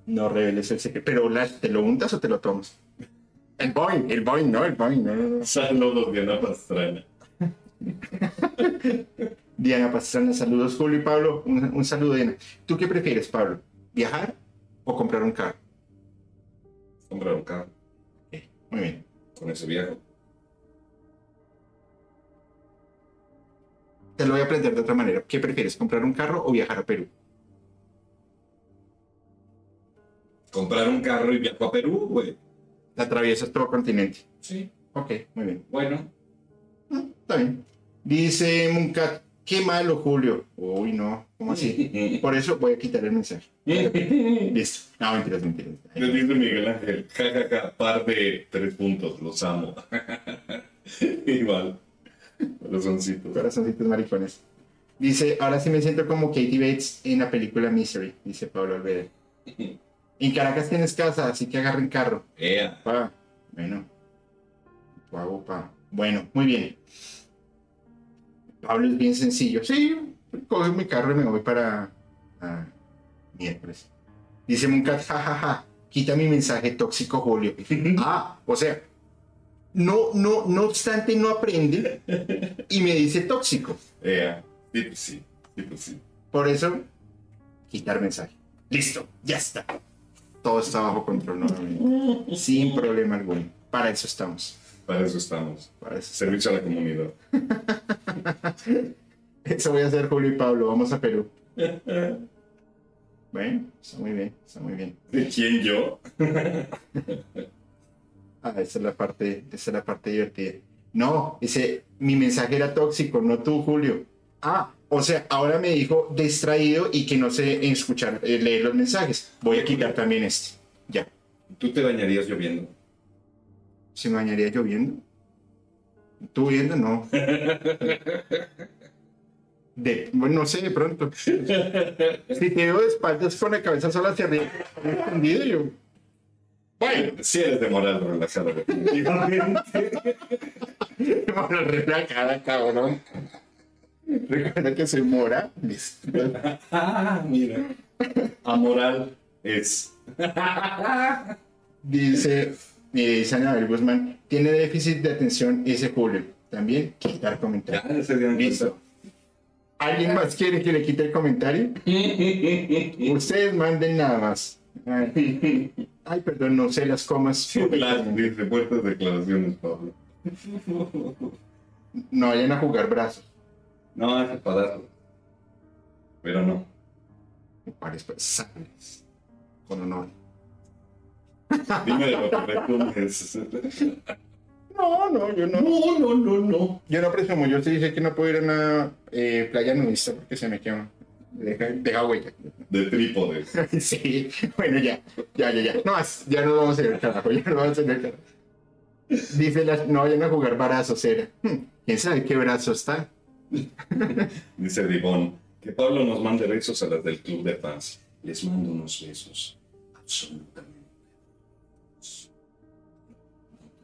No reveles el secreto. Pero, Lash, ¿te lo untas o te lo tomas? El boing, el boing, no, el boing, no. Saludos, Diana Pastrana. Diana Pastrana, saludos, Julio y Pablo. Un, un saludo, Diana. ¿Tú qué prefieres, Pablo? ¿Viajar o comprar un carro? Comprar un carro Muy bien. con ese viejo. Te lo voy a plantear de otra manera. ¿Qué prefieres, comprar un carro o viajar a Perú? Comprar un carro y viajo a Perú, güey. Atraviesas todo continente. Sí. Ok, muy bien. Bueno. Ah, Está bien. Dice Muncat, qué malo, Julio. Uy, no, ¿cómo así? Por eso voy a quitar el mensaje. Listo. No, mentiras, mentiras. dice Miguel Ángel, jajaja, par de tres puntos, los amo. Igual. Corazoncitos. Corazoncitos maricones. Dice, ahora sí me siento como Katie Bates en la película Misery, dice Pablo Alveda. En Caracas tienes casa, así que agarren carro. Ea. Pa. Bueno. Pa, pa. Bueno, muy bien. Pablo es bien sencillo. Sí, coge mi carro y me voy para ah, miércoles. Dice Muncat, jajaja, quita mi mensaje tóxico, Julio. ah, o sea, no, no, no obstante, no aprende y me dice tóxico. Sí, pues sí. Sí, pues sí. Por eso, quitar mensaje. Listo, ya está. Todo está bajo control nuevamente. Sin problema alguno. Para eso estamos. Para eso estamos. Para eso Servicio a la comunidad. Eso voy a hacer Julio y Pablo, vamos a Perú. Bueno, está muy bien, está muy bien. ¿De quién yo? Ah, esa es la parte, esa es la parte divertida. No, dice, mi mensaje era tóxico, no tú, Julio. Ah, o sea, ahora me dijo distraído y que no sé escuchar, eh, leer los mensajes. Voy a quitar también este. Ya. ¿Tú te bañarías lloviendo? ¿Se me bañaría lloviendo? ¿Tú viendo? No. De, bueno, no sé, de pronto. Si te veo de espaldas con la cabeza sola hacia arriba, escondido, yo. Bueno, Si eres de moral relajado. definitivamente. bueno, relajada, cabrón. Recuerda que soy mora. Ah, mira. Amoral es. Dice, eh, dice Anabel Guzmán, tiene déficit de atención ese Julio. También quitar Ya comentario. dieron Listo. ¿Alguien más quiere que le quite el comentario? Ustedes manden nada más. Ay, perdón, no sé las comas. Las dice fuertes declaraciones, Pablo. No vayan a jugar brazos. No, es darlo. Pero no. Pares sangres. Con honor. Dime de lo que presumes. No, no, yo no. No, no, no, no. Yo no presumo. Yo sí dije que no puedo ir a una eh, playa nudista porque se me quema. Deja, deja huella. De trípode. Sí, bueno, ya, ya, ya, ya. No más, ya no vamos a ir al carajo, ya no vamos a ir al carajo. Dice, las, no vayan a jugar brazos, era. Hmm, ¿Quién sabe qué brazo está? Dice Ribón. Que Pablo nos mande besos a las del club de fans. Les mando unos besos. Absolutamente.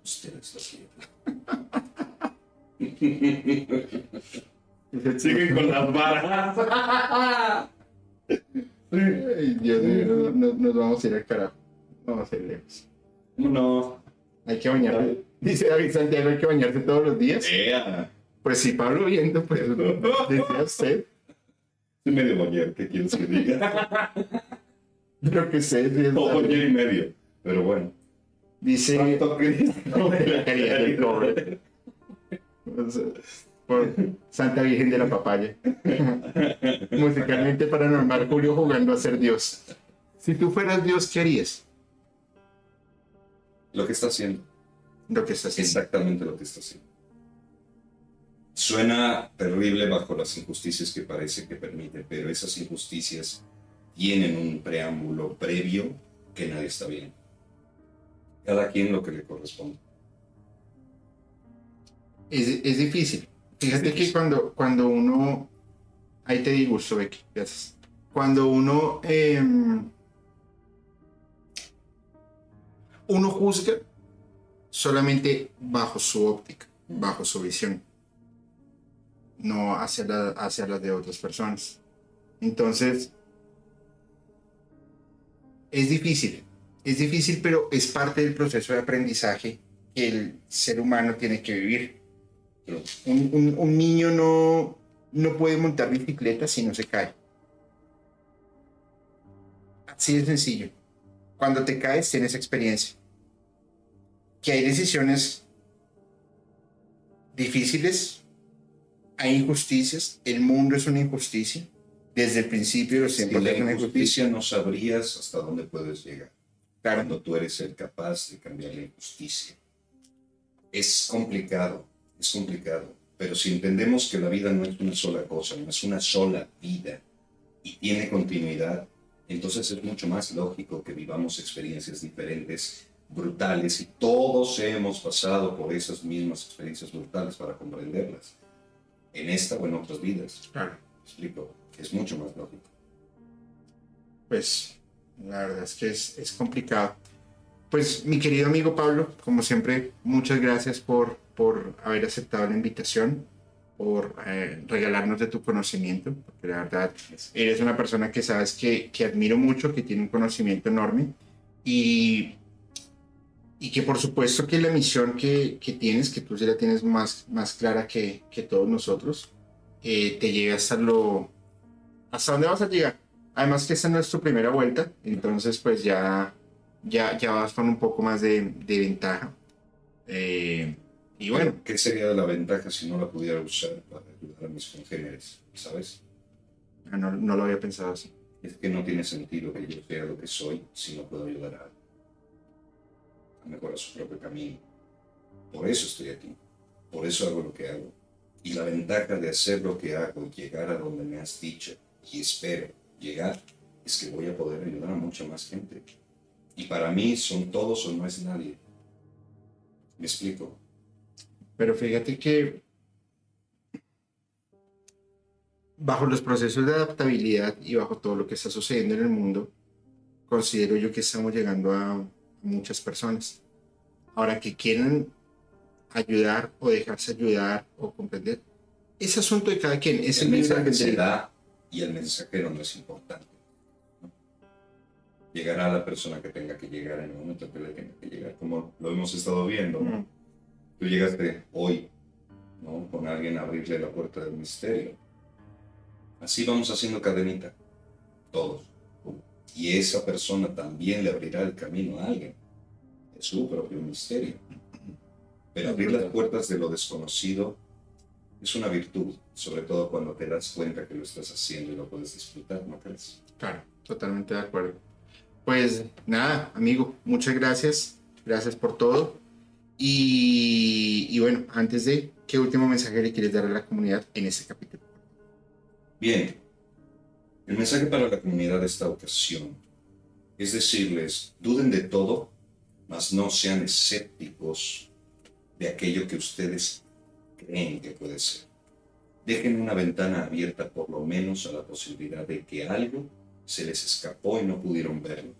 Ustedes lo quieren. Siguen con las varas. Ay, Dios mío, no- no- nos vamos a ir al carajo. Vamos a ir lejos. No. Hay que bañarse. Dice David Santiago, hay que bañarse todos los días. Pues si Pablo viendo, pues decía usted. Soy medio boyer, ¿qué quieres que diga? Lo que sé, sí, es O y medio. Pero bueno. Dice Santo Cristo la caridad del cobre. Por Santa Virgen de la Papaya. Musicalmente paranormal, Julio jugando a ser Dios. Si tú fueras Dios, ¿qué harías? Lo que está haciendo. Lo que estás haciendo. Exactamente lo que está haciendo. Suena terrible bajo las injusticias que parece que permite, pero esas injusticias tienen un preámbulo previo que nadie está bien. Cada quien lo que le corresponde. Es, es difícil. Fíjate que cuando, cuando uno. Ahí te disgusto, Becky. Gracias. Cuando uno em, uno juzga solamente bajo su óptica, bajo su visión, no hacia, la, hacia las de otras personas. Entonces, es difícil, es difícil, pero es parte del proceso de aprendizaje que el ser humano tiene que vivir. Un, un niño no, no puede montar bicicleta si no se cae. Así de sencillo. Cuando te caes tienes experiencia. Que hay decisiones difíciles, hay injusticias, el mundo es una injusticia. Desde el principio los tiempos de la injusticia no sabrías hasta dónde puedes llegar. Cuando tú eres el capaz de cambiar la injusticia. Es complicado, es complicado. Pero si entendemos que la vida no es una sola cosa, no es una sola vida y tiene continuidad, entonces es mucho más lógico que vivamos experiencias diferentes, brutales, y todos hemos pasado por esas mismas experiencias brutales para comprenderlas, en esta o en otras vidas. Claro. explico, es mucho más lógico. Pues la verdad es que es, es complicado. Pues mi querido amigo Pablo, como siempre, muchas gracias por, por haber aceptado la invitación por eh, regalarnos de tu conocimiento, porque la verdad eres una persona que sabes que, que admiro mucho, que tiene un conocimiento enorme y, y que por supuesto que la misión que, que tienes, que tú sí la tienes más, más clara que, que todos nosotros, eh, te llega hasta lo... ¿Hasta dónde vas a llegar? Además que esta no es tu primera vuelta, entonces pues ya, ya, ya vas con un poco más de, de ventaja. Eh, y bueno. ¿Qué sería la ventaja si no la pudiera usar para ayudar a mis congéneres? ¿Sabes? Ah, no, no, lo había pensado así. Es que no tiene sentido que yo sea lo que soy si no puedo ayudar a, a mejorar su propio camino. Por eso estoy aquí. Por eso hago lo que hago. Y la ventaja de hacer lo que hago, llegar a donde me has dicho y espero llegar, es que voy a poder ayudar a mucha más gente. Y para mí son todos o no es nadie. ¿Me explico? Pero fíjate que bajo los procesos de adaptabilidad y bajo todo lo que está sucediendo en el mundo, considero yo que estamos llegando a muchas personas. Ahora que quieren ayudar o dejarse ayudar o comprender, es asunto de cada quien. Es el, mensaje se da y el mensajero no es importante. Llegará a la persona que tenga que llegar en el momento que le tenga que llegar, como lo hemos estado viendo. ¿no? Llegaste hoy, ¿no? Con alguien a abrirle la puerta del misterio. Así vamos haciendo cadenita, todos. Y esa persona también le abrirá el camino a alguien. Es su propio misterio. Pero abrir las puertas de lo desconocido es una virtud, sobre todo cuando te das cuenta que lo estás haciendo y lo puedes disfrutar, ¿no crees? Claro, totalmente de acuerdo. Pues nada, amigo, muchas gracias. Gracias por todo. Y, bueno, antes de, ¿qué último mensaje le quieres dar a la comunidad en este capítulo? Bien, el mensaje para la comunidad de esta ocasión es decirles, duden de todo, mas no sean escépticos de aquello que ustedes creen que puede ser. Dejen una ventana abierta por lo menos a la posibilidad de que algo se les escapó y no pudieron verlo.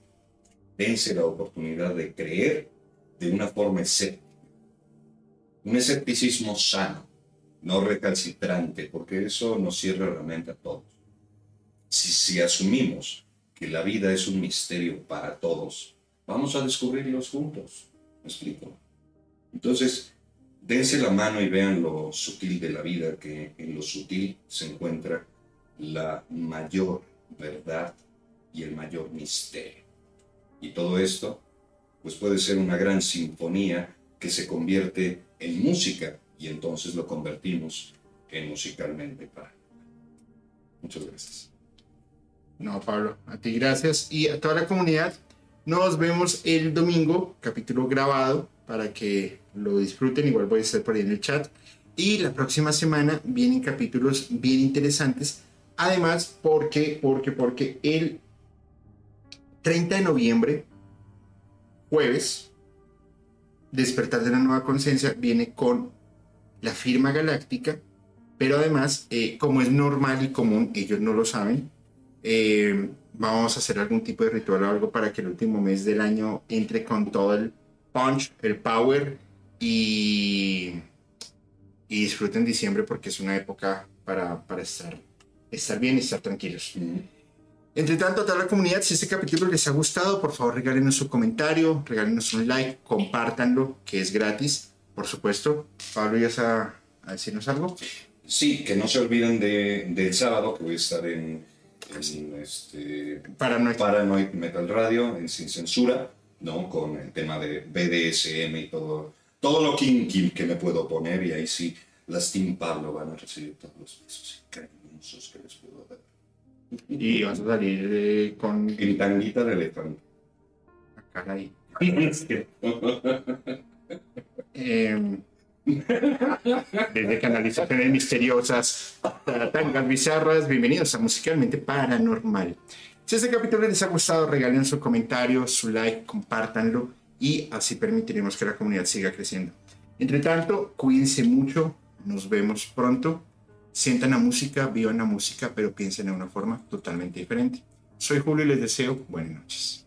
Dense la oportunidad de creer de una forma escéptica un escepticismo sano, no recalcitrante, porque eso nos cierra la mente a todos. Si, si asumimos que la vida es un misterio para todos, vamos a descubrirlos juntos. ¿Me explico? Entonces, dense la mano y vean lo sutil de la vida, que en lo sutil se encuentra la mayor verdad y el mayor misterio. Y todo esto, pues puede ser una gran sinfonía que se convierte en música y entonces lo convertimos en musicalmente para. Muchas gracias. No, Pablo, a ti gracias y a toda la comunidad. Nos vemos el domingo, capítulo grabado, para que lo disfruten. Igual voy a estar por ahí en el chat. Y la próxima semana vienen capítulos bien interesantes. Además, porque, porque, porque el 30 de noviembre, jueves, despertar de la nueva conciencia viene con la firma galáctica, pero además, eh, como es normal y común, ellos no lo saben, eh, vamos a hacer algún tipo de ritual o algo para que el último mes del año entre con todo el punch, el power y, y disfruten diciembre porque es una época para, para estar, estar bien y estar tranquilos. Entre tanto, a toda la comunidad, si este capítulo les ha gustado, por favor regálenos su comentario, regálenos un like, compártanlo, que es gratis, por supuesto. Pablo, ¿ya a, a decirnos algo? Sí, que no se olviden de, del sábado, que voy a estar en, en este, Paranoid. Paranoid Metal Radio, en Sin Censura, ¿no? Con el tema de BDSM y todo, todo lo kinky que me puedo poner, y ahí sí, las Team Pablo van a recibir todos los besos y cariñosos que les puedo dar. Y vas a salir eh, con... En tanguita de elefante. Ah, Caray. Em, desde canalizaciones misteriosas, tangas bizarras, bienvenidos a Musicalmente Paranormal. Si este capítulo les ha gustado, regalen su comentario, su like, compártanlo y así permitiremos que la comunidad siga creciendo. Entre tanto, cuídense mucho, nos vemos pronto. Sientan la música, vivan la música, pero piensen de una forma totalmente diferente. Soy Julio y les deseo buenas noches.